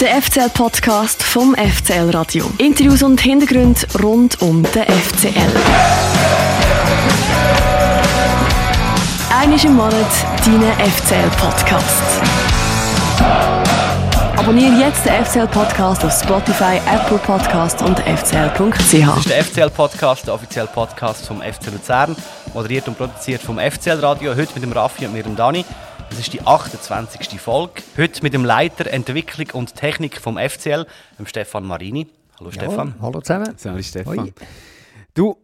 Der FCL-Podcast vom FCL Radio. Interviews und Hintergründe rund um den FCL. Einmal im Monat dein FCL-Podcast. Abonniere jetzt den FCL-Podcast auf Spotify, Apple Podcast und fcl.ch. Das ist der FCL-Podcast, der offizielle Podcast vom FC Luzern, moderiert und produziert vom FCL-Radio. Heute mit dem Raffi und mir, dem Dani. Das ist die 28. Folge. Heute mit dem Leiter Entwicklung und Technik vom FCL, dem Stefan Marini. Hallo Stefan. Hallo zusammen. Salut Stefan. Hoi. Du,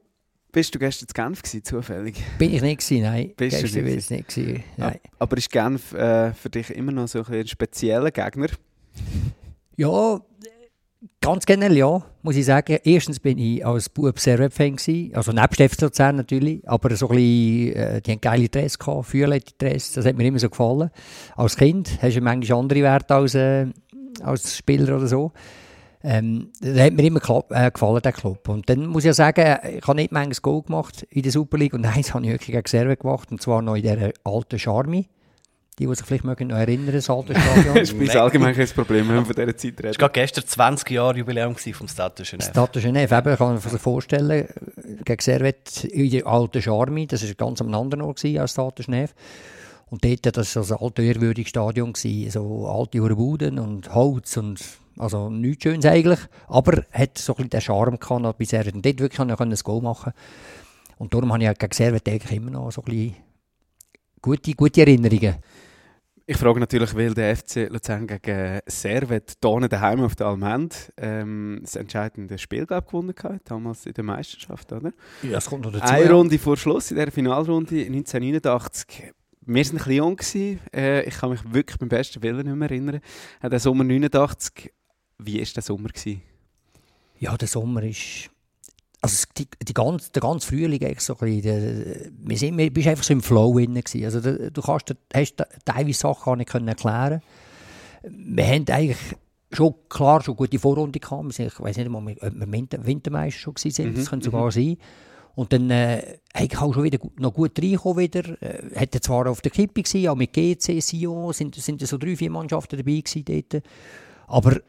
bist du gestern zu Genf gewesen, zufällig? Bin ich nicht gewesen, nein. Bist du Gestern nicht bin ich nicht gewesen, nein. Aber ist Genf äh, für dich immer noch so ein, bisschen ein spezieller Gegner? Ja, ganz generell ja, muss ich sagen. Erstens bin ich als Bub Servet-Fan gewesen, also nebst FC Luzern natürlich, aber so ein bisschen, äh, die haben geile Dress gehabt, violette Dress, das hat mir immer so gefallen. Als Kind hast du manchmal andere Werte als, äh, als Spieler oder so. Ähm, das hat mir immer äh, gefallen, der Club. Und dann muss ich ja sagen, ich habe nicht manches Goal gemacht in der Super League und eins habe ich wirklich gegen Servet gemacht, und zwar noch in dieser alten Charmi. Die, die sich vielleicht mögen noch erinnern, das alte Stadion. Das ist bei allgemein kein Problem, wenn wir von dieser Zeit Es reden. war gerade gestern 20 Jahre Jubiläum vom Stade de Genève. Stade Genève, eben, kann man sich vorstellen, gegen Servet in der alten Charmi, das war ganz am anderen Ort gewesen als Stade Genève. Und dort, das war so ein altes, ehrwürdiges Stadion, gewesen, so alte Urbuden und Holz und also nichts Schönes eigentlich, aber hat so ein bisschen den Charme gehabt bei Servet. Und dort wirklich konnte ich ein Goal machen. Und darum habe ich gegen Servet eigentlich immer noch so ein bisschen gute, gute Erinnerungen. Ich frage natürlich, weil der FC Luzern gegen Servet hier daheim auf der Almend ähm, das entscheidende Spiel glaub, gewonnen hat, damals in der Meisterschaft, oder? Ja, das kommt noch dazu. Eine ja. Runde vor Schluss, in der Finalrunde 1989. Wir waren ein bisschen jung. Gewesen. Äh, ich kann mich wirklich beim besten Willen nicht mehr erinnern. An den Sommer 89. Wie war der Sommer? Gewesen? Ja, der Sommer ist. Also die, die ganz, der ganze Frühling eigentlich so ein bisschen, wir sind, wir bist einfach so im Flow drin. Also der, du kannst, hast teilweise Sachen gar nicht können erklären. Wir haben eigentlich schon klar schon gute Vorrunde gehabt. Sind, ich weiß nicht mal, ob wir Winter, Wintermeister schon gewesen sind. Das könnte sogar sein. Und dann äh, eigentlich auch schon wieder gut, noch gut reingekommen wieder. Äh, hätte zwar auf der Kippe gewesen, auch mit GC, Sion, sind, sind so drei, vier Mannschaften dabei gewesen dort. Aber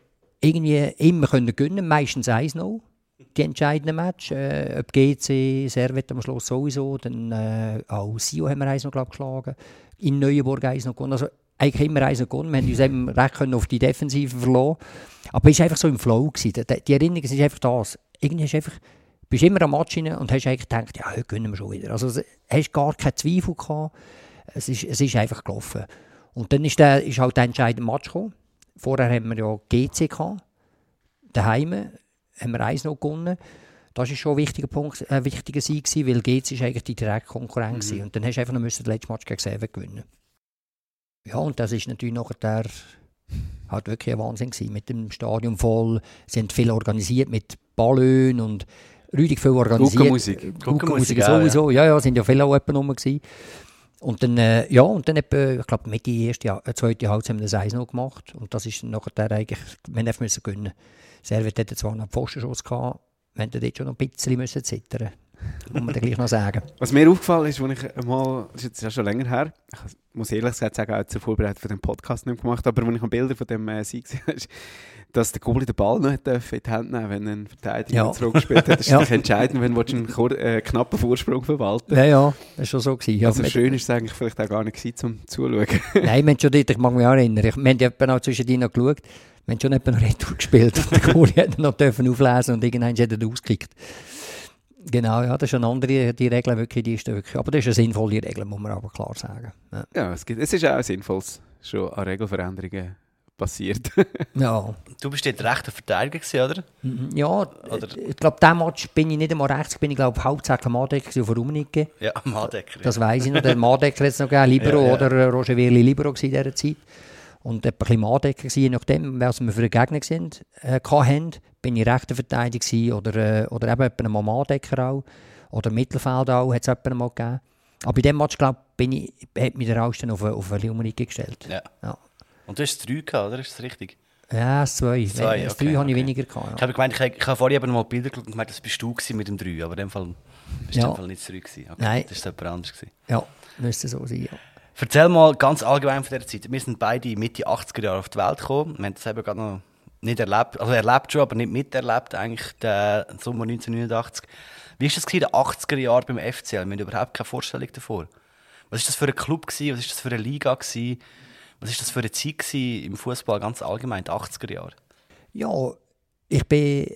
irgendwie immer können gewinnen, meistens eins noch. Die entscheidenden Match, äh, ob GC, Servet am Schluss sowieso, dann äh, auch Sio haben wir eins noch glaub, geschlagen, in Neuenburg eins noch gewonnen, also eigentlich immer eins noch gewonnen, wir haben uns eben recht können auf die Defensive verloren, aber es war einfach so im Flow, gewesen. Die, die Erinnerung ist einfach das, irgendwie hast du einfach, bist immer am Match rein und hast eigentlich gedacht, ja, heute gewinnen wir schon wieder, also hast gar keinen Zweifel gehabt, es ist, es ist einfach gelaufen. Und dann ist, der, ist halt der entscheidende Match gekommen, vorher haben wir ja GC gehabt, daheim haben wir eins noch gewonnen. Das war schon ein wichtiger Punkt, ein wichtiger Sieg, gewesen, weil GC ist eigentlich die direkte Konkurrenz. Mhm. Und dann hast du einfach noch müssen den letzten Match gegen Seven gewinnen. Ja, und das ist natürlich nachher der, halt wirklich ein Wahnsinn gewesen, mit dem Stadion voll. Haben viel organisiert mit Ballon und richtig viel organisiert. Guckenmusik. Guckenmusik, Guckenmusik ja, sowieso. Ja, ja, sind ja viele auch rum gewesen. Und dann, äh, ja, und dann etwa, ich glaube, mit die erste, Ja- äh, zweite Halbzeit haben wir das Eis noch gemacht. Und das ist nachher eigentlich, wir haben müssen gewinnen. Servet hatte zwar noch einen Pfostenschuss gehabt, wir hätten dort schon noch ein bisschen müssen zittern. Muss man gleich noch sagen. Was mir aufgefallen ist, als ich einmal, das ist ja schon länger her, ich muss ehrlich gesagt sagen, auch zur Vorbereitung für den Podcast nicht gemacht, aber als ich noch Bilder von dem äh, Sieg gesehen habe, dass der Goalie den Ball nicht darf in die Hand nehmen wenn ein Verteidiger Ja. zurückgespielt hat. Das ist Ja. ja. entscheidend, wenn du einen äh, knappen Vorsprung verwalten Ja, ja, das war schon so. Gewesen. Ja, Also schön ist es eigentlich vielleicht auch gar nicht gewesen, zum Zuschauen. Nein, wir schon dort, ich mag mich auch erinnern, ich, wir haben etwa noch zwischendrin noch geschaut, wir haben schon noch Retour gespielt und der Goalie hat noch auflesen und irgendwann hat er ausgekickt. Genau, ja, das ist eine andere, die Regel wirklich, die ist wirklich, aber das ist eine sinnvolle Regel, muss man aber klar sagen. Ja. ja, es, gibt, es ist auch sinnvoll, schon an Regelveränderungen passiert. ja. Du bist dort rechter Verteidiger gewesen, oder? Mhm. Ja, Oder- ich glaube, diesen Match bin ich nicht einmal rechts, bin ich glaube hauptsächlich Madecker auf Rummenigge. Ja, Madecker. Das weiß ich noch. Der Madecker hat es noch gegeben, Libero Ja, ja. oder äh, Roger Wirli Libero in dieser Zeit. Und etwa ein bisschen gewesen, je nachdem, was wir für einen Gegner sind, äh, hatten. Bin ich rechter Verteidiger gewesen oder, äh, oder eben mal Madecker auch. Oder Mittelfeld auch, hat es etwa mal gegeben. Aber bei dem Match, glaube ich, hat mich der dann auf, auf eine Rummenigge gestellt. Ja. Ja. Und du hast drei gehabt, oder? Ist das richtig? Ja, das zwei. Zwei, das okay, drei habe ich okay. weniger gehabt. Ich Ja. habe gemeint, ich, ich habe vorhin mal Bilder geschaut und gemeint, das bist du gewesen mit dem drei, aber in dem Fall bist du Ja. in dem Fall nicht zurück gewesen. Okay, Nein. Das war jemand anderes. Gewesen. ja, müsste so sein. Ja. Erzähl mal ganz allgemein von dieser Zeit. Wir sind beide Mitte 80er Jahre auf die Welt gekommen. Wir haben das eben gerade noch nicht erlebt, also erlebt schon, aber nicht miterlebt, eigentlich den Sommer 1989. Wie war das in den 80er Jahren beim FCL? Wir haben überhaupt keine Vorstellung davor. Was war das für ein Club? Was war das für eine Liga? Was war das für eine Zeit im Fußball ganz allgemein, die 80er Jahre? Ja, ich bin,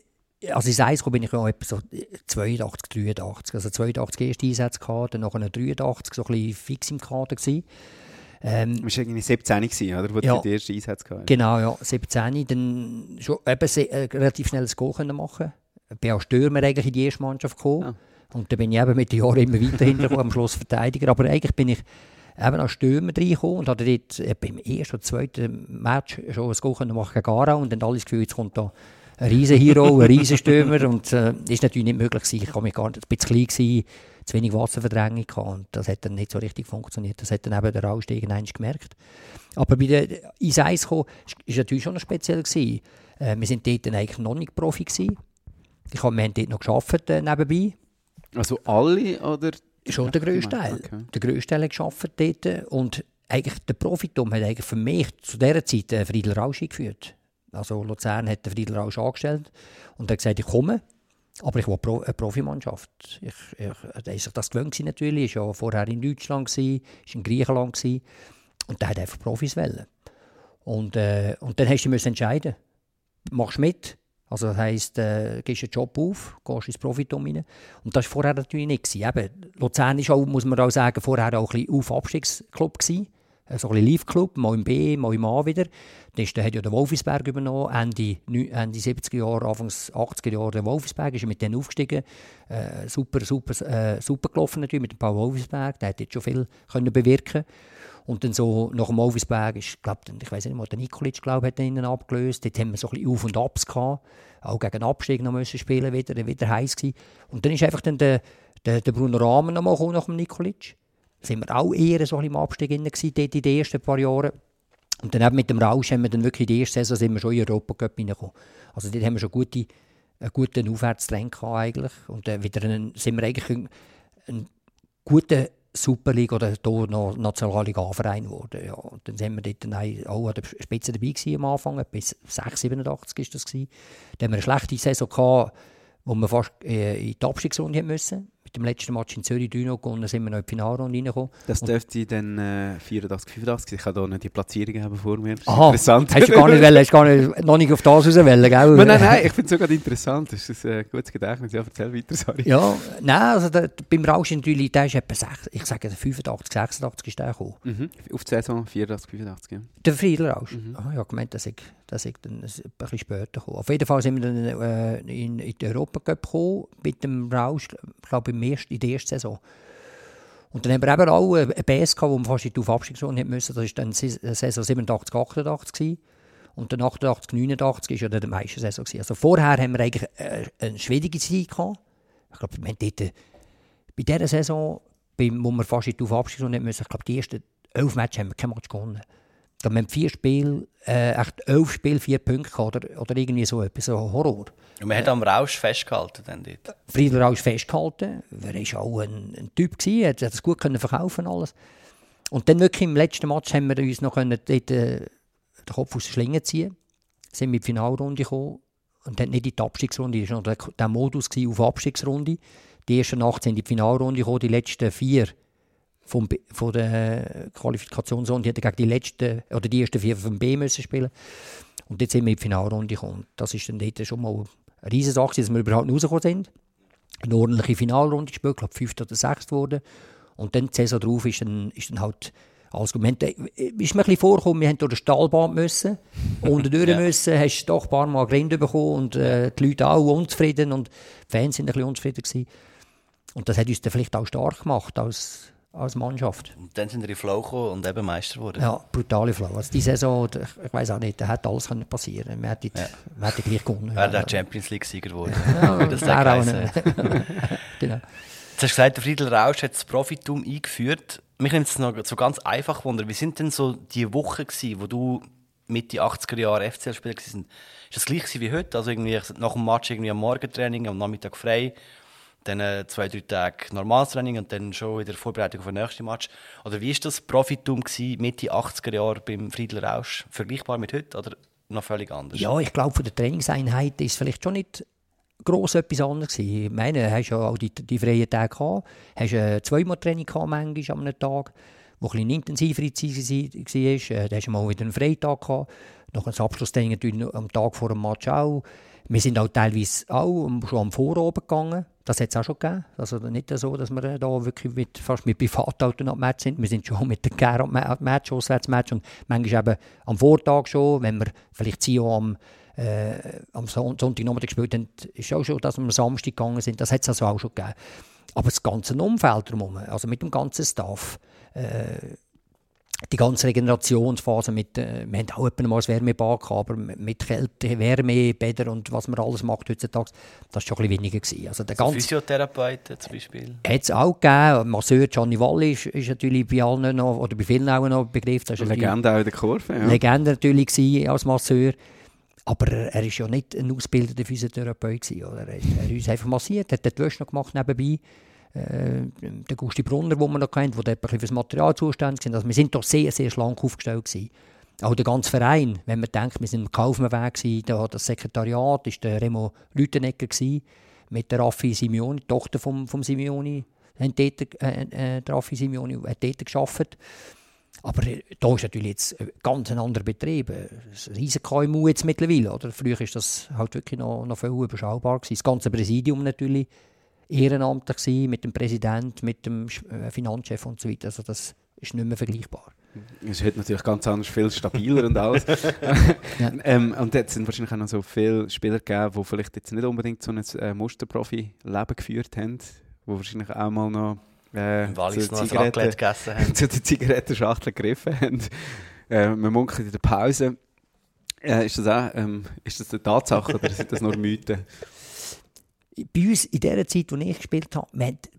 also in Seis bin ich ja etwa so 82, 83. Also 82 erste Einsätze gehabt, dann nachher 83 so ein bisschen fix im Kader gewesen. Ähm, du warst irgendwie 17 gewesen, oder? Wo ja, du die erste Einsatz gehabt Genau, ja, 17. Dann schon eben äh, relativ schnell das Goal können machen. Ich bin als Stürmer eigentlich in die erste Mannschaft gekommen. Ja. Und dann bin ich eben mit den Jahren immer weiter hintergekommen, am Schluss Verteidiger. Aber eigentlich bin ich eben als Stürmer reingekommen und hatte dort äh, beim ersten oder zweiten Match schon ein Goal können machen gegen Aarau und dann alles Gefühl, jetzt kommt da ein riesen Hero, ein riesen Stürmer und äh, das ist natürlich nicht möglich gewesen. Ich war gar nicht, ein bisschen klein gewesen, zu wenig Wasserverdrängung gehabt und das hat dann nicht so richtig funktioniert. Das hat dann eben der Ausstieg gemerkt. Aber bei der ins Eis kommen, ist natürlich schon noch speziell gewesen. Äh, wir sind dort eigentlich noch nicht Profi gewesen. Ich hab, wir haben dort noch gearbeitet äh, nebenbei. Also alle oder? Schon der grösste Teil. Okay. Der grösste Teil hat gearbeitet dort und eigentlich der Profitum hat eigentlich für mich zu dieser Zeit äh, Friedel Rausch eingeführt. Also Luzern hat den Friedel Rausch angestellt und hat gesagt, ich komme. Aber ich will eine Profimannschaft. Ich, ich, er ist sich das gewöhnt natürlich. Er war ja vorher in Deutschland, war in Griechenland. Gewesen, und der hat einfach Profis wollen. Und, äh, und dann hast du dich entscheiden. Machst du mit? Also das heisst, äh, gehst einen Job auf, gehst ins Profitum rein. Und das war vorher natürlich nicht. Eben, Luzern war auch, muss man auch sagen, vorher auch ein bisschen Auf-Abstiegsclub gewesen so ein Live-Club, mal im B, mal im A wieder. Dann hat ja der Wolfisberg übernommen, Ende, Ende 70er Jahre, Anfang 80er Jahre der Wolfisberg, ist mit denen aufgestiegen. Äh, super, super, äh, super gelaufen natürlich mit dem Paul Wolfisberg, der hat jetzt schon viel können bewirken und dann so nach dem Wolfisberg ist, glaub, ich weiß nicht mal, der Nikolic glaub, hat ihn abgelöst. Dort haben wir so ein bisschen Auf und Abs gehabt. Auch gegen Abstieg noch müssen spielen wieder, wieder heiß gewesen. Und dann ist einfach dann der, der, der Bruno Rahmen noch mal nach dem Nikolic sind wir auch eher so im Abstieg in den ersten paar Jahren. Und dann mit dem Rausch haben wir dann wirklich die erste Saison sind wir schon in Europa Cup reingekommen. Also dort haben wir schon gute, einen guten Aufwärtstrend gehabt eigentlich. Und dann wieder einen, sind wir eigentlich ein, ein guter Superliga oder hier noch Nationalliga-Verein geworden. Ja. Und dann sind wir dort dann auch an der Spitze dabei gewesen am Anfang, bis 6, 87 war das. Gewesen. Dann haben wir eine schlechte Saison gehabt, wo wir fast äh, in die Abstiegsrunde müssen mit dem letzten Match in Zürich 3 gewonnen, sind wir noch in die Finalrunde reingekommen. Das dürfte dann äh, 84, 85, ich habe hier noch die Platzierungen haben vor mir. Aha, interessant. Hast du gar nicht, wollen, hast gar nicht noch nicht auf das raus wollen, gell? nein, nein, ich finde es sogar interessant. Das ist ein äh, gutes Gedächtnis. Ja, erzähl weiter, sorry. Ja, nein, also der, beim Rausch natürlich, der ist etwa 6, ich sage 85, 86 ist der gekommen. Mhm. Auf die Saison 84, 85, ja. Der Friedel Rausch? Mhm. Ah, ja, gemeint, dass ich, dass ich dann ein bisschen später gekommen. Auf jeden Fall sind wir dann äh, in, in den Europa gekommen, mit dem Rausch, ich in der ersten Saison. Und dann haben wir eben auch eine BS gehabt, wo wir fast in die Aufabstiegszone mussten. Das war dann Saison 87, 88 gewesen. Und dann 88, 89 war ja dann die meiste Saison. Gewesen. Also vorher haben wir eigentlich äh, eine schwierige Zeit gehabt. Ich glaube, wir haben dort, äh, bei dieser Saison, wo wir fast in die Aufabstiegszone mussten, ich glaube, die ersten elf Matches haben wir kein Match gewonnen. Da haben wir vier Spiele, äh, echt elf Spiele, vier Punkte oder, oder irgendwie so etwas, so Horror. Und man hat am Rausch festgehalten dann dort? Friedel Rausch festgehalten. Er war auch ein, ein Typ, gewesen, hat es gut können verkaufen alles. Und dann wirklich im letzten Match haben wir uns noch können dort, äh, den Kopf aus der Schlinge ziehen sind mit die Finalrunde gekommen und dann nicht in die Abstiegsrunde, das war noch der, der Modus auf Abstiegsrunde. Die ersten Nacht sind in die Finalrunde gekommen, die letzten vier vom, von der Qualifikationsrunde hätte gegen die letzten oder die ersten vier vom B müssen spielen. Und jetzt sind wir in die Finalrunde gekommen. Das ist dann dort schon mal eine riesige Sache, dass wir überhaupt rausgekommen sind. Eine ordentliche Finalrunde gespielt, ich glaube fünfte oder sechste wurde. Und dann die Saison drauf ist dann, ist dann halt alles gut. Wir haben, ist mir ein bisschen vorgekommen, wir haben durch den Stahlbahn müssen, unter durch ja. müssen, hast doch ein paar Mal Grinde bekommen und äh, die Leute auch unzufrieden und die Fans sind ein bisschen unzufrieden gewesen. Und das hat uns dann vielleicht auch stark gemacht als, als Mannschaft. Und dann sind wir in Flow gekommen und eben Meister geworden. Ja, brutale Flow. Also die Saison, ich weiß auch nicht, da hätte alles können passieren. Wir hätten, ja. wir hätten gleich gewonnen. Wäre der Champions League Sieger geworden. Ja, das wäre auch nicht. genau. Jetzt hast du gesagt, der Friedel Rausch hat das Profitum eingeführt. Mich nimmt es noch so ganz einfach wundern. Wie sind denn so die Wochen gewesen, wo du Mitte 80er Jahre FCL-Spieler warst? Ist das gleich wie heute? Also irgendwie nach dem Match irgendwie am Morgentraining, am Nachmittag frei? Dann zwei, drei Tage normales Training und dann schon wieder Vorbereitung auf den nächsten Match. Oder wie war das Profitum Mitte 80er Jahre beim Friedler Rausch? Vergleichbar mit heute? Oder noch völlig anders? Ja, ich glaube, von der Trainingseinheit ist vielleicht schon nicht gross etwas anderes. Ich meine, du hast ja auch die, die freien Tage gehabt, hast äh, zweimal Training gehabt, manchmal an einem Tag, wo ein bisschen intensiver war. Äh, da hast du mal wieder einen Freitag gehabt. Nach einem Abschlusstraining natürlich am Tag vor dem Match auch. Wir sind auch teilweise auch schon am Vorabend gegangen. Das hat es auch schon gegeben. Also nicht so, dass wir da wirklich mit, fast mit Privatauto am Match sind. Wir sind schon mit dem Care am Match, Auswärtsmatch und manchmal eben am Vortag schon, wenn wir vielleicht Zio am, äh, am Sonntagnachmittag gespielt haben, ist auch schon, dass wir am Samstag gegangen sind. Das hat es also auch schon gegeben. Aber das ganze Umfeld drumherum, also mit dem ganzen Staff, äh, die ganze Regenerationsphase mit, äh, wir haben auch etwa mal ein Wärmebad gehabt, aber mit Kälte, Wärme, Bäder und was man alles macht heutzutage, das war schon ein bisschen weniger. Gewesen. Also der ganze, Physiotherapeuten zum Beispiel? Hat es auch gegeben. Masseur Gianni Valli ist, ist natürlich bei allen noch, oder bei vielen auch noch ein Begriff. Das ist Legende auch in der Kurve. Ja. Legende natürlich gewesen als Masseur. Aber er war ja nicht ein ausgebildeter Physiotherapeut. Gewesen, oder? Er, er hat uns einfach massiert, hat die Wäsche noch gemacht nebenbei äh, der Gusti Brunner, den wir noch kennt, der für das Material zuständig sind. Also wir sind doch sehr, sehr schlank aufgestellt gewesen. Auch der ganze Verein, wenn man denkt, wir sind im Kaufmannweg da das Sekretariat ist der Remo Lütenegger gewesen, mit der Raffi Simeoni, Tochter vom, vom Simeoni, haben dort, äh, äh, Raffi Simeoni hat dort gearbeitet. Aber äh, da ist natürlich jetzt ganz ein anderer Betrieb. Ein riesen KMU jetzt mittlerweile. Oder? Früher war das halt wirklich noch, noch viel überschaubar. Gewesen. Das ganze Präsidium natürlich ehrenamtlich gewesen, mit dem Präsidenten, mit dem äh, Finanzchef und so weiter. Also das ist nicht mehr vergleichbar. Es ist heute natürlich ganz anders, viel stabiler und alles. ja. ähm, und jetzt sind wahrscheinlich auch noch so viele Spieler gegeben, die vielleicht jetzt nicht unbedingt so ein äh, Musterprofi-Leben geführt haben, die wahrscheinlich auch mal noch äh, zu, Zigaretten, zu der Zigarettenschachtel gegriffen haben. Äh, man munkelt in der Pause. Äh, ist, das auch, ähm, ist das eine Tatsache oder sind das nur Mythen? Bei uns in der Zeit, als ich gespielt habe,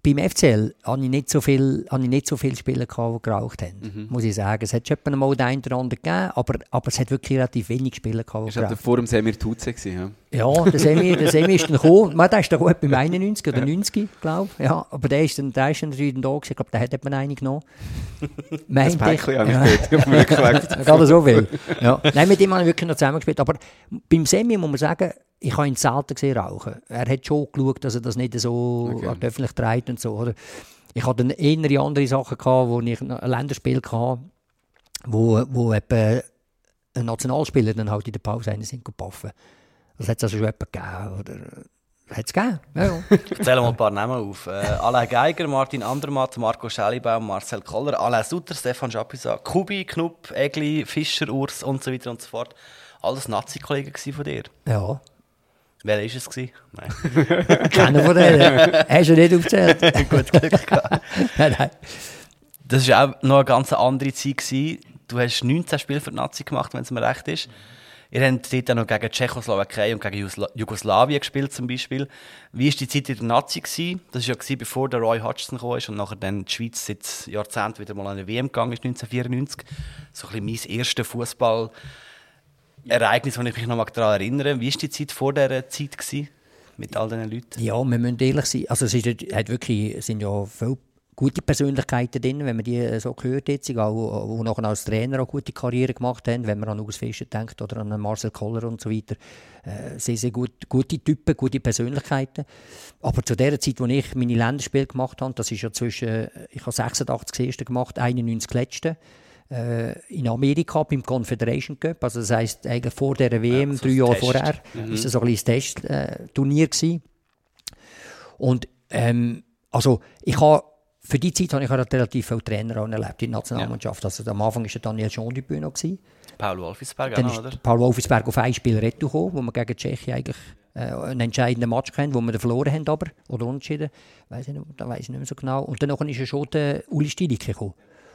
beim FCL hatte ich nicht so viele, so viel Spieler, gehabt, die geraucht haben. Mhm. Muss ich sagen. Es hat schon mal den einen oder anderen gegeben, aber, aber es hat wirklich relativ wenig Spieler gehabt, die geraucht haben. vor dem Semir Tutze ja? Ja, der Semir, der Semir ist dann gekommen. Man, der ist dann gut beim 91 oder 90, glaube ich. Ja, aber der ist dann, der ist dann da gewesen. Ich glaube, der hat etwa einen genommen. Meint das Päckchen habe ich dort Gerade so viel. Ja. Nein, mit ihm habe ich wirklich noch zusammengespielt. Aber beim Semir muss man sagen, ich habe ihn selten gesehen rauchen. Er hat schon geschaut, dass er das nicht so okay. öffentlich trägt und so. Oder? Ich hatte dann eher andere Sachen, gehabt, wo ich ein Länderspiel hatte, wo, wo etwa ein Nationalspieler dann halt in der Pause einen sind gepaffen. Das hat es also schon etwa gegeben. Oder hat es gegeben. Ja, ja. Ich zähle mal ein paar Namen auf. Äh, Alain Geiger, Martin Andermatt, Marco Schellibaum, Marcel Koller, Alain Sutter, Stefan Schapisa, Kubi, Knupp, Egli, Fischer, Urs und so weiter und so fort. Alles Nazi-Kollegen von dir. Ja. Wer war es? Nein. Keiner von denen. Hast du nicht aufgezählt? Gut Glück gehabt. nein, nein. Das war auch noch eine ganz andere Zeit. Gewesen. Du hast 19 Spiele für die Nazi gemacht, wenn es mir recht ist. Ihr habt dort auch noch gegen Tschechoslowakei und gegen Jugoslawien gespielt zum Beispiel. Wie war die Zeit in der Nazi? Gewesen? Das war ja bevor der Roy Hodgson kam und nachher dann die Schweiz seit Jahrzehnten wieder mal an eine WM gegangen ist, 1994. So ein bisschen mein erster Fußball- Ereignis, an ich mich noch daran erinnere. Wie war die Zeit vor dieser Zeit gewesen, mit all diesen Leuten? Ja, wir müssen ehrlich sein. Also es ist, hat wirklich, sind ja viele gute Persönlichkeiten drin, wenn man die so gehört auch, die nachher als Trainer auch gute Karriere gemacht haben, wenn man an Urs Fischer denkt oder an Marcel Koller und so weiter. Äh, sehr, sehr gut, gute Typen, gute Persönlichkeiten. Aber zu der Zeit, als ich meine Länderspiele gemacht habe, das ist ja zwischen, ich habe 86 das erste gemacht, 91 das letzte, äh, in Amerika beim Confederation Cup. Also das heisst, eigentlich vor der WM, ja, drei Jahre Test. vorher, mhm. ist das so ein Testturnier äh, Und ähm, also ich habe für die Zeit habe ich halt relativ viele Trainer erlebt in der Nationalmannschaft. Ja. Also am Anfang war Daniel Schondibü noch. Gewesen. Paul Wolfisberg Dann auch, oder? Paul Wolfisberg auf ein Spiel gekommen, wo wir gegen Tschechien eigentlich äh, einen entscheidenden Match kennen, wo wir verloren haben, aber, oder unentschieden, weiss ich nicht, da weiß ich nicht mehr so genau. Und dann ist schon der Uli Stielicke gekommen.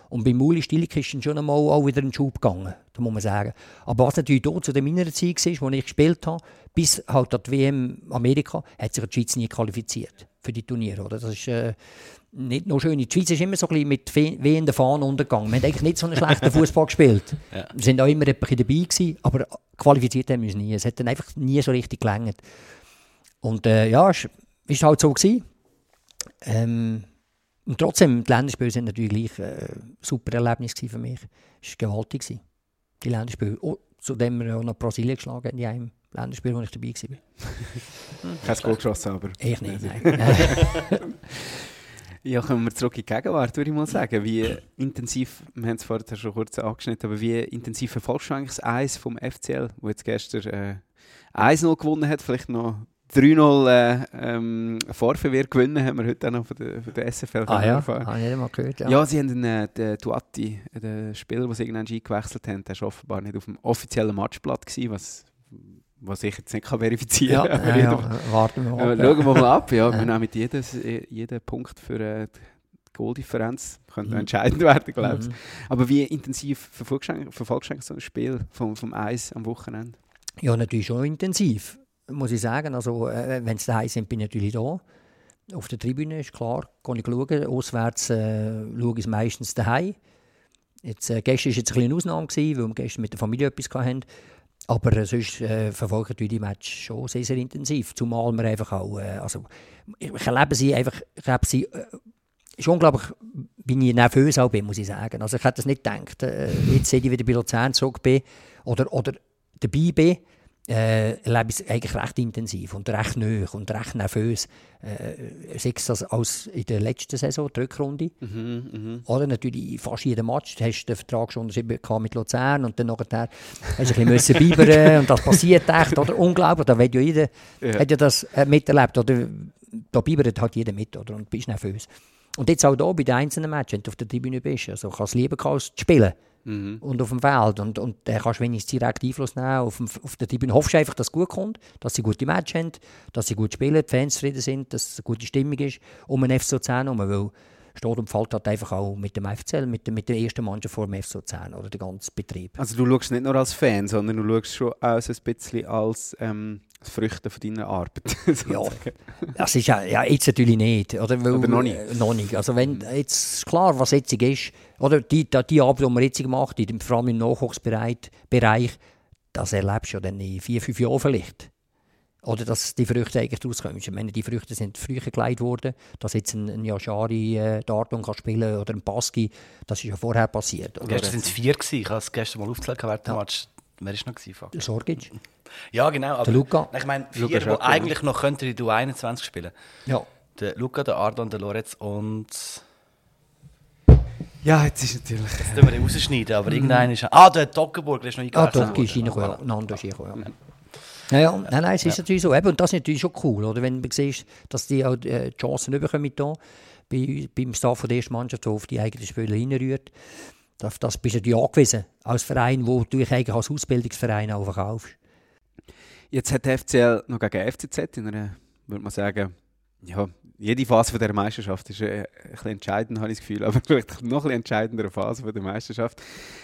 Und bei Muli Stillig ist dann schon einmal auch wieder ein Schub gegangen, da muss man sagen. Aber was natürlich dort zu meiner Zeit war, als ich gespielt habe, bis halt an die WM Amerika, hat sich die Schweiz nie qualifiziert für die Turniere. Oder? Das ist äh, nicht nur schön. Die Schweiz ist immer so ein bisschen mit wehenden Fahnen untergegangen. Wir haben eigentlich nicht so einen schlechten Fußball gespielt. Ja. Wir sind auch immer dabei gewesen, aber qualifiziert haben wir uns nie. Es hat dann einfach nie so richtig gelangt. Und äh, ja, es war halt so. Gewesen. Ähm, und trotzdem, die Länderspiele sind natürlich gleich ein äh, super Erlebnis für mich. Es war gewaltig. Die Länderspiele. Oh, zu dem wir auch noch Brasilien geschlagen haben in einem Länderspiel, wo ich dabei war. Kein Goal geschossen, aber... Ich nicht, nein. Ja, kommen wir zurück in die Gegenwart, würde ich mal sagen. Wie intensiv, wir haben es vorher schon kurz angeschnitten, aber wie intensiv verfolgst du eigentlich das Eis vom FCL, wo jetzt gestern äh, 1-0 gewonnen hat, vielleicht noch 3-0 äh, ähm, Vorverwehr gewinnen, haben wir heute auch noch von der, von der SFL ah ja, erfahren. ich nicht mal gehört. Ja, Ja, sie haben den, äh, den Duatti, äh, den Spieler, den sie irgendwann eingewechselt haben, der war offenbar nicht auf dem offiziellen Matchblatt, gewesen, was, was ich jetzt nicht kann verifizieren ja, kann. ja, ja, warten wir Äh, mal. schauen wir mal ab. Ja, Ja. wir nehmen jeden, jeden Punkt für äh, die Goaldifferenz. Könnte noch entscheidend werden, glaube ich. Mhm. Aber wie intensiv verfolgst du so ein Spiel vom, vom Eis am Wochenende? Ja, natürlich schon intensiv, muss ich sagen. Also, äh, wenn es daheim sind, bin ich natürlich da. Auf der Tribüne ist klar, kann ich schauen. Auswärts äh, schaue ich meistens daheim. Jetzt, äh, gestern war jetzt ein eine Ausnahme, gewesen, weil wir gestern mit der Familie etwas hatten. Aber äh, sonst äh, verfolge ich die Match schon sehr, sehr intensiv. Zumal wir einfach auch, äh, also ich, erlebe sie einfach, ich erlebe sie, äh, ist unglaublich, wie ich nervös auch bin, muss ich sagen. Also ich hätte das nicht gedacht. Äh, jetzt, seit ich wieder bei Luzern zurück bin oder, oder dabei bin, äh, erlebe ich es eigentlich recht intensiv und recht neu und recht nervös. Äh, sei es das als in der letzten Saison, die Rückrunde, oder natürlich fast jeden Match. Du hast den Vertrag schon unterschrieben mit Luzern und dann nachher hast du ein bisschen bibern und das passiert echt, oder? Unglaublich, da wird ja jeder, Ja. hat ja das äh, miterlebt, oder? Da bibert halt jeder mit, oder? Und bist nervös. Und jetzt auch da bei den einzelnen Matches, wenn du auf der Tribüne bist, also kannst du lieber als zu spielen und auf dem Feld. Und, und dann kannst du wenigstens direkt Einfluss nehmen auf, dem, auf der Tribüne. Hoffst du einfach, dass es gut kommt, dass sie gute Match haben, dass sie gut spielen, die Fans zufrieden sind, dass es eine gute Stimmung ist um den FC Luzern herum, weil steht und fällt halt einfach auch mit dem FCL, mit, dem- mit der ersten Mannschaft vor dem FC Luzern oder der ganze Betrieb. Also du schaust nicht nur als Fan, sondern du schaust schon auch so ein bisschen als ähm, das Früchte von deiner Arbeit. Ja, das ist ja, ja jetzt natürlich nicht. Oder, weil, Oder noch nicht? äh, noch nicht. Also wenn jetzt ist klar, was jetzt ist, oder die, die, die Arbeit, die wir jetzt gemacht haben, vor allem im Nachwuchsbereich, Bereich, das erlebst du ja dann in vier, fünf Jahren vielleicht. Oder dass die Früchte eigentlich rauskommen. Ich meine, die Früchte sind früher gelegt worden, dass jetzt ein, ein Yashari äh, Darton kann spielen oder ein Baski, das ist ja vorher passiert. Oder? Gestern waren es vier. Gewesen. Ich habe es gestern mal aufgezählt während dem Match. Wer war noch? Gewesen, Sorgic. Ja, genau. Aber Der Luca. Ich meine, Luca vier, die Schöpfer, eigentlich noch könnten in du 21 spielen. Ja. Der Luca, der Ardon, der Lorenz und... ja, jetzt ist natürlich... Das tun wir dann rausschneiden, aber irgendeiner ist... Ah, der Dockenburg, der ist noch Ah, eingewechselt Doki ist worden. reingekommen, ja. Nando ist reingekommen, ja. Ja, ja, nein, nein, es ist natürlich so. Eben, und das ist natürlich schon cool, oder? wenn du siehst, dass die auch äh, die Chancen bekommen da, bei, beim Staff von der ersten Mannschaft, der auf die eigenen Spieler hinrührt. Das, das bist du natürlich angewiesen, als Verein, wo du dich eigentlich als Ausbildungsverein auch verkaufst. Jetzt hat der FCL noch gegen FCZ in einer, würde man sagen, ja, jede Phase von der Meisterschaft ist äh, ein bisschen entscheidend, habe ich das Gefühl, aber vielleicht noch ein entscheidendere Phase der Meisterschaft.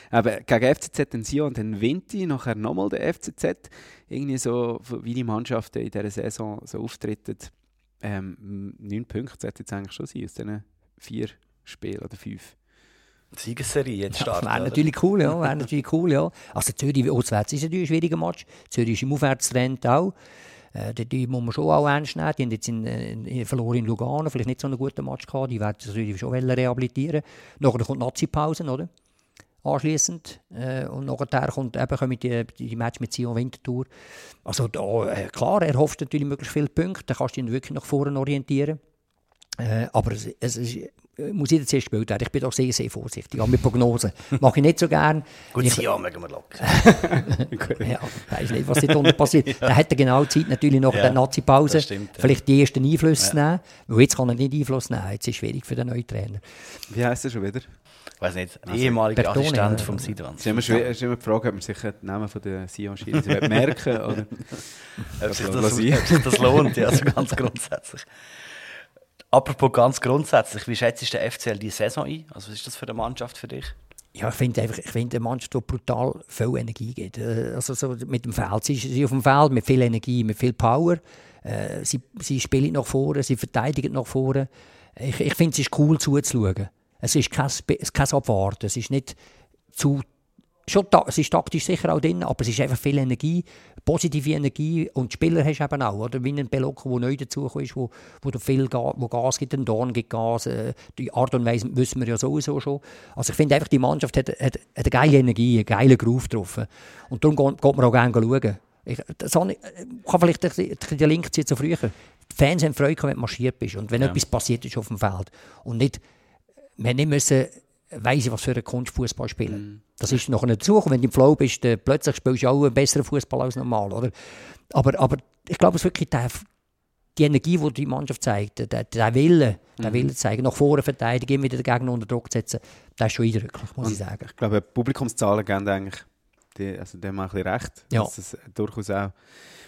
Aber gegen FCZ den Sion den Vinti, nachher nochmal der FCZ, irgendwie so, wie die Mannschaften in dieser Saison so auftreten, ähm, neun Punkte sollte jetzt eigentlich schon sein aus diesen vier Spielen oder fünf. Siegesserie jetzt Ja, starten. wäre oder? natürlich cool, ja. Wäre natürlich cool, ja. Also Zürich auswärts ist natürlich ein schwieriger Match. Zürich ist im Aufwärtstrend auch. Äh, die, muss man schon auch ernst nehmen. Die haben jetzt in, in, verloren in Lugano, vielleicht nicht so einen guten Match gehabt. Die werden natürlich schon rehabilitieren. Nachher kommt Nazi-Pause, oder? Anschliessend. Äh, und nachher kommt eben kommen die, die Match mit Sion Winterthur. Also da, äh, klar, er hofft natürlich möglichst viele Punkte. Dann kannst du ihn wirklich nach vorne orientieren. Äh, aber es, es ist, muss jeder zuerst gespielt werden. Ich bin doch sehr, sehr vorsichtig. Auch mit Prognosen. Mache ich nicht so gern. Gut, ich, ja, mögen wir locker. ja, weiß nicht, was dort unten passiert. Da hat er genau Zeit, natürlich nach Ja, der Nazi-Pause, das ja. vielleicht die ersten Einflüsse zu nehmen. Weil jetzt kann er nicht Einfluss nehmen. Jetzt ist es schwierig für den neuen Trainer. Wie heisst er schon wieder? Ich weiß nicht, ehemaliger Bertone, Assistent ja. vom Sidwans. Es ist immer, die Frage, ob man sich den Namen von der Sion merken oder... Ob sich Also, das, ich. sich das lohnt, ja, also ganz grundsätzlich. Apropos ganz grundsätzlich, wie schätzt du den FCL die Saison ein? Also was ist das für eine Mannschaft für dich? Ja, ich finde einfach, ich finde eine Mannschaft, die brutal viel Energie gibt. Äh, Also so mit dem Feld. Sie, sie auf dem Feld mit viel Energie, mit viel Power. Äh, sie, sie spielen nach vorne, sie verteidigen nach vorne. Ich, ich finde, es ist cool zuzuschauen. Es ist kein, kein Abwarten. Es ist nicht zu schon ta es ist taktisch sicher auch drin, aber es ist einfach viel Energie, positive Energie und die Spieler hast du eben auch, oder? Wie ein Belocco, der neu dazugekommen ist, wo, wo du viel Ga wo Gas gibt, ein Dorn gibt Gas, äh, die Art und Weise wissen wir ja sowieso schon. Also ich finde einfach, die Mannschaft hat, hat, hat eine geile Energie, einen geilen Groove drauf und darum geht, geht man auch gerne schauen. Ich, das habe ich, ich kann vielleicht den Link ziehen zu früher. Die Fans haben Freude, wenn du marschiert bist und wenn ja. etwas passiert ist auf dem Feld. Und nicht, wir nicht müssen weiss ich, was für einen Kunstfußball spielen. Mm. Das ist noch eine Suche. Wenn du im Flow bist, dann plötzlich spielst du auch einen besseren Fußball als normal. Oder? Aber, aber ich glaube, es wirklich der, die Energie, die die Mannschaft zeigt, der, der Wille, der mm. Wille zeigen, nach vorne verteidigen, immer wieder den Gegner unter Druck setzen, das ist schon eindrücklich, muss Und ich sagen. Ich glaube, Publikumszahlen geben eigentlich, die, also die haben ein bisschen recht, ja. dass es durchaus auch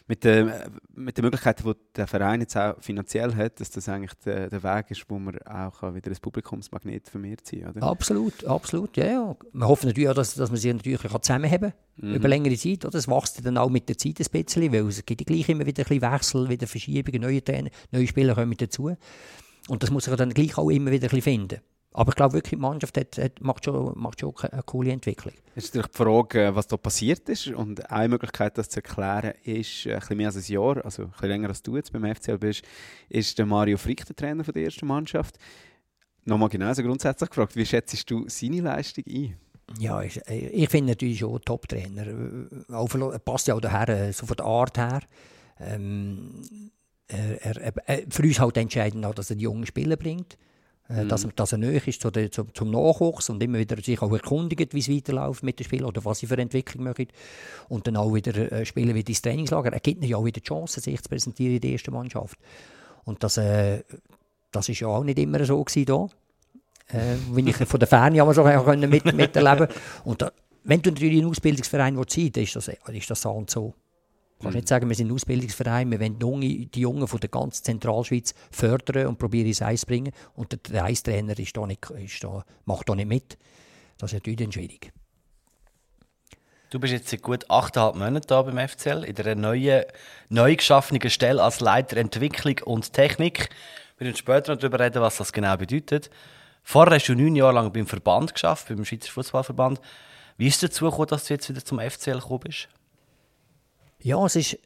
mit den mit der Möglichkeiten, die der Verein jetzt auch finanziell hat, dass das eigentlich der, der Weg ist, wo man auch wieder ein Publikumsmagnet für mehr ziehen oder? Absolut, absolut, ja, ja. Wir hoffen natürlich auch, dass, dass man sie natürlich zusammenhaben kann, mhm. über längere Zeit. Oder? Das wächst dann auch mit der Zeit ein bisschen, weil es gibt gleich immer wieder ein bisschen Wechsel, wieder Verschiebungen, neue Trainer, neue Spieler kommen dazu. Und das muss sich dann gleich auch immer wieder ein bisschen finden. Aber ich glaube wirklich, die Mannschaft hat, hat, macht, schon, macht schon eine coole Entwicklung. Jetzt ist natürlich die Frage, was da passiert ist. Und eine Möglichkeit, das zu erklären, ist, äh, ein bisschen mehr als ein Jahr, also ein bisschen länger als du jetzt beim FCL bist, ist der Mario Frick, der Trainer der ersten Mannschaft. Nochmal genauso grundsätzlich gefragt, wie schätzt du seine Leistung ein? Ja, ich, ich finde natürlich schon Top-Trainer. Er passt ja auch daher, so von der Art her. Ähm, er, er, er, für uns halt entscheidend auch, dass er die jungen Spieler bringt. Äh, mhm. Dass, dass er näher ist zu der, zu, zum Nachwuchs und immer wieder sich auch erkundigt, wie es weiterläuft mit dem Spiel oder was sie für Entwicklung machen. Und dann auch wieder äh, spielen wieder ins Trainingslager. Er gibt ihnen ja auch wieder die Chance, sich zu präsentieren in der ersten Mannschaft. Und das, äh, das ist ja auch nicht immer so gewesen da. Äh, wenn ich von der Ferne aber so mit, miterleben Und da, wenn du natürlich einen Ausbildungsverein willst, dann ist das, ist das so und so. Kannst mhm. nicht sagen, wir sind ein Ausbildungsverein, wir wollen die Jungen, die Jungen von der ganzen Zentralschweiz fördern und probieren ins Eis bringen. Und der, der Eistrainer ist da nicht, ist da, macht da nicht mit. Das ist natürlich dann schwierig. Du bist jetzt seit gut achteinhalb Monaten da beim FCL, in einer neuen, neu geschaffenen Stelle als Leiter Entwicklung und Technik. Wir werden später noch darüber reden, was das genau bedeutet. Vorher hast du neun Jahre lang beim Verband geschafft, beim Schweizer Fußballverband. Wie ist es dazu gekommen, dass du jetzt wieder zum FCL gekommen bist? Ja, es ist,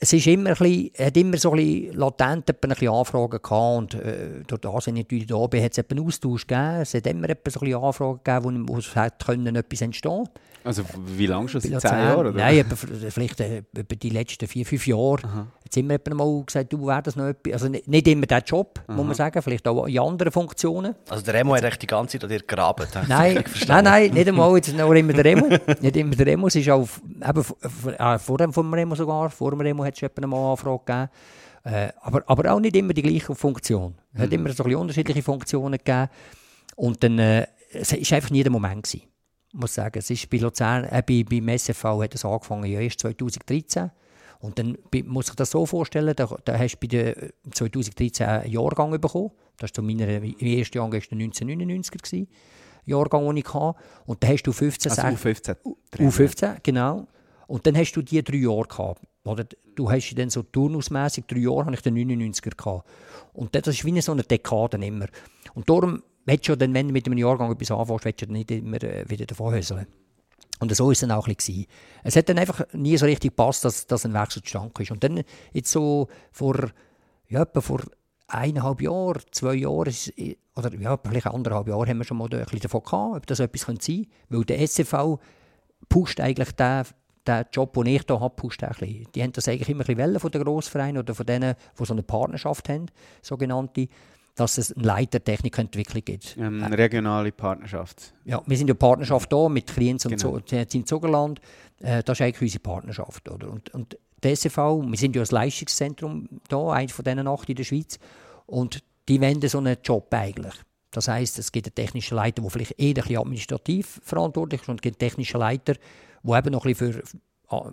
es ist immer ein bisschen, hat immer so ein bisschen latent ein bisschen Anfragen gehabt und äh, durch das ich natürlich da bin, hat es einen Austausch gegeben. Es hat immer so ein bisschen Anfragen gegeben, wo, wo es können, etwas entstehen Also wie lange schon? Seit zehn Jahren? Nein, vielleicht äh, über die letzten vier, fünf Jahre. Aha. Jetzt immer jemand mal gesagt, du wärst noch etwas. Also nicht, nicht immer der Job, Aha. muss man sagen, vielleicht auch in anderen Funktionen. Also der Remo hat echt die ganze Zeit an dir gegraben. Nein, nein, nein, nicht einmal jetzt noch immer der Remo. nicht immer der Remo, es ist auch eben, äh, vor dem vom Remo sogar, vor dem Remo hat es jemand mal Anfrage gegeben. Äh, aber, aber auch nicht immer die gleiche Funktion. Es mhm. hat immer so ein unterschiedliche Funktionen gegeben. Und dann, äh, es war einfach nie der Moment. Gewesen, muss sagen. Es ist bei Luzern, äh, bei, beim SFV hat es angefangen, ja, erst 2013. Und dann muss ich das so vorstellen, da, da hast du bei der 2013 einen Jahrgang bekommen. Das war zu meiner, mein erster Jahrgang war 1999 gewesen, Jahrgang, den ich hatte. Und dann hast du 15... Also U15. U15, genau. Und dann hast du die drei Jahre gehabt. Oder du hast dann so turnusmässig drei Jahre habe ich den 99er gehabt. Und das ist wie so eine Dekade immer. Und darum, du dann, wenn du mit einem Jahrgang etwas anfängst, willst du nicht immer äh, wieder davon höseln. Und so war es dann auch ein bisschen. Es hat dann einfach nie so richtig gepasst, dass, dass ein Wechsel zustande ist. Und dann, jetzt so vor, ja, etwa vor eineinhalb Jahren, zwei Jahren, oder ja, vielleicht anderthalb Jahre haben wir schon mal ein bisschen davon gehabt, ob das etwas sein könnte. Weil der SCV pusht eigentlich den, den Job, den ich hier habe, pusht ein bisschen. Die haben das eigentlich immer ein bisschen von den Grossvereinen oder von denen, die so eine Partnerschaft haben, sogenannte dass es eine Leitertechnikentwicklung gibt. Eine regionale Partnerschaft. Ja, wir sind ja Partnerschaft hier mit Klienten genau. und so, Zugerland. Äh, das ist eigentlich unsere Partnerschaft. Oder? Und, und der SFV, wir sind ja das Leistungszentrum hier, eines von diesen acht in der Schweiz. Und die wenden so einen Job eigentlich. Das heisst, es gibt einen technischen Leiter, der vielleicht eher ein administrativ verantwortlich ist und es gibt einen technischen Leiter, der eben noch ein bisschen für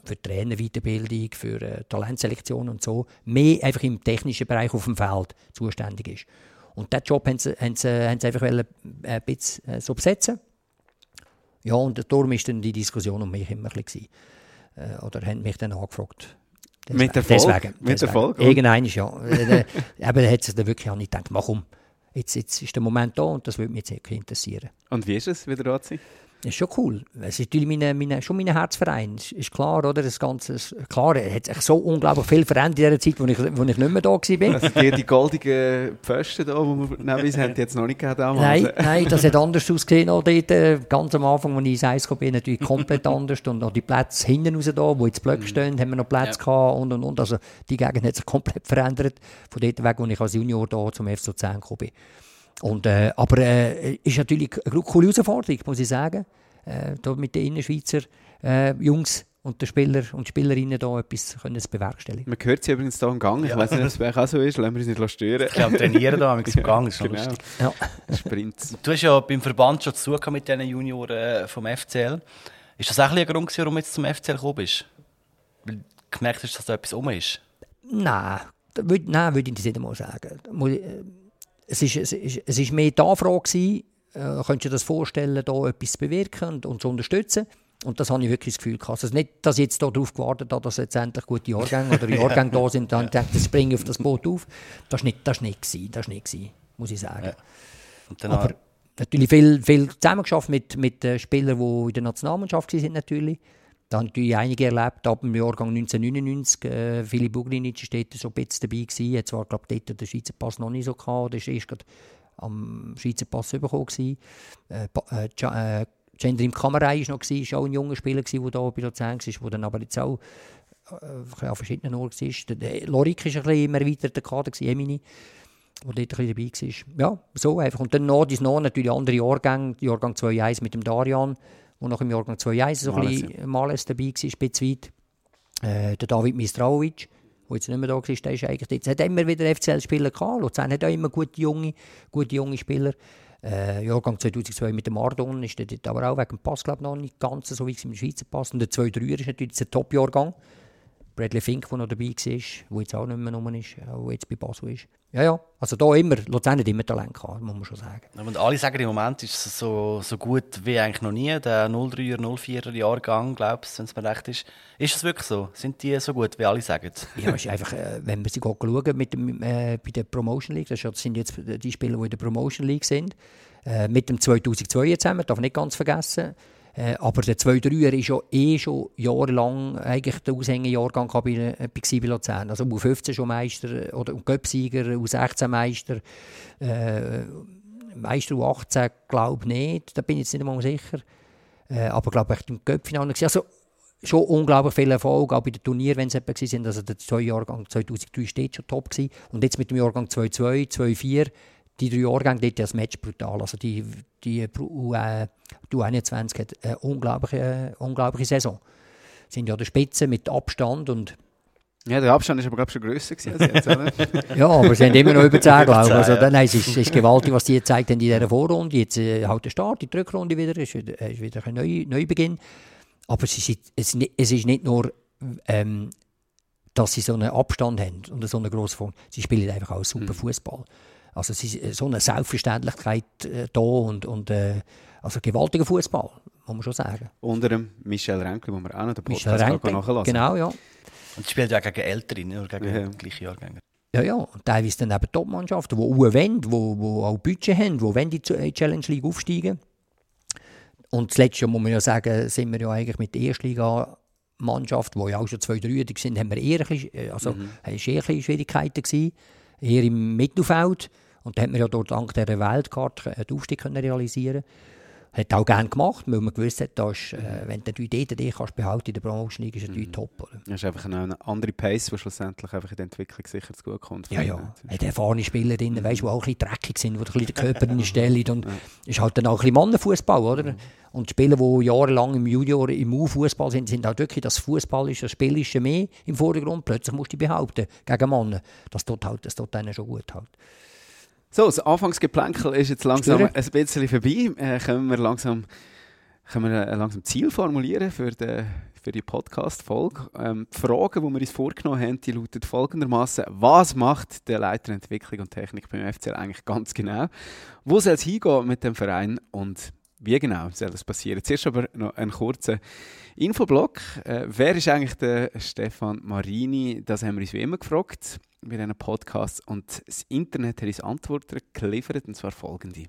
für Trainerweiterbildung, für äh, Talentselektion und so, mehr einfach im technischen Bereich auf dem Feld zuständig ist. Und diesen Job haben sie, haben sie, haben sie einfach äh, ein bisschen äh, so besetzen. Ja, und darum war dann die Diskussion um mich immer ein bisschen. Äh, oder haben mich dann angefragt. Deswegen, mit Erfolg? Deswegen, mit Erfolg? Irgendwann ist ja. aber da hat sich dann wirklich auch nicht gedacht, mach um. Jetzt, jetzt ist der Moment da und das würde mich jetzt interessieren. Und wie ist es, wieder da zu sein? Das ist schon cool. Es ist natürlich meine, meine, schon mein Herzverein. Ist, ist klar, oder? Das Ganze, ist, klar, es hat sich so unglaublich viel verändert in der Zeit, wo ich, wo ich nicht mehr da war. Also die, die goldigen Pfosten da, die wir neben uns haben, die jetzt noch nicht gehabt damals. Nein, nein, das hat anders ausgesehen. Auch dort, äh, ganz am Anfang, als ich ins Eis bin, natürlich komplett anders. Und auch die Plätze hinten raus, da, wo jetzt Blöcke Mhm. stehen, haben wir noch Plätze Ja. gehabt und, und, und. Also die Gegend hat sich komplett verändert. Von dort weg, wo ich als Junior da zum FC Luzern gekommen bin. Und, äh, aber äh, ist natürlich eine coole Herausforderung, muss ich sagen. Äh, da mit den Innerschweizer äh, Jungs und den Spieler und Spielerinnen da etwas können zu bewerkstelligen. Man hört sie übrigens hier im Gang. Ich Ja. weiß nicht, ob es auch so ist. Lassen wir uns nicht stören. Ich glaube, trainieren da, im Gang, ist Genau. lustig. Ja. Sprints. Du hast ja beim Verband schon zu mit diesen Junioren äh, vom FCL. Ist das auch ein Grund, gewesen, warum du jetzt zum FCL gekommen bist? Weil du gemerkt hast, dass da etwas um ist? Nein, nein, würde ich das nicht einmal sagen. Es ist, es, ist, es ist mehr die Anfrage gewesen, äh, könntest du dir das vorstellen, da etwas zu bewirken und, und zu unterstützen? Und das habe ich wirklich das Gefühl gehabt. Also nicht, dass ich jetzt darauf gewartet habe, dass jetzt endlich gute Jahrgänge oder Jahrgänge da sind, dann denke das springe ich auf das Boot auf. Das war nicht, das ist nicht, gewesen, das ist nicht gewesen, muss ich sagen. Ja. Aber natürlich viel, viel zusammengearbeitet mit, mit Spielern, die in der Nationalmannschaft waren natürlich. Da haben natürlich einige erlebt, ab dem Jahrgang 1999. Äh, Philipp Bugrinic war dort so ein bisschen dabei. Gewesen. Hat zwar, glaube dort den Schweizer Pass noch nicht so gehabt. Der war erst am Schweizer Pass bekommen. Gewesen. Äh, äh, äh, Gendrim Kamerei war noch, gewesen, war auch ein junger Spieler, gewesen, der da bei Luzern war, der dann aber jetzt auch äh, an verschiedenen Orten war. Der- Der Lorik war ein bisschen im erweiterten Kader, gewesen, Emini wo dort ein bisschen dabei war. Ja, so einfach. Und dann noch, noch natürlich andere Jahrgänge, Jahrgang 2.1 mit dem Darian, wo noch im Jahrgang 2.1 so ein Males, bisschen Males dabei war, ein bisschen weit. Äh, der David Mistrauic, der jetzt nicht mehr da war, der ist eigentlich jetzt hat immer wieder FCL-Spieler gehabt. Luzern hat auch immer gute junge, gute junge Spieler. Äh, Jahrgang 2002 mit dem Mardon ist der aber auch wegen dem Pass glaub, noch nicht ganz so wie es im Schweizer Pass. Und der 2-3er ist natürlich ein Top-Jahrgang. Bradley Fink, der noch dabei war, der jetzt auch nicht mehr rum ist, der jetzt bei Basel ist. Ja, ja, also da immer, Luzern hat immer Talent gehabt, muss man schon sagen. Und alle sagen, im Moment ist es so, so gut wie eigentlich noch nie. Der 03er, 04er Jahrgang, glaubst du, wenn es mir recht ist. Ist es wirklich so? Sind die so gut, wie alle sagen? Ja, es ist einfach, äh, wenn wir sie schauen mit dem, äh, bei der Promotion League, das sind jetzt die Spieler, die in der Promotion League sind, äh, mit dem 2002 zusammen, darf man nicht ganz vergessen. Äh, aber der 2-3er ist ja eh schon jahrelang eigentlich der Aushängejahrgang bei, äh, bei bei Luzern. Also U15 schon Meister äh, oder Göpsieger, U16 Meister, äh, Meister U18 glaube ich nicht, da bin ich jetzt nicht einmal sicher. Äh, aber glaube ich im Göppfinale gewesen. Also schon unglaublich viel Erfolg, auch bei den Turnieren, wenn es etwa waren. Also der zwei Jahrgang 2003 steht schon top gewesen. Und jetzt mit dem Jahrgang 2002, 2004, die drei Jahrgänge, dort das Match brutal. Also die, die, U, äh, die U21 hat eine unglaubliche, äh, unglaubliche Saison. Sind ja an der Spitze mit Abstand und Ja, der Abstand ist aber glaube ich schon grösser gewesen als jetzt, oder? ja, aber sie haben immer noch über 10, Über glaube ich. 10, Also, nein, es ist, es ist gewaltig, was die gezeigt haben in dieser Vorrunde. Jetzt äh, halt der Start, die Rückrunde wieder, ist ist wieder ein Neu Neubeginn. Aber es ist, es, es ist nicht nur, ähm, dass sie so einen Abstand haben und so eine grosse Form. Sie spielen einfach auch super Fußball. Also es ist äh, so eine Selbstverständlichkeit äh, da und, und äh, also gewaltiger Fußball, muss man schon sagen. Unter dem Michel Renkli, wo wir auch noch den Michel Podcast nachhören genau, ja. Und die spielen ja auch gegen Ältere, nicht nur gegen Ja. gleiche Jahrgänge. Ja, ja. Und teilweise dann eben Top-Mannschaften, die auch wollen, die, die auch Budget haben, die wollen die in die Challenge League aufsteigen. Und das Letzte muss man ja sagen, sind wir ja eigentlich mit der Erstliga-Mannschaft, die ja auch schon zwei, drei sind, haben wir eher ein bisschen, äh, also, Mhm. eher ein bisschen Schwierigkeiten gewesen, eher im Mittelfeld. Und da hat man ja dort dank dieser Weltkarte den Aufstieg können realisieren hat auch gerne gemacht, weil man gewusst hat, da ist, äh, wenn du die dort dich kannst behalten in der Promotion League, ist es Mhm. natürlich top. Oder? Das ist einfach eine, andere Pace, die schlussendlich einfach in der Entwicklung sicher zu gut kommt. Ja, ja. Hat erfahrene Spieler drin, weißt, die auch ein bisschen dreckig sind, die ein bisschen den Körper stellen. Und ist halt dann auch ein bisschen Mannenfußball, oder? Und die Spieler, die jahrelang im Junior, im U-Fußball sind, sind halt wirklich das Fußball ist, das Spielische mehr im Vordergrund. Plötzlich musst du dich behaupten gegen Mannen. Das tut halt, das tut denen schon gut halt. So, das Anfangsgeplänkel ist jetzt langsam Spüren. ein bisschen vorbei. Äh, können wir langsam, können wir äh, langsam Ziel formulieren für die, für die Podcast-Folge. Ähm, die Fragen, die wir uns vorgenommen haben, die lauten folgendermaßen: Was macht der Leiter Entwicklung und Technik beim FCL eigentlich ganz genau? Wo soll es hingehen mit dem Verein und wie genau soll das passieren? Zuerst aber noch einen kurzen Infoblock. Äh, wer ist eigentlich der Stefan Marini? Das haben wir uns wie immer gefragt bei diesen Podcasts und das Internet hat uns Antworten geliefert und zwar folgende.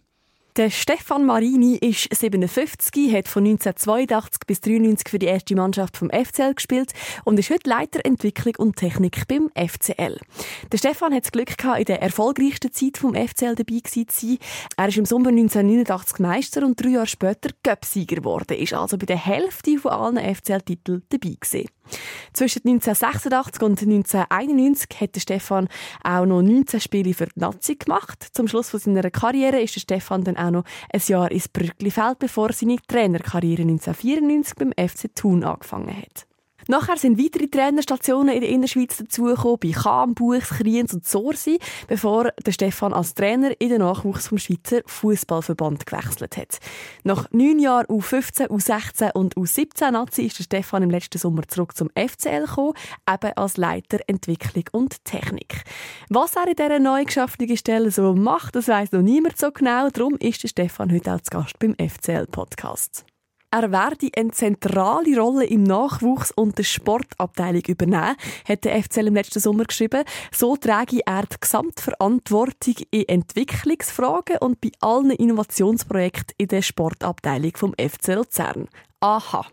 Der Stefan Marini ist 57, hat von 1982 bis 1993 für die erste Mannschaft vom FCL gespielt und ist heute Leiter Entwicklung und Technik beim FCL. Der Stefan hat das Glück gehabt, in der erfolgreichsten Zeit vom FCL dabei zu sein. Er ist im Sommer 1989 Meister und drei Jahre später Göpsieger geworden, ist also bei der Hälfte von allen FCL-Titeln dabei gewesen. Zwischen 1986 und 1991 hat Stefan auch noch 19 Spiele für die Nazi gemacht. Zum Schluss von seiner Karriere ist Stefan dann auch noch ein Jahr ins Brücklifeld, bevor seine Trainerkarriere 1994 beim FC Thun angefangen hat. Nachher sind weitere Trainerstationen in der Innerschweiz dazugekommen, bei Cham, Buchs, Kriens und Sorsi, bevor der Stefan als Trainer in den Nachwuchs vom Schweizer Fußballverband gewechselt hat. Nach neun Jahren U15, U16 und U17 Nazi ist der Stefan im letzten Sommer zurück zum FCL gekommen, eben als Leiter Entwicklung und Technik. Was er in dieser neu geschaffenen Stelle so macht, das weiss noch niemand so genau. Darum ist der Stefan heute auch zu Gast beim FCL-Podcast. Er werde eine zentrale Rolle im Nachwuchs und der Sportabteilung übernehmen, hat der FCL im letzten Sommer geschrieben. So trage er die Gesamtverantwortung in Entwicklungsfragen und bei allen Innovationsprojekten in der Sportabteilung vom FC Luzern. Aha.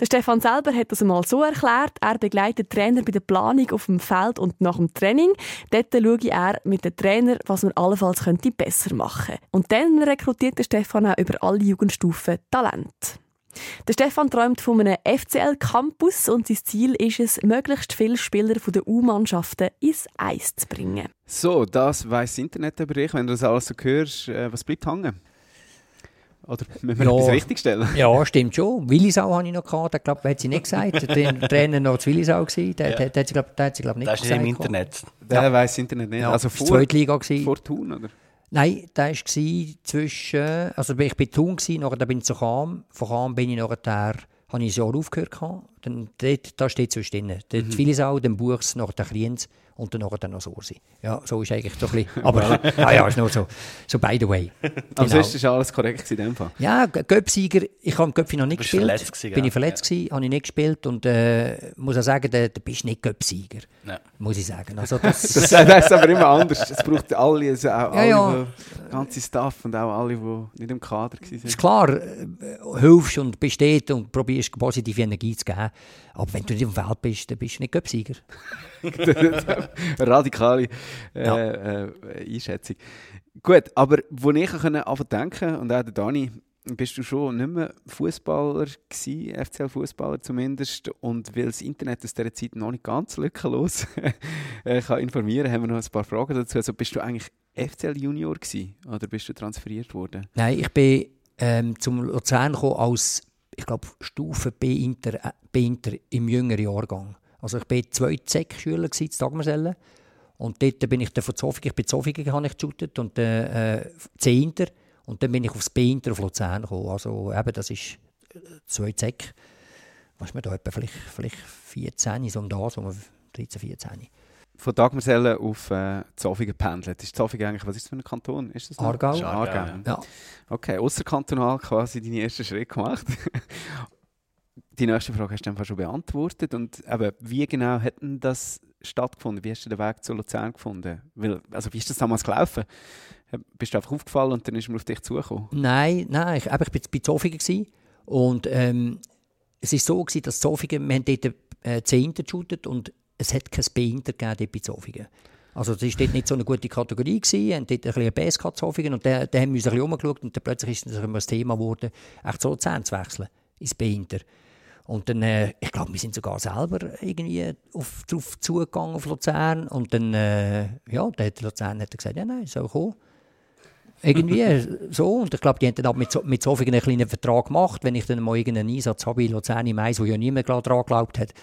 Der Stefan selber hat das einmal so erklärt, er begleitet Trainer bei der Planung auf dem Feld und nach dem Training. Dort schaue er mit den Trainer, was man allenfalls könnte besser machen könnte. Und dann rekrutiert der Stefan auch über alle Jugendstufen Talent. Der Stefan träumt von einem FCL-Campus und sein Ziel ist es, möglichst viele Spieler von den U-Mannschaften ins Eis zu bringen. So, das weiss das Internet über dich. Wenn du das alles so hörst, äh, was bleibt hängen? Oder müssen wir Ja. etwas richtigstellen? Ja, stimmt schon. Willisau habe ich noch gehabt, der glaube hat sie nicht gesagt. Der Trainer noch zu Willisau gewesen, der, der, der hat sie glaube der hat sie, glaub, nicht Das ist nicht gesagt. im Internet. Der Ja. weiss das Internet nicht. Ja, also vor, war Zweitliga gewesen. vor Thun, oder? Nein, der war zwischen, also ich bei Thun gewesen, nachher bin ich zu Cham, von Cham bin ich nachher, habe ich ein Jahr aufgehört gehabt. Dann, dort, da steht zwischen drin. Der mhm. Willisau, dann Buchs, nachher der Kriens und dann nachher noch Sorsi. Ja, so ist eigentlich so ein bisschen, aber ja, ja, ist nur so, so by the way. Aber Genau. sonst ist alles korrekt in dem Fall. Ja, Göpsieger, ich habe Göpfi noch nicht gespielt. verletzt gewesen, bin ich verletzt gewesen, habe ich nicht gespielt und äh, muss auch sagen, du, du bist nicht Göpsieger, Ja. muss ich sagen. Also das, Das, das ist aber immer anders. Es braucht alle, also auch alle, ja. die ganze Staff und auch alle, die nicht im Kader waren. ist klar, äh, hilfst und bist dort und probierst positive Energie zu geben. Aber wenn du nicht im Feld bist, dann bist du nicht Göpsieger. Radikale äh, Ja. äh, Einschätzung. Gut, aber wo ich anfangen denken und auch der Dani, bist du schon nicht mehr Fußballer gewesen, FCL-Fußballer zumindest. Und weil das Internet aus dieser Zeit noch nicht ganz lückenlos äh, kann informieren, haben wir noch ein paar Fragen dazu. Also bist du eigentlich FCL-Junior gewesen oder bist du transferiert worden? Nein, ich bin ähm, zum Luzern gekommen als, ich glaube, Stufe B-Inter äh, B-Inter im jüngeren Jahrgang. Also ich war zwei Zeck-Schüler in Dagmersellen. Und dort bin ich dann von Zofingen, ich bin Zofingen, habe ich geshootet und äh, äh, C-Inter. Und dann bin ich aufs B-Inter auf Luzern gekommen. Also eben, das ist äh, zwei Zeck. Was man da etwa vielleicht, vielleicht 14, so um das, um 13, 14. Von Dagmersellen auf äh, Zofingen pendelt. Ist Zofingen eigentlich, was ist das für ein Kanton? Ist das noch? Aargau. Ist Aargau, Aargau. Ja. Okay, außerkantonal quasi deinen ersten Schritt gemacht. Die nächste Frage hast du einfach schon beantwortet. Und eben, wie genau hat denn das stattgefunden? Wie hast du den Weg zu Luzern gefunden? Weil, also wie ist das damals gelaufen? Bist du einfach aufgefallen und dann ist man auf dich zugekommen? Nein, nein, ich, eben, ich bin bei Zofingen und ähm, es ist so gewesen, dass Zofingen, wir haben dort äh, C-Inter geshootet und es hat kein B-Inter gegeben bei Zofingen. Also das war dort nicht so eine gute Kategorie, gewesen, haben dort ein bisschen BS gehabt, Zofingen, und dann, haben wir uns ein bisschen umgeschaut und dann plötzlich ist es immer das Thema geworden, echt so Luzern zu wechseln, ins B-Inter. Und dann, äh, ich glaube, wir sind sogar selber irgendwie auf, drauf zugegangen auf Luzern und dann, äh, ja, dann hat Luzern hat gesagt, ja nein, soll kommen. Irgendwie so. Und ich glaube, die haben dann auch mit, so- mit Sofingen einen kleinen Vertrag gemacht. Wenn ich dann mal irgendeinen Einsatz habe in Luzern im Eis, wo ja niemand daran geglaubt hat,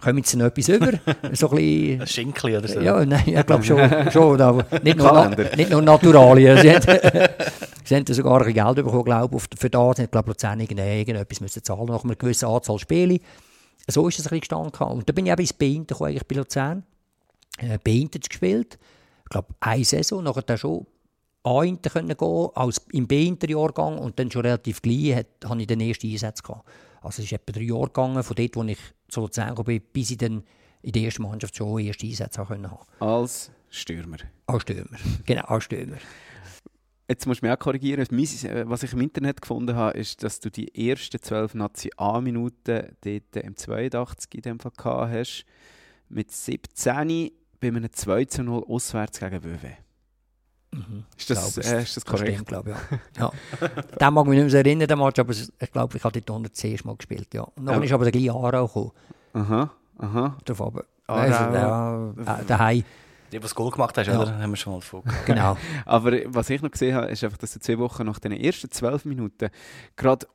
kommen sie noch etwas über. so ein bisschen, Ein Schinkli oder so. ja, nein, ich glaube schon. schon aber nicht, nur, nicht nur Naturalien. Sie haben, sie haben sogar ein Geld bekommen, glaube ich, für das. Ich glaube, Luzern irgend- irgendetwas müssen zahlen nach einer gewissen Anzahl Spiele. So ist es ein bisschen gestanden. Und dann bin ich eben ins B-Inter gekommen, eigentlich bei Luzern. Äh, B-Inter gespielt. Ich glaube, eine Saison. Nachher dann schon A-Inter können gehen, als im B-Inter-Jahrgang. Und dann schon relativ gleich hat, habe ich den ersten Einsatz gehabt. Also es ist etwa drei Jahre gegangen, von dort, wo ich zu Luzern gekommen bin, bis ich dann in der ersten Mannschaft schon erste Einsätze haben haben. Als Stürmer. Als Stürmer. Genau, als Stürmer. Jetzt musst du mich auch korrigieren. Äh, was ich im Internet gefunden habe, ist, dass du die ersten 12 Nazi-A-Minuten dort im 82 in dem Fall gehabt hast. Mit 17 bei einem 2 zu 0 auswärts gegen Wöwe. Mhm. Ist, das, glaube, äh, ist das korrekt? Stimmt, glaube ich, ja. ja. Den mag ich mich nicht mehr erinnern, den Match, aber ich glaube, ich habe dort 110 Mal gespielt. Ja. Und dann ja. ist aber der gleiche Aarau gekommen. Aha, aha. Drauf aber. Also, ja, äh, daheim. Die das Goal gemacht hast, ja. oder? Haben wir schon mal vor. Genau. aber was ich noch gesehen habe, ist einfach, dass du zwei Wochen nach den ersten zwölf Minuten gerade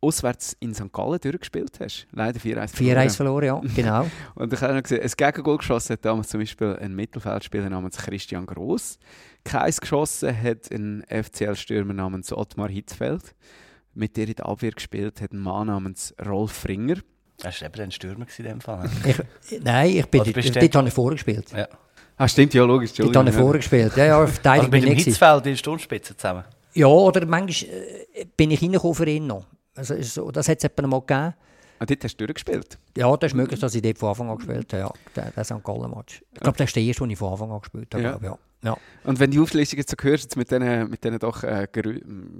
auswärts in St. Gallen durchgespielt hast. Leider 4-1 verloren. 4-1 verloren, ja, genau. und ich habe noch gesehen, ein Gegengol geschossen hat damals zum Beispiel ein Mittelfeldspieler namens Christian Gross. Keins geschossen hat ein FCL-Stürmer namens Ottmar Hitzfeld. Mit der in der Abwehr gespielt hat ein Mann namens Rolf Ringer. Das war eben ein Stürmer in dem Fall. ich, nein, ich bin dort, dort habe ich vorgespielt. Ja. Ah, stimmt, ja, logisch. Dort habe ich vorgespielt. Ja, ja, also mit dem Hitzfeld in Sturmspitze zusammen? Ja, oder manchmal äh, bin ich reingekommen für ihn noch. Also, so, das hat es etwa mal gegeben. Ah, dort hast du durchgespielt? Ja, das ist möglich, dass ich dort von Anfang an gespielt habe. Ja, der, der St. Gallen-Match. Ich glaube, das ist der erste, den ich von Anfang an gespielt habe. Ja. ja. Ja. Und wenn du die Auflistung jetzt so hörst, jetzt mit diesen mit denen doch äh,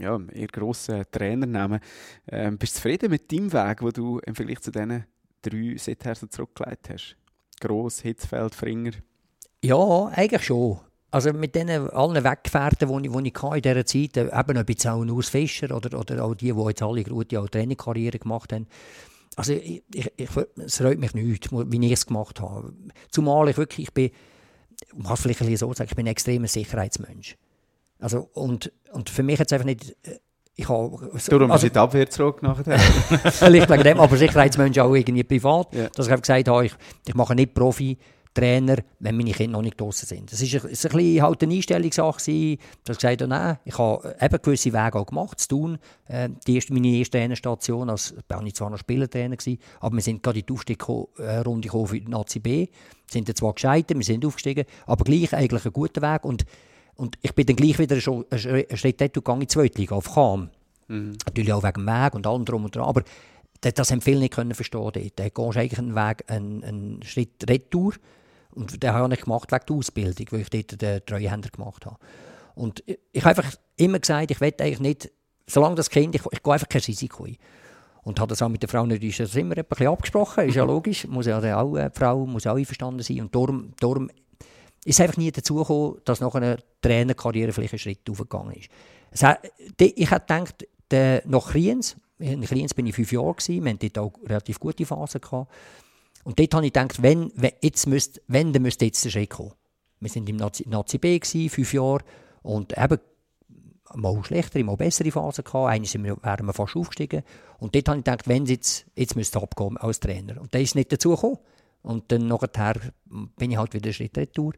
ja, eher grossen Trainernamen, äh, bist du zufrieden mit deinem Weg, den du im Vergleich zu diesen drei seither so zurückgelegt hast? Gross, Hitzfeld, Fringer? Ja, eigentlich schon. Also mit den allen Weggefährten, die ich, die ich in dieser Zeit, äh, eben ob jetzt auch Urs Fischer oder, oder auch die, die jetzt alle gute Trainerkarriere gemacht haben, also ich, ich, ich, es reut mich nicht, wie ich es gemacht habe. Zumal ich wirklich, ich bin, kann vielleicht ein so sagen, ich bin ein extremer Sicherheitsmensch. Also, und, und für mich jetzt einfach nicht... Ich habe, Darum also, die Abwehr zurück nachher. vielleicht wegen dem, aber Sicherheitsmensch auch irgendwie privat. Ja. Dass ich gesagt habe, ich, ich mache nicht Profi Trainer, wenn meine Kinder noch nicht draußen sind. Das war ein, ein bisschen halt eine Einstellungssache. Ich habe gesagt, oh nein, ich habe eben gewisse Wege auch gemacht, zu tun. Äh, die erste, meine erste Trainerstation, als, war ich zwar noch Spielertrainer, gewesen, aber wir sind gerade in die Aufstiegsrunde für die Nazi B. Wir sind zwar gescheitert, wir sind aufgestiegen, aber gleich eigentlich ein guter Weg. Und, und ich bin dann gleich wieder einen Schritt dort gegangen in die Zweitliga, auf Cham. Mhm. Natürlich auch wegen dem Weg und allem drum und dran. Aber das haben viele nicht können verstehen. Dort. Da gehst du eigentlich einen Weg, einen, einen Schritt retour. Und den habe ich gemacht wegen der Ausbildung, weil ich dort den Treuhänder gemacht habe. Und ich, habe einfach immer gesagt, ich will eigentlich nicht, solange das Kind, ich, ich gehe einfach kein Risiko ein. Und habe das auch mit der Frau natürlich das immer ein bisschen abgesprochen, ist ja logisch, muss ja auch, äh, die Frau muss auch einverstanden sein. Und darum, darum ist es einfach nie dazu gekommen, dass nach einer Trainerkarriere vielleicht ein Schritt aufgegangen ist. Hat, ich habe gedacht, der, nach Kriens, in Kriens bin ich fünf Jahre, gewesen, wir hatten dort auch relativ gute Phasen gehabt, und dort habe ich gedacht, wenn, wenn, jetzt müsst, wenn dann müsste jetzt der Schritt kommen. Wir waren im Nazi, Nazi B, gewesen, fünf Jahre, und eben mal schlechtere, mal bessere Phasen gehabt. Einmal wären wir fast aufgestiegen. Und dort habe ich gedacht, wenn jetzt, jetzt müsste abgehen als Trainer. Und da ist nicht dazu gekommen. Und dann nachher bin ich halt wieder einen Schritt retour.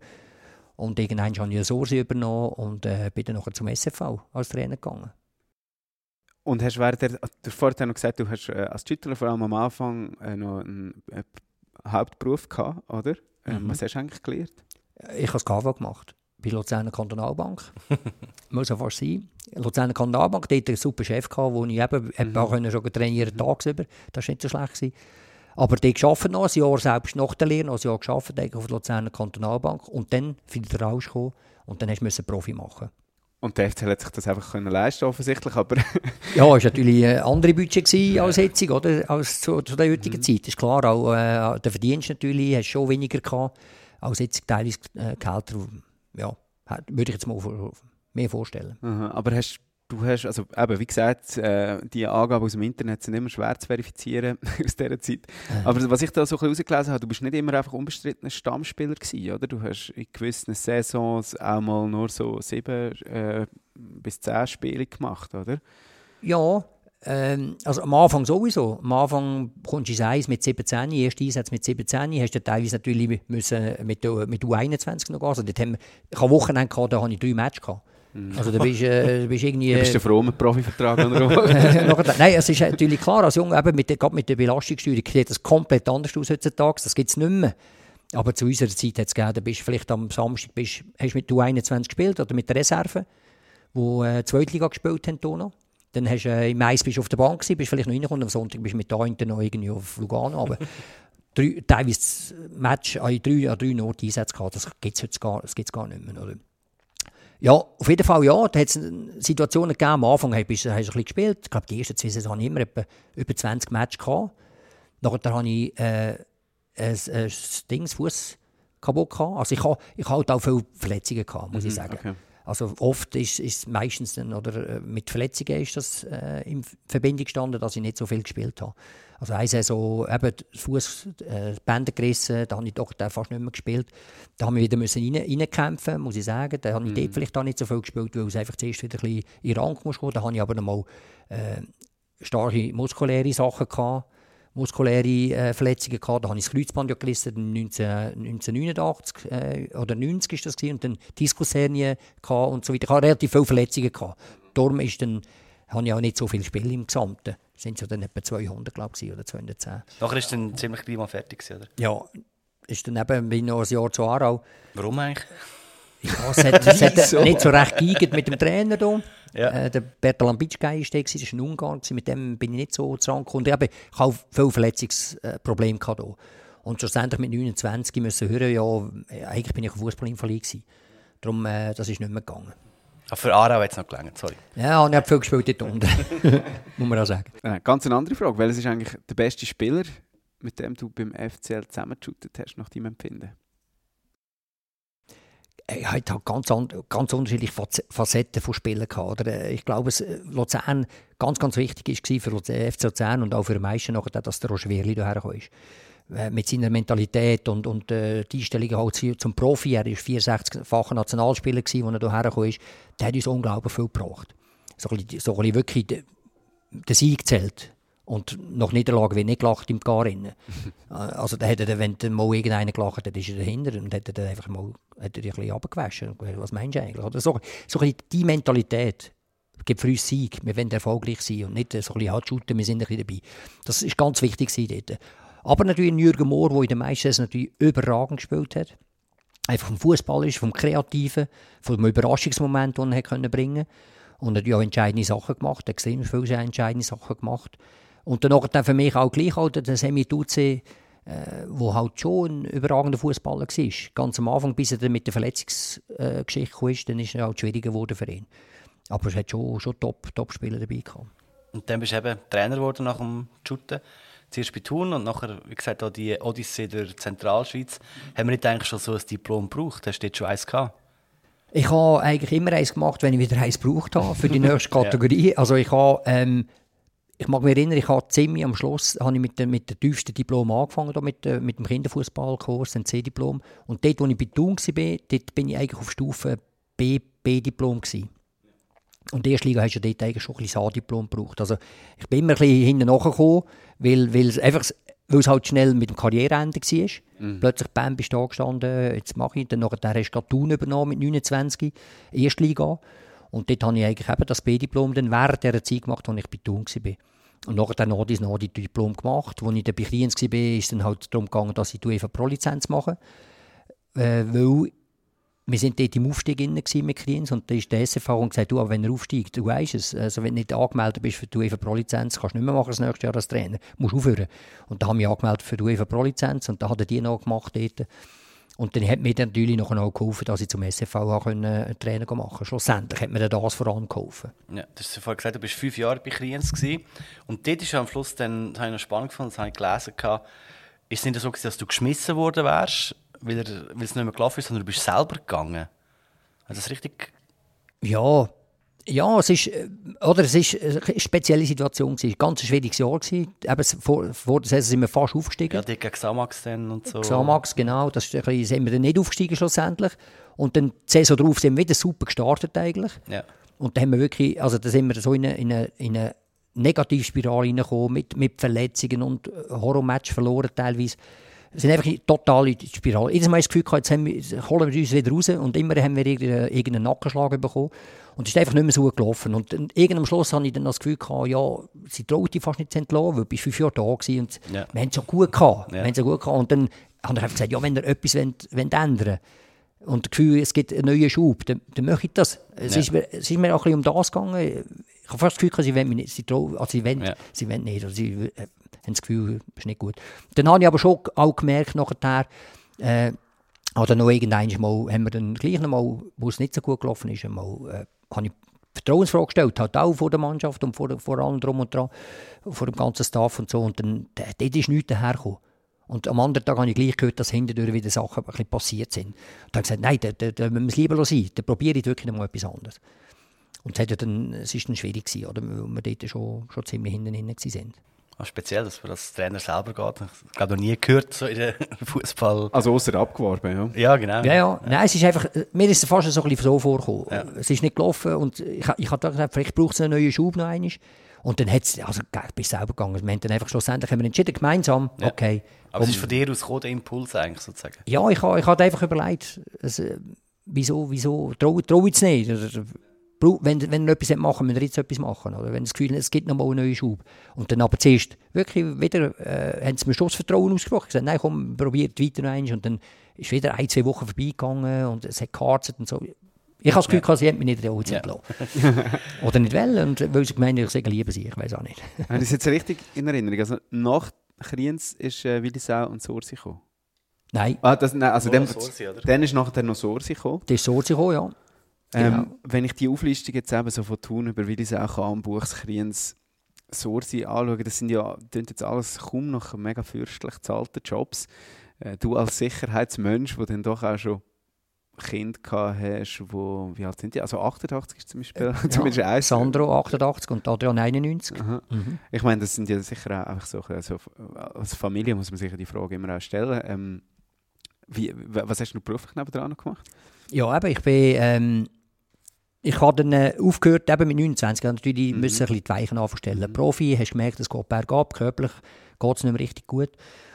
Und irgendwann habe ich eine Source übernommen und äh, bin dann nachher zum SFV als Trainer gegangen. Und hast während du vorhin noch gesagt, du hast äh, als Schüttler vor allem am Anfang äh, noch einen äh, Hauptberuf gehabt, oder? Ähm, mhm. Was hast du eigentlich gelernt? Ich habe das KV gemacht, bei Luzerner Kantonalbank. Muss ja fast sein. Luzerner Kantonalbank, dort einen super Chef gehabt, wo ich eben mhm. ein schon trainieren tagsüber. Das war nicht so schlecht. Gewesen. Aber die gearbeitet noch ein Jahr selbst nach der Lehre, noch ein Jahr gearbeitet auf der Luzerner Kantonalbank und dann wieder rausgekommen und dann musste du Profi machen. Und der FCL hat sich das einfach können leisten offensichtlich, aber... ja, es war natürlich ein anderes Budget als jetzt, oder? Als zu, zu der heutigen mhm. Zeit. Ist klar, auch äh, der Verdienst natürlich hast schon weniger gehabt, als jetzt teilweise äh, Gehälter, ja, würde ich jetzt mal mehr vorstellen. Aha, aber hast du hast, also eben, wie gesagt, äh, die Angaben aus dem Internet sind immer schwer zu verifizieren aus dieser Zeit. Äh. Aber was ich da so ein bisschen herausgelesen habe, du bist nicht immer einfach unbestrittener Stammspieler gewesen, oder? Du hast in gewissen Saisons auch mal nur so sieben äh, bis zehn Spiele gemacht, oder? Ja, ähm, also am Anfang sowieso. Am Anfang kommst du ins Eis mit 17, erst Einsatz mit 17, hast du teilweise natürlich müssen mit, mit U21 noch gehen. Also dort haben wir, ich habe Wochenende gehabt, da hatte ich drei Matches gehabt. Also da bist, äh, bist irgendwie... Du bist du froh mit Profivertrag Nein, es ist natürlich klar, als Junge, eben mit, gerade mit der Belastungssteuerung sieht das komplett anders aus heutzutage, das gibt es nicht mehr. Aber zu unserer Zeit hat es gegeben, da bist vielleicht am Samstag, bist, hast mit U21 gespielt oder mit der Reserve, wo äh, Zweitliga gespielt haben. Hier Dann hast du äh, im Mais bist auf der Bank gewesen, bist vielleicht noch reingekommen, am Sonntag bist du mit da noch irgendwie auf Lugano, aber drei, teilweise Match an drei, an drei Orten Einsätze gehabt, das gibt es gar, gar nicht mehr. Oder? Ja, auf jeden Fall ja. Da hat es Situationen gegeben, am Anfang hast du ein bisschen gespielt. Ich glaube, die ersten zwei Saison hatte ich immer etwa über 20 Matches. Gehabt. Nachher hatte ich äh, ein, ein Ding, Fuß kaputt. Gehabt. Also ich hatte ich halt auch viele Verletzungen, gehabt, muss ich Mhm, sagen. okay. Also oft ist es meistens dann, oder äh, mit Verletzungen ist das äh, in Verbindung gestanden, dass ich nicht so viel gespielt habe. Also eine Saison, eben Fuß, äh, Bänder gerissen, da habe ich doch fast nicht mehr gespielt. Da haben wir wieder müssen rein, reinkämpfen, muss ich sagen. Da habe ich dort vielleicht auch nicht so viel gespielt, weil es einfach zuerst wieder ein bisschen in Rang muss kommen. Da habe ich aber noch mal äh, starke muskuläre Sachen gehabt muskuläre äh, Verletzungen gehabt. Da habe ich das Kreuzband ja gerissen, 19, 1989 äh, oder 90 ist das gewesen, und dann Diskushernie und so weiter. Ich habe relativ viele Verletzungen gehabt. Darum ist dann, habe ich auch nicht so viele Spiele im Gesamten. Es sind ja dann etwa 200, glaube ich, oder 210. Nachher ist dann ziemlich gleich mal fertig oder? Ja, ist dann eben bin ich noch ein Jahr zu Aarau. Warum eigentlich? Ja, es hat, es hat nicht so recht geeignet mit dem Trainer da. Ja. Äh, der Bertalan Bitschgei war das war ein Ungarn, mit dem bin ich nicht so zusammengekommen. Ich habe habe viele Verletzungsprobleme gehabt. hier. Und schlussendlich mit 29 müssen hören, ja, äh, eigentlich bin ich ein Fußballinvalid gewesen. Darum, äh, das ist nicht mehr gegangen. Ah, für Aarau hat es noch gelangt, sorry. Ja, und ich habe viel gespielt dort unten, muss man auch sagen. Äh, ganz eine andere Frage. Welches ist eigentlich der beste Spieler, mit dem du beim FCL zusammengeschootet hast, nach deinem Empfinden? er hat halt ganz, an, ganz unterschiedliche Facetten von Spielen gehabt. Oder? Äh, Ich glaube, dass äh, Luzern ganz, ganz wichtig war für den FC Luzern und auch für die meisten nachher, dass der Roger Wehrli daher kam. Äh, Mit seiner Mentalität und, und äh, die Einstellung halt zu- zum Profi. Er war 64-facher Nationalspieler, gewesen, als er hierher kam. Der hat uns unglaublich viel gebracht. So ein bisschen, so ein bisschen wirklich der, der Sieg zählt. Und nach Niederlage wird nicht gelacht im Garinnen. also da hat er, wenn dann mal irgendeiner gelacht hat, ist er dahinter und hat er dann einfach mal hat er ein bisschen runtergewaschen. Was meinst du eigentlich? Oder so, so ein bisschen die Mentalität gibt für uns Sieg. Wir wollen erfolgreich sein und nicht so ein bisschen halt shooten, wir sind ein bisschen dabei. Das ist ganz wichtig dort. Aber natürlich Jürgen Mohr, der in den meisten Saison natürlich überragend gespielt hat. Einfach vom Fußball ist, vom Kreativen, vom Überraschungsmoment, den er können bringen Und er ja auch entscheidende Sachen gemacht, er hat extrem viele entscheidende Sachen gemacht. Und dann dann für mich auch gleich halt der Semi Duce, äh, wo halt schon ein überragender Fußballer war. Ganz am Anfang, bis er dann mit der Verletzungsgeschichte kam, dann ist er halt schwieriger geworden für ihn. Aber es hat schon, schon Top- Top-Spieler dabei gehabt. Und dann bist du eben Trainer geworden nach dem Shooten. Zuerst bei Thun und nachher, wie gesagt, auch die Odyssee durch Zentralschweiz. Haben wir nicht eigentlich schon so ein Diplom gebraucht? Hast du dort schon eins gehabt? Ich habe eigentlich immer eins gemacht, wenn ich wieder eins gebraucht habe für die nächste Kategorie. Also ich habe, ähm, ich mag mich erinnern, ich habe ziemlich am Schluss habe ich mit, dem- mit dem tiefsten Diplom angefangen, da mit, äh, mit dem Kinderfußballkurs, dem C-Diplom. Und dort, wo ich bei Thun war, dort bin ich eigentlich auf Stufe B, B-Diplom gewesen. Und die erste Liga hast du ja dort eigentlich schon ein bisschen A-Diplom gebraucht. Also ich bin immer ein bisschen hinten nachgekommen, weil, weil, es einfach, weil es halt schnell mit dem Karriereende war. Plötzlich bam, bist du da gestanden, jetzt mache ich. Dann nachher hast du Thun übernommen mit 29, erste Liga. Und dort habe ich eigentlich eben das B-Diplom dann während dieser Zeit gemacht, als ich bei Thun war. Und nachher dann noch das noch die Diplom gemacht. Als ich dann bei Kriens war, ist es dann halt darum gegangen, dass ich die UEFA Pro-Lizenz mache. Äh, weil wir sind dort im Aufstieg innen mit Kriens und da ist der SFV und gesagt, du, aber wenn er aufsteigt, du weißt es, also wenn du nicht angemeldet bist für die UEFA Pro-Lizenz, kannst du nicht mehr machen das nächste Jahr als Trainer, musst aufhören. Und da haben wir angemeldet für die UEFA Pro-Lizenz und da hat er die noch gemacht dort. Und dann hat mir dann natürlich noch auch geholfen, dass ich zum SFV auch einen Trainer machen konnte. Schlussendlich hat mir dann das vor allem geholfen. Ja, du hast vorhin gesagt, du bist fünf Jahre bei Kriens gewesen. Und dort ist am Schluss dann, das habe ich noch spannend gefunden, das habe ich gelesen, ist es nicht so dass du geschmissen worden wärst, weil, er, weil es nicht mehr gelaufen ist, sondern du bist selber gegangen. Also das richtig... Ja, ja, es ist, äh, oder es ist eine spezielle Situation gewesen. Ganz ein schwieriges Jahr gewesen. Eben vor, vor der Saison sind wir fast aufgestiegen. Ja, gegen Samax dann und so. Xamax, genau. Das ist bisschen, sind wir dann nicht aufgestiegen schlussendlich. Und dann die Saison darauf sind wir wieder super gestartet eigentlich. Ja. Und dann haben wir wirklich, also da sind wir so in eine, in eine, in eine Negativspirale reingekommen, mit, mit Verletzungen und äh, Horrormatch verloren teilweise. Sind einfach in total in die Spirale. Jedes Mal das Gefühl gehabt, jetzt haben wir, holen wir uns wieder raus und immer haben wir irgendeinen, irgendeinen Nackenschlag bekommen. Und es ist einfach nicht mehr so gelaufen. Und irgendwann am Schluss habe ich dann das Gefühl gehabt, ja, sie traut dich fast nicht zu entlassen, weil du bist fünf Jahre da gewesen und Ja. wir haben es so gut gehabt. Ja. Wir haben es so gut gehabt. Und dann haben wir einfach gesagt, ja, wenn ihr etwas wollt, wollt ändern und das Gefühl, es gibt einen neuen Schub, dann, dann möchte ich das. Es, Ja. ist mir, es ist mir auch ein bisschen um das gegangen. Ich habe fast das Gefühl, gehabt, sie wollen mich nicht, sie, trauen, also sie, wollen, Ja. sie wollen nicht, oder sie haben das Gefühl, es ist nicht gut. Dann habe ich aber schon auch gemerkt, nachher, äh, Oder noch irgendwann mal, haben wir dann gleich noch mal, wo es nicht so gut gelaufen ist, mal, äh, habe ich Vertrauensfrage gestellt, halt auch vor der Mannschaft und vor, vor allem drum und dran, vor dem ganzen Staff und so. Und dann, dort ist nichts dahergekommen. Und am anderen Tag habe ich gleich gehört, dass hinterher wieder Sachen ein bisschen passiert sind. Und dann gesagt, nein, da, da, da müssen wir es lieber sein. Dann probiere ich wirklich mal etwas anderes. Und es, hat dann, es ist dann schwierig gewesen, oder? weil wir dort schon, schon ziemlich hinten waren. Ah, speziell, dass man als Trainer selber geht. Ich glaube, noch nie gehört so in der Fußball. Also außer abgeworben, ja. Ja, genau. Ja, ja. Nein, es ist einfach, mir ist es fast so ein bisschen so vorgekommen. Ja. Es ist nicht gelaufen und ich, ich habe gesagt, vielleicht braucht es einen neuen Schub noch einmal. Und dann hat es, also ich bin selber gegangen. Wir haben dann einfach schlussendlich haben wir entschieden, gemeinsam, Ja. okay. Aber es um- ist von dir aus gekommen, der Impuls eigentlich sozusagen. Ja, ich habe ich hab einfach überlegt, es, äh, wieso, wieso traue trau ich es nicht? Wenn, wenn wir etwas machen müssen wir jetzt etwas machen. Oder wenn das Gefühl hat, es gibt noch mal einen neuen Schub. Und dann aber zuerst wirklich wieder, äh, haben sie mir Schussvertrauen ausgesprochen. Ich gesagt, nein, komm, probiert weiter noch einmal. Und dann ist wieder ein, zwei Wochen vorbeigegangen und es hat geharzt und so. Ich habe das Gefühl, gehabt, sie hat mich nicht in die Zeit Ja. gelassen. Oder nicht wollen, und weil sie gemeint haben, ich sage lieber sie, ich weiß auch nicht. Habe ich das jetzt richtig in Erinnerung? Also nach Kriens ist äh, Willisau und Sorsi gekommen. Nein, Ah, das, nein, also dem, noch Sorsi, oder? dann ist nachher noch Sorsi gekommen. das ist so gekommen, ja. Ähm, Genau. Wenn ich die Auflistung jetzt eben so von Thun über Willisau, Cham, Buchs, Kriens, Sorsi anschaue, das sind ja jetzt alles kaum noch mega fürstlich bezahlte Jobs. Äh, du als Sicherheitsmensch, der dann doch auch schon Kind hast, wo, wie alt sind die? Also 88 ist zum Beispiel, zumindest eins. Sandro 88 und Adrian 91. Aha. Mhm. Ich meine, das sind ja sicher auch einfach so, also als Familie muss man sich ja die Frage immer auch stellen. Ähm, wie, was hast du noch beruflich nebenan noch gemacht? Ja, eben, ich bin, ähm, ich habe dann äh, aufgehört, eben mit 29, ich habe natürlich Mhm. müssen ein bisschen die Weichen anstellen. Profi, hast gemerkt, es geht bergab, körperlich geht es nicht mehr richtig gut.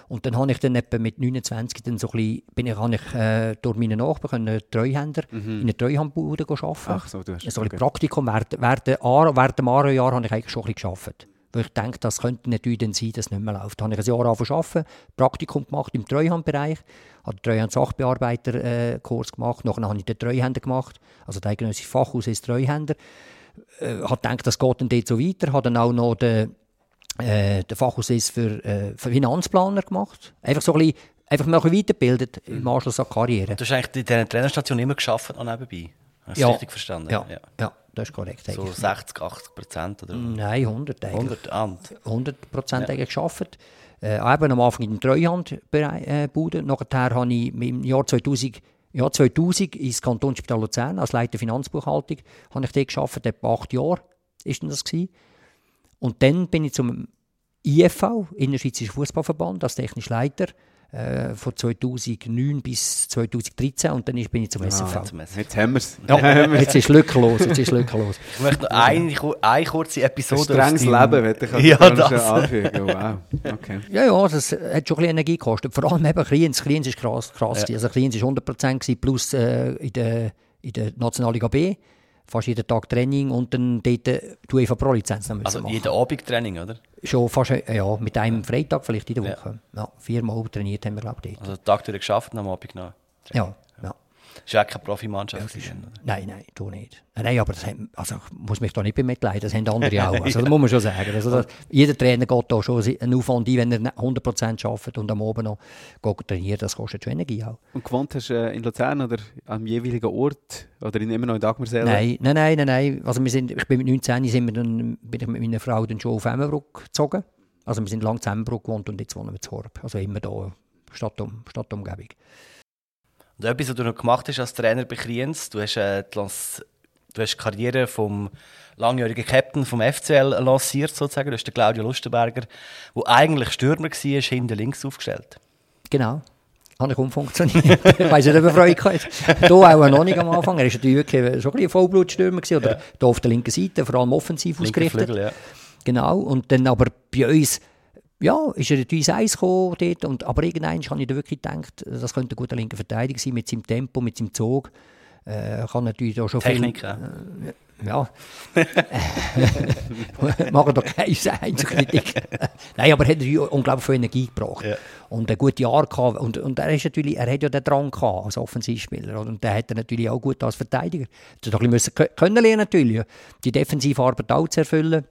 Und dann habe ich dann etwa mit 29 dann so ein bisschen, bin ich, habe ich äh, durch meine Nachbarn einen Treuhänder in einer Treuhandbude arbeiten. Ach so, du hast so ein okay. Praktikum während, während, dem Aare-Jahr habe ich eigentlich schon ein bisschen gearbeitet. Weil ich denke, das könnte natürlich dann sein, dass es nicht mehr läuft. Da habe ich ein Jahr angefangen zu arbeiten, Praktikum gemacht im Treuhandbereich, habe den Treuhand-Sachbearbeiter-Kurs gemacht, nachher habe ich den Treuhänder gemacht, also der eidgenössische Fachhaus ist Treuhänder. Äh, habe gedacht, das geht dann dort so weiter, habe dann auch noch den, äh, den Fachaussitz für, äh, für Finanzplaner gemacht. Einfach so ein bisschen, einfach mal ein bisschen weitergebildet im Anschluss an die Karriere. Du hast eigentlich in dieser Trainerstation immer geschafft noch nebenbei. Hast du Ja. richtig verstanden? Ja, ja. das ist korrekt. So eigentlich. 60, 80 Prozent oder Nein, 100 eigentlich. 100 Amt. 100 Prozent eigentlich gearbeitet. Äh, eben am Anfang in der Treuhandbude. Nachher habe ich im Jahr 2000, ja, 2000 ins Kantonsspital Luzern als Leiter Finanzbuchhaltung habe ich dort gearbeitet, etwa acht Jahre denn das gewesen. Und dann bin ich zum IFV, Innerschweizerischen Fußballverband, als technischer Leiter äh, von 2009 bis 2013 und dann ist- bin ich zum SFV. SFV. Jetzt haben wir es. Ja, jetzt ist lückenlos, jetzt ist lückenlos. Ich möchte noch eine, eine kurze Ein Episode strenges aus deinem- Leben, würde ich Ja, das. schon anfügen. Wow. Okay. Ja, ja, das hat schon ein bisschen Energie gekostet. Vor allem eben Kriens. Kriens ist krass. krass Ja. Also Kriens war 100% gewesen, plus äh, in der, in der Nationalliga B. Fast jeden Tag Training und dann dort die UEFA noch müssen Also machen. jeden Abend Training, oder? Schon fast, äh, ja, mit einem Freitag vielleicht in der Woche. Ja. viermal trainiert haben wir, glaube ich, dort. Also den Tag durch geschafft und am Abend noch. Ja, ja. Das war auch keine Profimannschaft. oder? Nein, nein, du nicht. Nein, aber das haben, also, ich muss mich da nicht bemitleiden, das haben andere auch. Also, das muss man schon sagen. Also, das, jeder Trainer geht da schon einen Aufwand ein, wenn er nicht 100% arbeitet und am Abend noch geht trainieren, das kostet schon Energie auch. Und gewohnt hast du äh, in Luzern oder am jeweiligen Ort oder in, immer noch in Dagmarsellen? Nein, nein, nein, nein, nein. Also wir sind, ich bin mit 19 sind wir dann, bin ich mit meiner Frau dann schon auf Emmenbruck gezogen. Also wir sind lange zu Emmenbruck gewohnt und jetzt wohnen wir zu Horb. Also immer da, Stadtum, Stadtumgebung. Und etwas, was du noch gemacht hast als Trainer bei Kriens, du hast, äh, die Lans- du hast die Karriere vom langjährigen Captain vom FCL lanciert, sozusagen. Du hast den Claudio Lustenberger, der eigentlich Stürmer war, hinten links aufgestellt. Genau. Habe ich umfunktioniert. ich weiss nicht, ob er Freude gehabt hat. Hier auch noch nicht am Anfang. Er war natürlich wirklich schon ein Vollblutstürmer. gewesen, Oder Ja. hier auf der linken Seite, vor allem offensiv Linker ausgerichtet. Flügel, ja. Genau. Und dann aber bei uns, ja, ist er natürlich Eis gekommen dort. Und, aber irgendwann habe ich da wirklich gedacht, das könnte ein guter linker Verteidiger sein, mit seinem Tempo, mit seinem Zug. Äh, kann natürlich da schon Technik, viel... ja. Ja. Machen doch keine Einzelkritik. Nein, aber er hat natürlich unglaublich viel Energie gebracht. Ja. Und ein gutes Jahr gehabt. Und, und er, ist natürlich, er hat ja den Drang gehabt als Offensivspieler. Und der hat er natürlich auch gut als Verteidiger. Er hat ein bisschen kö- können lernen natürlich. Die Defensivarbeit auch zu erfüllen.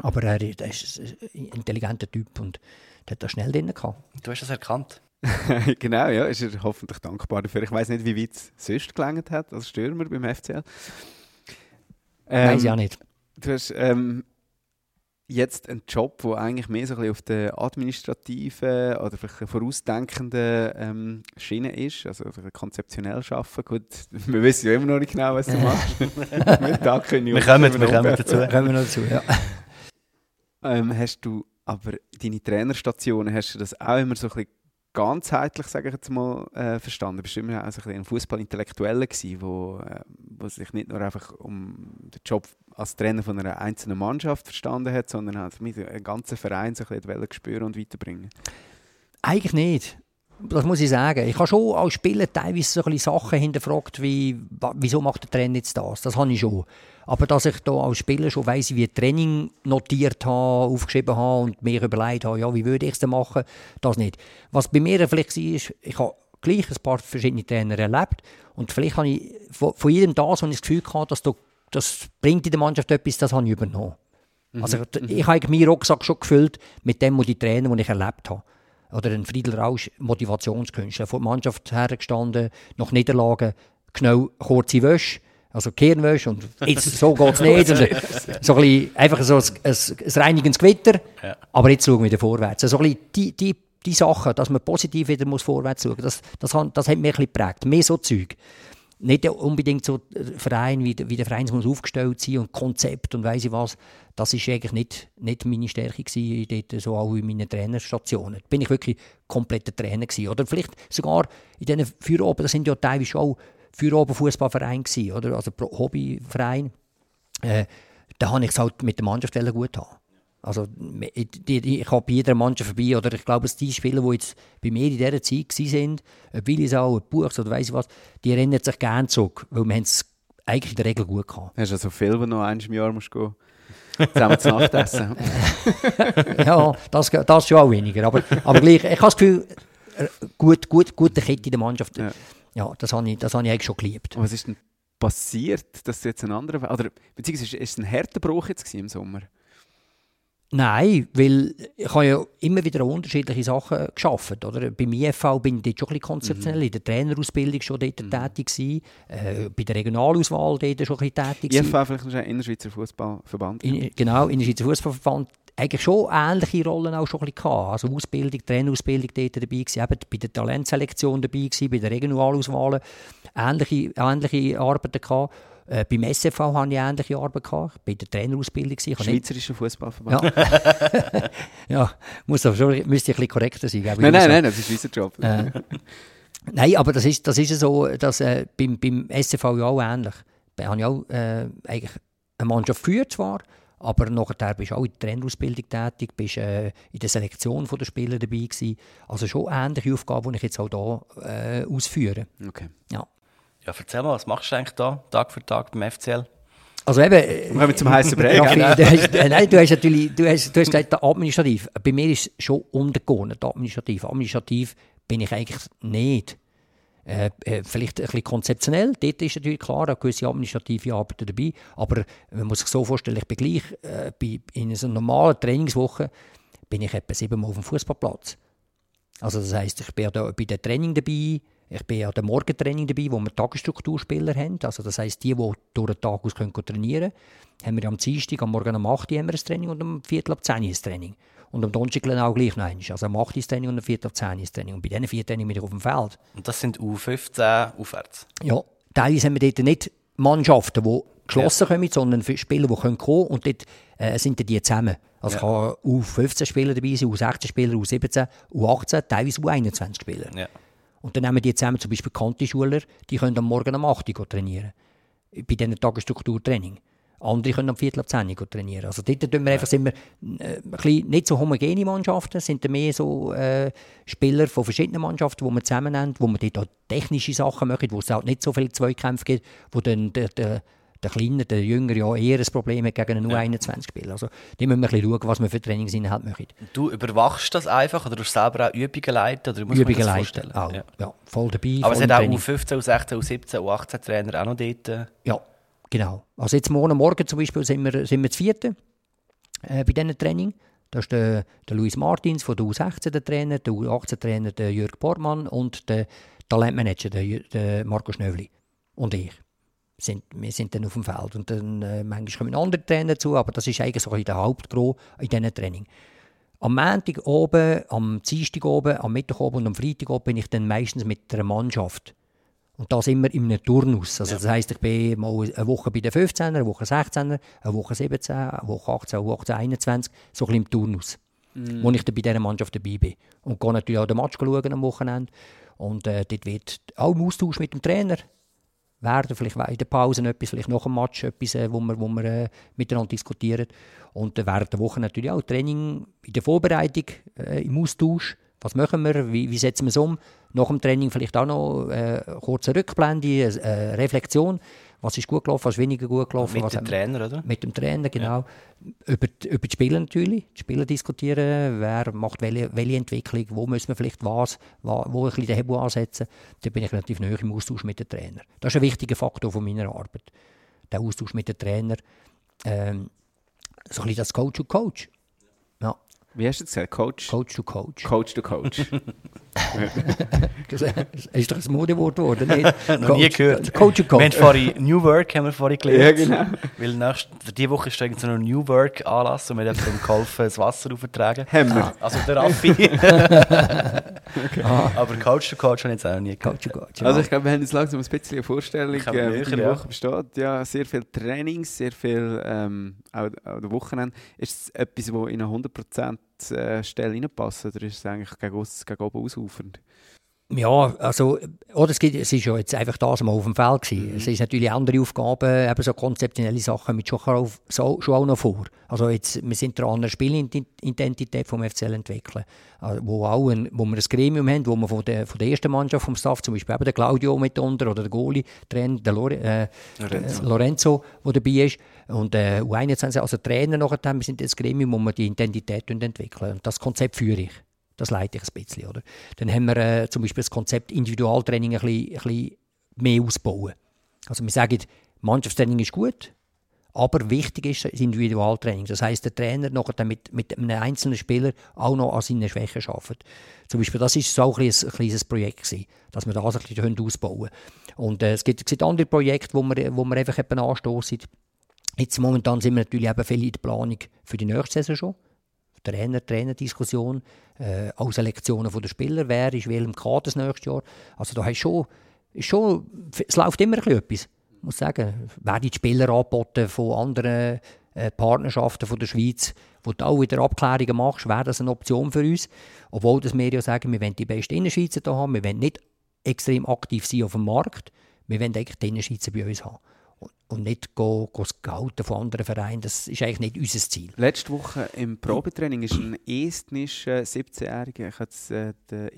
Aber er, er ist ein intelligenter Typ und der hat das schnell drin gehabt. Du hast das erkannt. genau, ja, ist er hoffentlich dankbar dafür. Ich weiß nicht, wie weit es sonst gelangt hat als Stürmer beim FCL. Ähm, Weiß ich auch nicht. Du hast ähm, jetzt einen Job, der eigentlich mehr so ein bisschen auf der administrativen oder vielleicht vorausdenkenden ähm, Schiene ist, also konzeptionell arbeiten. Gut, wir wissen ja immer noch nicht genau, was du machst. wir kommen, wir kommen dazu. kommen wir dazu ja. Ähm, hast du aber deine Trainerstationen, hast du das auch immer so ein bisschen ganzheitlich, sage ich jetzt mal, äh, verstanden? Bist du immer also ein, ein Fußballintellektueller gewesen, wo, äh, wo sich nicht nur einfach um den Job als Trainer von einer einzelnen Mannschaft verstanden hat, sondern hat mit einem ganzen Verein sich ein bisschen spüren und weiterbringen? Eigentlich nicht. Das muss ich sagen. Ich habe schon als Spieler teilweise so ein bisschen Sachen hinterfragt, wie wieso macht der Trainer jetzt das? Das habe ich schon. Aber dass ich da als Spieler schon weiss, wie ich Training notiert habe, aufgeschrieben habe und mir überlegt habe, ja, wie würde ich es denn machen, das nicht. Was bei mir vielleicht war, ist, ich habe gleich ein paar verschiedene Trainer erlebt und vielleicht habe ich von, von jedem das, was ich das Gefühl hatte, dass du, das bringt in der Mannschaft etwas, das habe ich übernommen. Mhm. Also ich habe meinen Rucksack schon gefüllt mit dem, was die Trainer, die ich erlebt habe. Oder ein Friedel Rausch, Motivationskünstler, vor der Mannschaft hergestanden, nach Niederlagen, genau kurze Wäsche, also Kirnwäsche und jetzt, so geht es nicht. Und so ein bisschen, einfach so ein, ein, ein reinigendes Gewitter, ja. aber jetzt schauen wir wieder vorwärts. So ein bisschen die, die, die Sachen, dass man positiv wieder muss vorwärts schauen muss, das, das, hat, das hat mich ein bisschen geprägt. Mehr so Zeug. Nicht unbedingt so Verein, wie, wie der Verein muss aufgestellt sein und Konzept und weiss ich was. Das war eigentlich nicht, nicht meine Stärke dort, so auch in meinen Trainerstationen. Bin ich wirklich kompletter Trainer gewesen. Oder vielleicht sogar in diesen Führoben, das sind ja teilweise auch für oben Fußballverein gsi, oder? Also Hobbyverein. Äh, da habe ich es halt mit der Mannschaft gut haben. Also ich, habe bei jeder Mannschaft vorbei, oder ich glaube, die Spieler, die jetzt bei mir in dieser Zeit waren, ob Willisau, Buchs oder weiss ich was, die erinnern sich gerne zurück, weil wir es eigentlich in der Regel gut gehabt. Hast du also viel, wenn du noch einmal im Jahr musst gehen Zusammen zu Nacht essen. ja, das, das schon auch weniger. Aber, aber gleich, ich habe das Gefühl, äh, gut, gut, gute Kette in der Mannschaft. Ja ja, das habe ich, das habe ich eigentlich schon geliebt. Und was ist denn passiert, dass du jetzt ein anderer, oder beziehungsweise ist es ein harter Bruch jetzt im Sommer? Nein, weil ich habe ja immer wieder unterschiedliche Sachen geschafft. Oder? Beim IFV bin ich dort schon ein bisschen konzeptionell, mhm. in der Trainerausbildung schon dort mhm. tätig gewesen, äh, bei der Regionalauswahl dort schon ein bisschen tätig IFV vielleicht noch ein Innerschweizer Fußballverband. In, genau, Innerschweizer Fußballverband eigentlich schon ähnliche Rollen auch schon ein bisschen gehabt. Also Ausbildung, Trainerausbildung dort dabei gewesen, eben bei der Talentselektion dabei gewesen, bei der Regionalauswahl ähnliche, ähnliche Arbeiten gehabt. Äh, beim SFV hatte ich ähnliche Arbeit gehabt, bei der Trainerausbildung. Schweizerischer Fußballverband. Ja, ja muss aber schon, müsste ein bisschen korrekter sein. Nein, nein, nein, das ist unser Job. Äh, nein, aber das ist, das ist so, dass äh, beim, beim SFV ja auch ähnlich. Da habe ich auch äh, eigentlich eine Mannschaft geführt zwar, aber nachher bist du auch in der Trainerausbildung tätig, bist äh, in der Selektion der Spieler dabei gewesen. Also schon ähnliche Aufgaben, die ich jetzt auch hier äh, ausführe. Okay. Ja. Ja, erzähl mal, was machst du eigentlich da, Tag für Tag beim FCL? Also eben... Äh, Kommen wir zum heißen Brei, ja, du, hast, äh, Nein, du hast natürlich, du hast, du hast gesagt, administrativ. Bei mir ist es schon untergeordnet, administrativ. Administrativ bin ich eigentlich nicht. Äh, äh, vielleicht ein bisschen konzeptionell. Dort ist natürlich klar eine gewisse administrative Arbeit dabei. Aber man muss sich so vorstellen, ich bin gleich äh, bei, in einer normalen Trainingswoche bin ich etwa siebenmal auf dem Fußballplatz. Also das heisst, ich bin da bei dem Training dabei, ich bin an dem Morgentraining dabei, wo wir Tagesstrukturspieler haben. Also das heisst, die, die durch den Tag aus können trainieren können, haben wir am Dienstag, am Morgen um 8 Uhr ein Training und am Viertel ab 10 Uhr ein Training. Und am Donnerstag auch gleich noch eins. Also am 8 Training und am 4. auf 10 Training. Und bei diesen vier Training bin ich auf dem Feld. Und das sind U15 aufwärts? Ja. Teilweise haben wir dort nicht Mannschaften, die geschlossen ja. kommen, sondern Spieler, die kommen können und dort äh, sind die zusammen. Also ja. kann U15 Spieler dabei sein, U16 Spieler, U17, U18, teilweise U21 Spieler. Ja. Und dann nehmen die zusammen zum Beispiel bekannte Schüler, die können am Morgen am 8 Uhr trainieren. Bei diesen Tagesstrukturtraining. Andere können am Viertel ab 10 Uhr trainieren. Also dort wir einfach, sind wir äh, ein nicht so homogene Mannschaften, sind mehr so äh, Spieler von verschiedenen Mannschaften, die wir zusammen haben, wo wir dort auch technische Sachen machen, wo es auch nicht so viele Zweikämpfe gibt, wo dann der, der, der Kleine, der Jüngere ja eher ein Problem hat gegen einen U21-Spieler. Also da müssen wir ein bisschen schauen, was wir für Trainingsinhalt machen. Du überwachst das einfach oder du selber auch Übungen leiten? Oder muss Übungen leiten, auch. Ja. ja. voll dabei. Aber es hat auch U15, U16, U17, U18 Trainer auch noch dort? Äh, ja. Genau. Also jetzt morgen Morgen zum Beispiel sind wir, sind wir zu vierten äh, bei diesem Training. Das ist der, der Luis Martins von der U16, der Trainer, der U18-Trainer, der Jörg Bormann und der Talentmanager, der, der Marco Schnöbli und ich. Sind, wir sind dann auf dem Feld. Und dann äh, manchmal kommen andere Trainer dazu, aber das ist eigentlich so bisschen der Hauptgros in diesem Training. Am Montag oben, am Dienstag oben, am Mittwoch oben und am Freitag oben bin ich dann meistens mit einer Mannschaft. Und das immer in einem Turnus. Also das heisst, ich bin mal eine Woche bei den 15er, eine Woche 16er, eine Woche 17, eine Woche 18, eine Woche 21, so ein bisschen im Turnus. Wo ich dann bei dieser Mannschaft dabei bin. Und gehe natürlich auch den Match schauen am Wochenende. Und äh, dort wird auch im Austausch mit dem Trainer werden, vielleicht in der Pause etwas, vielleicht nach dem Match etwas, äh, wo wir, wo wir äh, miteinander diskutieren. Und äh, während der Woche natürlich auch Training in der Vorbereitung, äh, im Austausch. Was machen wir? Wie, wie setzen wir es um? Nach dem Training vielleicht auch noch äh, kurze Rückblende, äh, Reflexion. Was ist gut gelaufen, was ist weniger gut gelaufen? Mit dem Trainer, oder? mit dem Trainer, genau. Über, die- über die Spieler natürlich. Die Spieler diskutieren, wer macht welche, welche Entwicklung, wo müssen wir vielleicht was, wo, wo ein bisschen den Hebel ansetzen. Da bin ich relativ nahe im Austausch mit dem Trainer. Das ist ein wichtiger Faktor von meiner Arbeit. Der Austausch mit dem Trainer. Ähm, so ein bisschen das Coach to Coach. Ja, Wie hast du das gesagt? Coach? Coach to Coach. Coach to Coach. Das ist doch ein Modewort geworden, nicht? Noch nie gehört. Coach to Wir haben Coach. vorhin New Work haben wir vorhin gelernt. Ja, genau. Weil nächst, für diese Woche ist eigentlich so ein New Work Anlass und wir haben ihm geholfen, das Wasser aufzutragen. Haben wir. Also der Raffi. Aber Coach to Coach habe ich jetzt auch noch nie gehört. Coach to Coach. Also ich glaube, wir haben jetzt langsam ein bisschen eine Vorstellung, äh, wie deine ja. Woche besteht. Ja, sehr viel Trainings, sehr viel ähm, auch, auch der Wochenende. Ist es etwas, das in eine 100% äh, Stelle reinpasst oder ist es eigentlich gegen, aus, gegen oben ausufernd? Ja, also, oder es, gibt, es ist ja jetzt einfach das mal auf dem Feld gewesen. Es ist natürlich andere Aufgaben, eben so konzeptionelle Sachen mit schon, so, schon auch noch vor. Also jetzt, wir sind dran, eine Spielidentität vom FCL entwickeln, also wo, auch ein, wo wir ein Gremium haben, wo wir von der, von der ersten Mannschaft vom Staff, zum Beispiel eben der Claudio mitunter oder der Goalie, Trainer, der Lore, äh, Lorenzo, äh, Lorenzo der dabei ist und äh, U21, also Trainer nachher wir sind das Gremium, wo wir die Identität entwickeln. Und das Konzept führe ich. Das leite ich ein bisschen. Oder? Dann haben wir äh, zum Beispiel das Konzept Individualtraining ein bisschen, ein bisschen mehr ausbauen. Also wir sagen, Mannschaftstraining ist gut, aber wichtig ist das Individualtraining. Das heißt, der Trainer dann mit, mit einem einzelnen Spieler auch noch an seinen Schwächen arbeitet. Zum Beispiel, das ist so ein, ein kleines Projekt gewesen, dass wir das ein bisschen ausbauen. Und äh, es, gibt, es gibt andere Projekte, wo wir, wo wir einfach anstoßen. Jetzt momentan sind wir natürlich eben viel in der Planung für die nächste Saison schon. Trainer, Trainerdiskussion, äh, auch Selektionen der Spieler, wer ist welchem Kader das nächste Jahr. Also da hast schon, schon, es läuft immer etwas, ich muss sagen. Werden die Spieler angeboten von anderen äh, Partnerschaften von der Schweiz, wo du auch wieder Abklärungen machst, wäre das eine Option für uns. Obwohl das wir ja sagen, wir wollen die besten Innerschweizer hier haben, wir wollen nicht extrem aktiv sein auf dem Markt, wir wollen eigentlich die Innerschweizer bei uns haben. Und, nicht go, go scouten von anderen Vereinen, das ist eigentlich nicht unser Ziel. Letzte Woche im Probetraining ist ein estnischer 17-Jähriger, ich hatte äh, den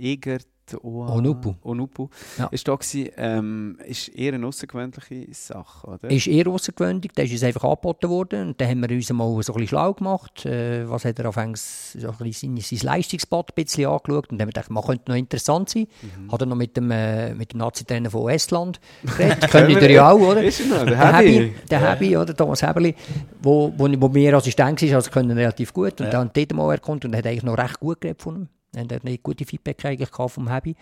Egert Oa- Onupu. Onupu. Ja. Ist da gewesen, ähm, ist eher eine außergewöhnliche Sache, oder? ist eher außergewöhnlich, der ist uns einfach angeboten worden und dann haben wir uns mal so ein bisschen schlau gemacht, äh, was hat er anfangs so ein bisschen sein, sein Leistungsbad ein bisschen angeschaut und dann haben wir gedacht, man könnte noch interessant sein. Hat er noch mit dem, äh, mit dem Nazi-Trainer von Estland geredet, können ihr ja auch, oder? Ist er noch, der Der Hebi? Der Hebi, oder, Thomas Heberli, wo, wo, wo mir Assistent war, also können relativ gut. Und dann dort mal erkannt und hat eigentlich noch recht gut geredet von ihm. Er hat nicht gute Feedback eigentlich vom Hebi.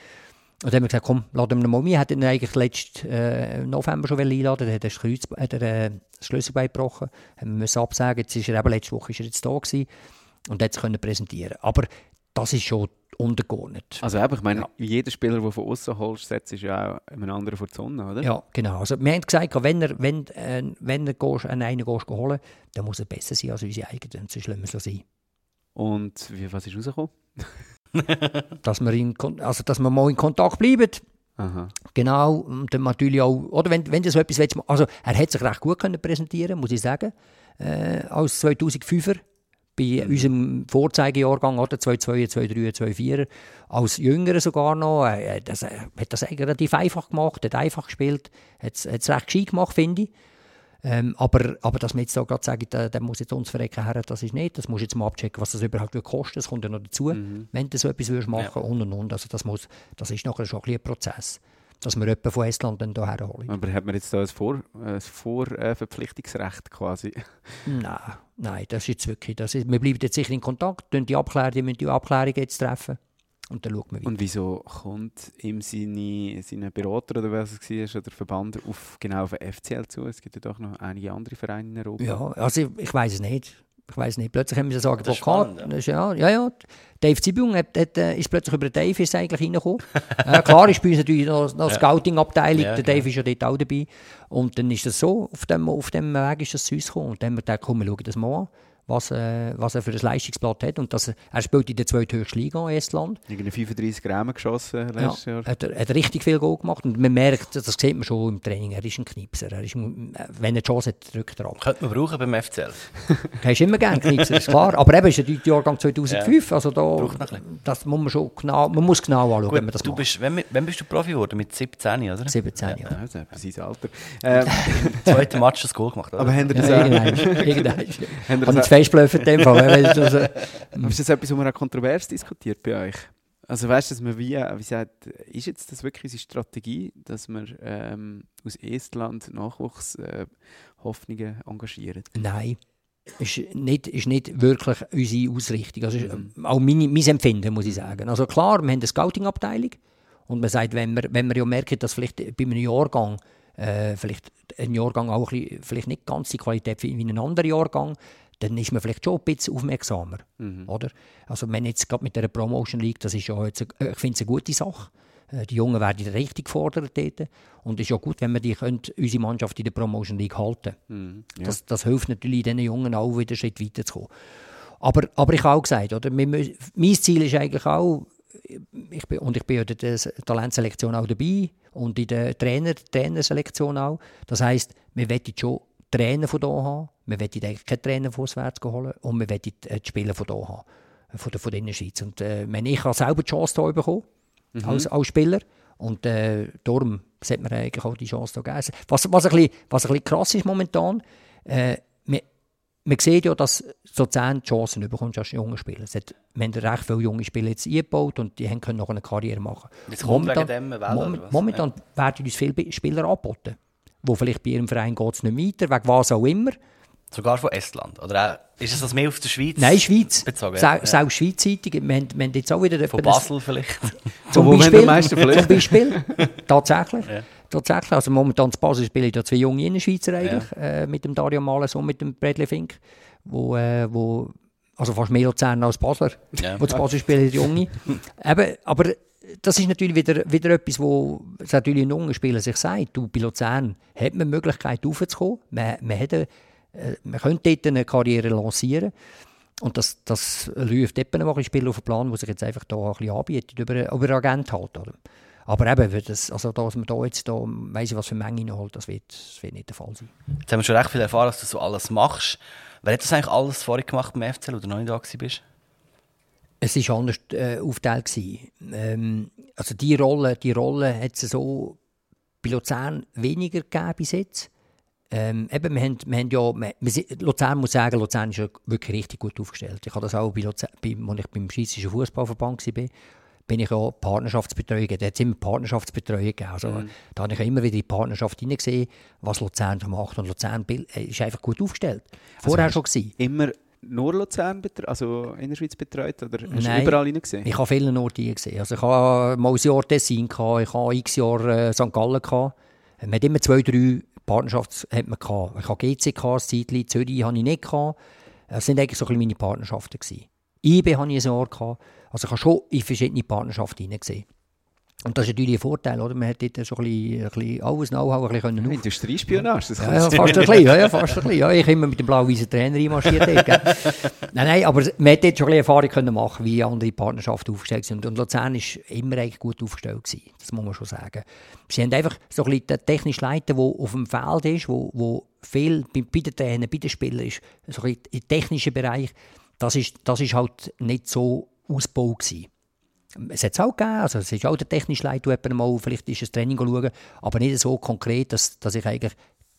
Und dann haben wir gesagt, komm, laden wir ihn mal ein. Hatten ihn eigentlich letzten äh, November schon einladen. Dann hat er Kreuz, hat er, äh, das Schlüsselbein gebrochen. Haben wir müssen absagen. Jetzt ist er eben, letzte Woche ist er jetzt da gewesen und hat es können präsentieren. Aber das ist schon untergeordnet. Also eben, ich meine, Ja. jeder Spieler, der von außen holst, setzt ist ja auch einem anderen vor die Sonne, oder? Ja, genau. Also, wir haben gesagt, wenn er, wenn, äh, wenn er gehst, einen einen gehst holen dann muss er besser sein als unsere eigenen. Sonst lassen wir es so sein. Und wie, was ist rausgekommen? Dass wir, in, also, dass wir mal in Kontakt bleiben. Aha. Genau. Und dann natürlich auch, oder wenn, wenn du so etwas willst, also er hat sich recht gut können präsentieren muss ich sagen. Äh, als 2005er bei unserem Vorzeigejahrgang, oder? 2-2, 2-3, 2-4. Als Jüngerer sogar noch. Äh, das, äh, hat das eigentlich relativ einfach gemacht, hat einfach gespielt, hat es recht gescheit gemacht, finde ich. Ähm, aber, aber dass wir jetzt da gerade sagen, der, der muss jetzt uns verrecken her, das ist nicht. Das musst du jetzt mal abchecken, was das überhaupt wird kosten. Das kommt ja noch dazu, wenn du so etwas würdest machen und und und. Also das, muss, das ist nachher schon ein, Prozess, dass wir jemanden von Estland dann hierher holen. Aber hat man jetzt da ein, Vor, ein Vorverpflichtungsrecht quasi? Nein, nein, das ist jetzt wirklich, das ist, wir bleiben jetzt sicher in Kontakt, die Abklärung, die müssen die Abklärung jetzt treffen und dann schauen wir weiter. Und wieso kommt ihm seine, seine Berater oder was es war, oder Verband auf, genau auf den FCL zu? Es gibt ja doch noch einige andere Vereine in Europa. Ja, also ich, ich weiß es nicht. Ich weiß nicht. Plötzlich haben wir so Das ist Advokat. ja. Das ist ja, ja, ja. Dave Zibung hat, hat, äh, ist plötzlich über Dave ist eigentlich reingekommen. äh, klar ist bei uns natürlich noch, noch Ja. Scouting-Abteilung. Ja, der genau. Dave ist ja dort auch dabei. Und dann ist das so, auf dem, auf dem Weg ist das zu uns gekommen. Und dann haben wir gedacht, komm, wir schauen das mal an, was, äh, was er für ein Leistungsblatt hat. Und das, er spielt in der zweithöchsten Liga in Estland. Irgendwie 35 Gramm geschossen Ja, letztes Jahr. hat, er, hat richtig viel Goal gemacht. Und man merkt, das sieht man schon im Training, er ist ein Knipser. Er ist, wenn er die Chance hat, drückt er ab. Könnte man brauchen beim FCL. Du hast immer gerne Knipser, ist klar. Aber eben ist der Jahrgang 2005. Also da, das muss man schon genau, man muss genau anschauen, wenn man das du macht. bist, wann, wann bist du Profi geworden? Mit 17, oder? 17 Ja. Jahre. Also, sein Alter. Ähm, Zweiten Match das Goal gemacht, oder? aber haben ihr das Ja, auch- irgendwann. Fest blöffen in dem Fall. weil das, äh, Aber ist das etwas, was man auch kontrovers diskutiert bei euch? Also weißt du, dass man wie, wie sagt, ist jetzt das wirklich unsere Strategie, dass wir ähm, aus Estland Nachwuchshoffnungen äh, Hoffnungen engagieren? Nein. Ist nicht, ist nicht wirklich unsere Ausrichtung. Also ist, Mhm. Auch meine, mein Empfinden, muss ich sagen. Also klar, wir haben eine Scouting-Abteilung und man sagt, wenn wir, wenn wir ja merken, dass vielleicht bei einem Jahrgang äh, vielleicht ein Jahrgang auch ein bisschen, vielleicht nicht ganz die Qualität wie wie ein anderer Jahrgang, dann ist man vielleicht schon ein bisschen aufmerksamer. Mhm. Oder? Also wenn jetzt gerade mit der Promotion League, das ist ja jetzt, eine- ich finde es eine gute Sache. Äh, Die Jungen werden richtig gefordert dort. Und es ist ja gut, wenn wir die können, unsere Mannschaft in der Promotion League halten Mhm. Ja. das, das hilft natürlich diesen Jungen auch wieder einen Schritt weiterzukommen. Aber, aber ich habe auch gesagt, oder, wir müssen, mein Ziel ist eigentlich auch, ich bin, und ich bin ja in der Talentselektion auch dabei und in der Trainer, Trainerselektion auch. Das heisst, wir wollen schon Trainer von hier haben, wir wollen keine Trainer von auswärts holen und wir wollen äh, die Spieler von hier haben, äh, von der, von der Innerschweiz. Und äh, wenn ich habe selber die Chance hier bekommen, als, als Spieler, und äh, darum sollte man eigentlich auch die Chance hier geben. Was, was, ein bisschen, was ein bisschen krass ist momentan, äh, wir, man sieht ja, dass so 10 Chancen bekommst als junger Spieler. Es hat, wir haben recht viele junge Spieler jetzt eingebaut und die können noch eine Karriere machen. Jetzt kommt wegen dem Welle, moment, oder was? momentan werden uns viele Spieler angeboten, wo vielleicht bei ihrem Verein geht es nicht weiter, wegen was auch immer. Sogar von Estland. Oder auch, ist es das mehr auf der Schweiz? Nein, Schweiz. Bezogen, Sau- ja. Selbst schweizseitig. Wir haben, wir haben jetzt auch wieder Von Basel vielleicht. Zum Beispiel, zum Beispiel, tatsächlich. Ja. tatsächlich. Also momentan zu Basel spielen da zwei junge Innerschweizer eigentlich, äh, mit dem Dario Males und mit dem Bradley Fink, wo, äh, wo also fast mehr Luzern als Basler, Ja. wo zu Basel spielen, die Junge. Eben, aber das ist natürlich wieder, wieder etwas, wo es natürlich ein junger Spieler sich sagt, du, bei Luzern hat man die Möglichkeit raufzukommen, man, man, hat eine, äh, man könnte dort eine Karriere lancieren und das, das läuft eben ein Spieler auf den Plan, der sich jetzt einfach da ein bisschen anbietet, über, über einen Agent halt. Oder? Aber eben, das, also dass man da jetzt, da, weiss ich was für Menge reinholt, das wird, das wird nicht der Fall sein. Jetzt haben wir schon recht viel erfahren, dass du so alles machst. Wer hat das eigentlich alles vorher gemacht beim FCL, oder noch nicht da bist? Es war anders äh, aufgeteilt. Ähm, also die Rolle, die Rolle hat es so bei Luzern weniger gegeben bis jetzt. Ähm, eben, wir haben, wir haben ja, wir, Luzern muss sagen, Luzern ist ja wirklich richtig gut aufgestellt. Ich habe das auch bei Luzern, bei, als ich beim Schweizerischen Fußballverband war, bin ich ja Partnerschaftsbetreuung, da hat es immer Partnerschaftsbetreuung gegeben. Also, Da habe ich immer wieder in die Partnerschaft hineingesehen, was Luzern macht. Und Luzern äh, ist einfach gut aufgestellt. Vorher schon gewesen. Immer nur Luzern, also in der Schweiz betreut? Oder hast du Nein. überall reingesehen? Ich habe viele Orte gesehen. Also ich habe mal ein Jahr Tessin, gehabt, ich habe x Jahre äh, St. Gallen. Gehabt. Man hat immer zwei, drei Partnerschaften hat man gehabt. Ich habe GC, gehabt, Zeitchen, Zürich habe ich nicht. Gehabt. Das sind eigentlich so ein bisschen meine Partnerschaften. Gewesen. IB hatte ich ein Jahr. Gehabt. Also ich habe schon in verschiedene Partnerschaften hineingesehen. Und das ist natürlich ein Vorteil, oder? Man hat dort so ein bisschen, ein bisschen alles Know-how ein bisschen können Industriespionage, das ja, ja, fast ein bisschen, ja, fast ein bisschen. Ja, ich immer mit dem blau-weißen Trainer einmarschiert. nein, nein, aber man hat dort schon ein bisschen Erfahrung können machen, wie andere Partnerschaften aufgestellt sind. Und Luzern war immer eigentlich gut aufgestellt. Gewesen. Das muss man schon sagen. Sie haben einfach so ein bisschen den technischen Leiter, der auf dem Feld ist, wo, wo viel bei, bei den Trainern, bei den Spielern ist, so ein bisschen im technischen Bereich, das ist, das ist halt nicht so ausgebaut gewesen. Es hat es auch gegeben, also es ist auch der technische Leiter, eben mal vielleicht ist ein Training schauen, aber nicht so konkret, dass, dass ich eigentlich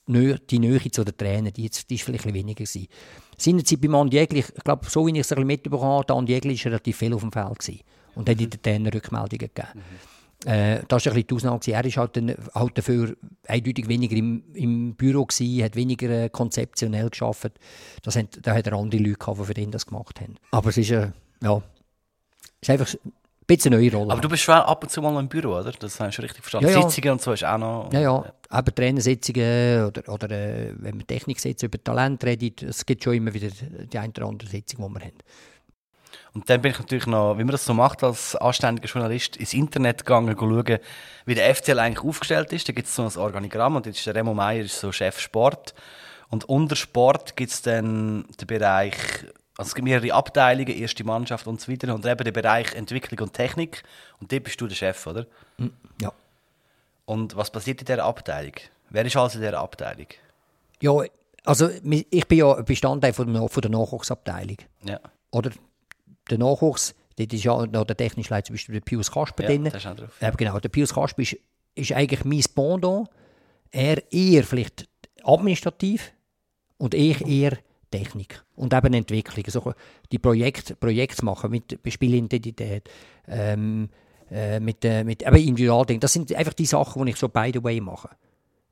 die Nähe zu den Trainern, die, die ist vielleicht ein weniger gewesen. Seinerzeit beim Andi Egli, ich glaube, so wie ich es ein bisschen mitbekommen habe, der Andi Egli war relativ viel auf dem Feld gewesen und hat in den Trainer Rückmeldungen gegeben. Äh, das war ein bisschen die Ausnahme. Er war halt, dann, halt dafür eindeutig weniger im, im Büro, gewesen, hat weniger äh, konzeptionell geschafft. Das haben, da hat er andere Leute gehabt, die für ihn das gemacht haben. Aber es ist, äh, ja, ist einfach ein bisschen neue Rolle. Aber du bist schon ab und zu mal im Büro, oder? Das hast du richtig verstanden. Ja, ja. Sitzungen und so ist auch noch... Ja, ja, eben Trainersitzungen oder, oder äh, wenn wir Technik sitzen, über Talent reden, es gibt schon immer wieder die eine oder andere Sitzung, die wir haben. Und dann bin ich natürlich noch, wie man das so macht als anständiger Journalist, ins Internet gegangen, schauen, wie der FCL eigentlich aufgestellt ist. Da gibt es so ein Organigramm und jetzt ist der Remo Meier ist so Chef Sport. Und unter Sport gibt es dann den Bereich, also es gibt mehrere Abteilungen, erste Mannschaft und so weiter. Und eben den Bereich Entwicklung und Technik. Und dort bist du der Chef, oder? Ja. Und was passiert in dieser Abteilung? Wer ist also in dieser Abteilung? Ja, also ich bin ja Bestandteil von der, der Nachwuchsabteilung. Ja, Oder der Nachwuchs, dort ist ja noch der technische Leiter, zum Beispiel der Pius Kasper ja drin. da ist auch drauf. Eben genau, der Pius Kasper ist, ist eigentlich mein Pendant. Er eher vielleicht administrativ und ich eher Technik und eben Entwicklung. Also die Projekte, Projekte machen mit Spielintensität, ähm, äh, mit, äh, mit eben Individualding. Das sind einfach die Sachen, die ich so by the way mache.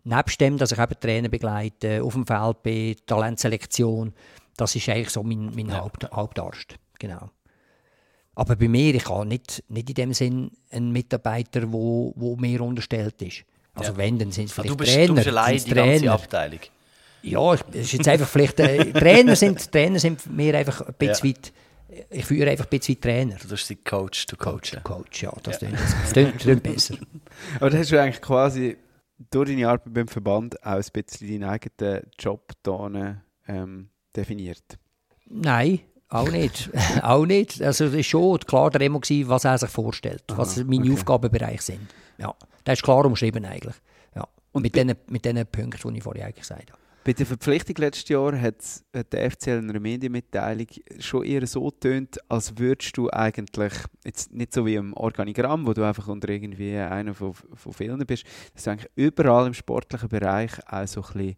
Nebst dem, dass ich eben Trainer begleite, auf dem Feld bin, Talentselektion, das ist eigentlich so mein, mein Haupt, Hauptarzt. Genau. Aber bei mir, ich habe nicht, nicht in dem Sinn einen Mitarbeiter, der wo, wo mir unterstellt ist. Also Ja. wenn, dann sind es Ah, vielleicht du bist, Trainer. du bist allein die ganze Trainer. Abteilung. Ja, es ist jetzt einfach vielleicht, äh, Trainer, sind, Trainer sind mir einfach ein bisschen weit, ich führe einfach ein bisschen weit Trainer. Du sie Coach zu coachen. Coach, ja, das klingt- klingt besser. Aber dann hast du eigentlich quasi durch deine Arbeit beim Verband auch ein bisschen deinen eigenen Job da ähm, definiert. Nein, auch nicht. auch nicht. Also es war schon klar der Remo, gewesen, was er sich vorstellt, was meine okay. Aufgabenbereiche sind. Ja, das ist klar umschrieben eigentlich. Ja. Und mit den mit den Punkten, die ich vorher eigentlich gesagt habe. Bei der Verpflichtung letztes Jahr hat der FCL in einer Medienmitteilung schon eher so tönt, als würdest du eigentlich, jetzt nicht so wie im Organigramm, wo du einfach unter irgendwie einer von, von vielen bist, dass du eigentlich überall im sportlichen Bereich auch so ein bisschen,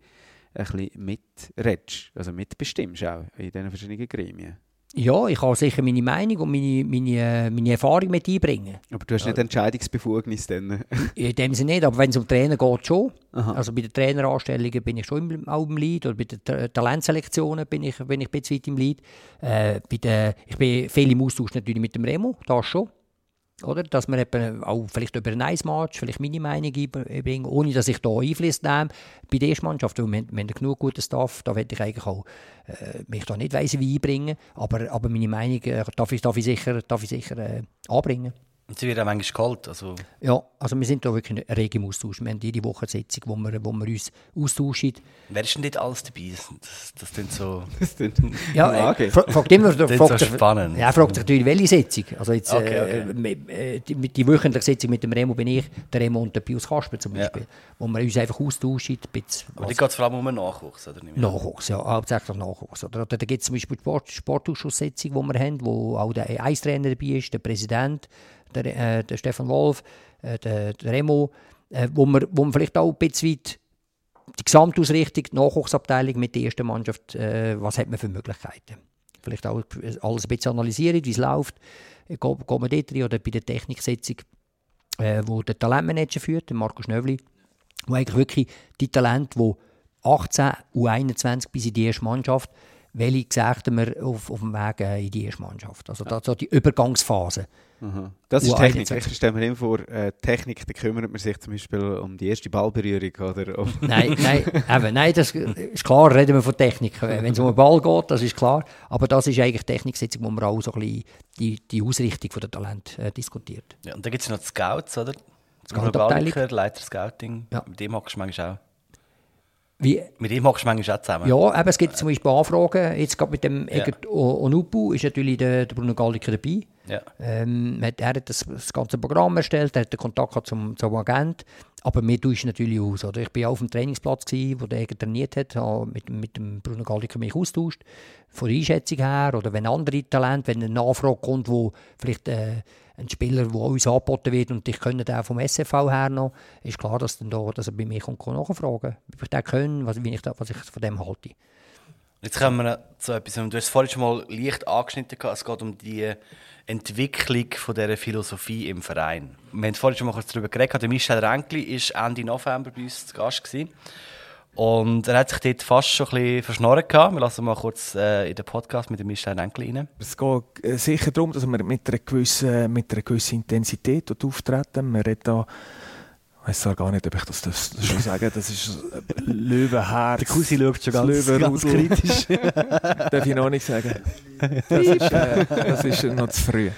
ein bisschen mitredest, also mitbestimmst auch in diesen verschiedenen Gremien. Ja, ich kann sicher meine Meinung und meine, meine, äh, meine Erfahrung mit einbringen. Aber du hast nicht Entscheidungsbefugnis dann. In dem Sinne nicht, aber wenn es um Trainer geht, schon. Aha. Also bei den Traineranstellungen bin ich schon im, auch im Lead oder bei den Ta- Talentselektionen bin ich, bin ich ein bisschen weit im Lead. Äh, bei den, ich bin viel im Austausch natürlich mit dem Remo, das schon. Oder? Dass wir eben auch vielleicht über ein Eismatch vielleicht meine Meinung einbringen, ohne dass ich da Einfluss nehme. Bei der Mannschaft, weil wir, wir haben genug guten Staff, da werde ich eigentlich auch äh, mich da nicht weiss, wie einbringen. Aber, aber meine Meinung äh, darf, ich, darf ich sicher, darf ich sicher äh, anbringen. Und sie wird auch manchmal geholt. Also, Ja, also wir sind da wirklich reg im Austausch. Wir haben jede Woche eine Sitzung, wo wir, wo wir uns austauschen. wer ist denn nicht alles dabei? Das, das klingt so... Das ist dann Ja, Lage. äh, fra fragt immer, Das fragt so sich- spannend. Ja, fragt sich natürlich, welche Sitzung. Also jetzt, Okay, äh, okay. äh, die, mit- die wöchentliche Sitzung mit dem Remo bin ich, der Remo und der Pius Kasper zum Ja. Beispiel, wo wir uns einfach austauschen, ein bisschen Aber die geht vor allem um den Nachwuchs, oder nicht? Nachwuchs, ja, hauptsächlich Nachwuchs. Oder, oder da gibt es zum Beispiel die Sport, Sportausschusssitzung, die wir haben, wo auch der Eistrainer dabei ist, der Präsident, der, äh, der Stefan Wolf, äh, der, der Remo, äh, wo, wir, wo wir vielleicht auch ein bisschen weit die Gesamtausrichtung, die Nachwuchsabteilung mit der ersten Mannschaft, äh, was hat man für Möglichkeiten? Vielleicht auch alles ein bisschen analysieren, wie es läuft. Äh, Gehen gehen wir dort rein oder bei der Techniksitzung, äh, wo der Talentmanager führt, der Marco Schnöbli, wo eigentlich wirklich die Talente, die 18 U21 bis in die erste Mannschaft, welche gesagt wir auf, auf dem Weg äh, in die erste Mannschaft. Also das so die Übergangsphase. Aha. Das ist U21. Technik. Ich stelle mir immer vor, äh, Technik, da kümmert man sich zum Beispiel um die erste Ballberührung oder um Nein, nein, eben, nein, das ist klar, reden wir von Technik. Wenn es um den Ball geht, das ist klar. Aber das ist eigentlich Techniksitzung, wo man auch so ein bisschen die, die Ausrichtung der Talent äh, diskutiert. Ja, und dann gibt es noch die Scouts, oder? Galiker, Leiter Scouting. Ja. Mit dem hockst du manchmal auch. Wie, Mit ihm hockst du manchmal auch zusammen. ja, eben, es gibt zum Beispiel Anfragen. Jetzt gerade mit dem Ja. Egert O- Onupu ist natürlich der, der Bruno Galliker dabei. Ja. Ähm, er hat das, das ganze Programm erstellt, er hat den Kontakt zum, zum Agent. Aber mir tauschen natürlich aus. Oder? Ich war auch auf dem Trainingsplatz, gewesen, wo der trainiert hat, habe mit, mit dem Bruno Galliker mich austauscht. Von der Einschätzung her. Oder wenn andere Talente, wenn eine Nachfrage kommt, wo vielleicht äh, ein Spieler, der uns angeboten wird und ich kenne den vom SFV her noch, ist klar, dass, dann da, dass er bei mir kommt, nachfragen kann, ob ich den kann, was, wie ich, da, was ich von dem halte. Jetzt kommen wir zu etwas, du hast es vorhin schon mal leicht angeschnitten, es geht um die Entwicklung von dieser Philosophie im Verein. Wir haben vorhin schon mal kurz darüber geredet, der Michel Renkli war Ende November bei uns zu Gast. Gewesen. Und er hat sich dort fast schon ein bisschen verschnorren gehabt. Wir lassen mal kurz äh, in den Podcast mit dem Michel Renkli rein. Es geht äh, sicher darum, dass wir mit einer gewissen, mit einer gewissen Intensität auftreten. Wir reden da ich weiß gar nicht, ob ich das, das, das schon sagen Das ist Löwenherz. Der Cousin schaut schon ganz, ganz kritisch. Darf ich noch nicht sagen. Das ist, äh, das ist noch zu früh.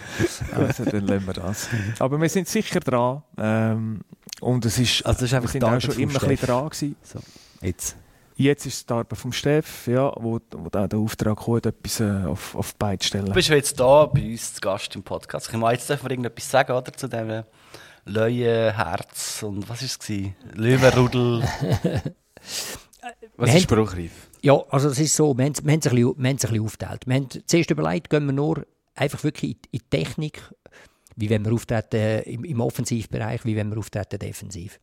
Also dann lassen wir das. Aber wir sind sicher dran. Ähm, und es ist, also das ist einfach wir sind auch schon immer ein bisschen dran gewesen. So, jetzt. Jetzt ist es die Arbeit vom Steff, ja, wo, wo der Auftrag kommt, etwas äh, auf, auf beide stellen. Du bist jetzt hier bei uns zu Gast im Podcast. Ich meine, jetzt dürfen wir irgendetwas sagen, oder, zu dem Leuenherz und was war es? Löwenrudel. was ist spruchreif? Ja, also es ist so, wir haben, wir haben, es, ein bisschen, wir haben es ein bisschen aufgeteilt. Wir haben zuerst überlegt, gehen wir nur einfach wirklich in, in die Technik, wie wenn wir auftreten im, im Offensivbereich, wie wenn wir auftreten defensiv.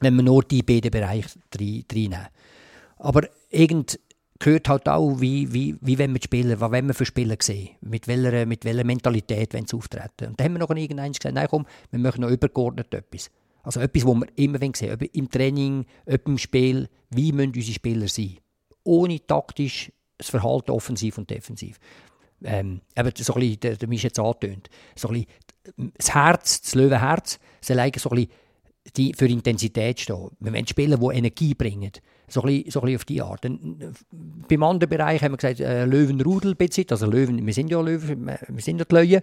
Wenn wir nur die beiden Bereiche reinnehmen. Aber irgend gehört halt auch, wie, wie, wie wenn wir die Spieler, was wollen wir für Spieler sehen, mit welcher, mit welcher Mentalität wenn sie auftreten. Und dann haben wir noch irgendwann gesagt, nein komm, wir möchten noch übergeordnet etwas. Also etwas, was wir immer sehen ob im Training, ob im Spiel, wie müssen unsere Spieler sein. Ohne taktisch das Verhalten offensiv und defensiv. Ähm, eben so ein bisschen, der, der mich jetzt angetönt, so ein das Herz, das Löwenherz, soll eigentlich so ein bisschen die für Intensität stehen. Wir wollen Spieler, die Energie bringen. So ein, bisschen, so ein bisschen auf die Art. Dann, beim anderen Bereich haben wir gesagt, äh, Löwenrudel bezieht. Also Löwen, wir sind ja Löwen, wir sind ja die Löwen.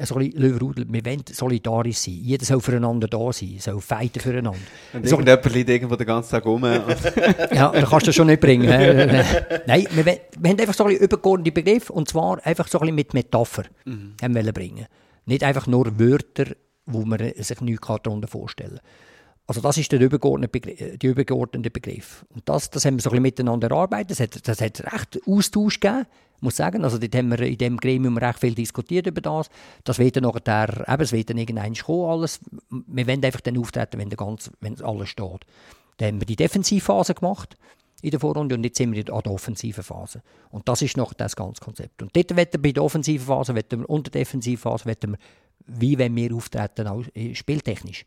So ein Löwenrudel, wir wollen solidarisch sein. Jeder soll füreinander da sein, soll fighten füreinander. Und so, irgendjemand liegt irgendwo den ganzen Tag rum. ja, dann kannst du das schon nicht bringen. Nein, wir, wir haben einfach so ein übergeordnete Begriff und zwar einfach so ein bisschen mit Metapher mhm. haben wir bringen. Nicht einfach nur Wörter, wo man sich nichts darunter vorstellen kann. Also das ist der übergeordnete Begriff, äh, die übergeordnete Begriff. Und das, das haben wir so ein bisschen miteinander erarbeitet. Das hat, das recht Austausch gegeben, muss sagen. Also dort haben wir in diesem Gremium recht viel diskutiert über das. Das wird dann nachher, eben, es wird dann irgendwann kommen, alles. Wir wollen einfach dann auftreten, wenn, der ganz, wenn alles steht. Dann haben wir die Defensivphase gemacht in der Vorrunde und jetzt sind wir an der offensiven Phase. Und das ist noch das ganze Konzept. Und dort werden wir bei der offensiven Phase, wir, und der defensiven Phase, wir, wie wenn wir auftreten, auch äh, spieltechnisch.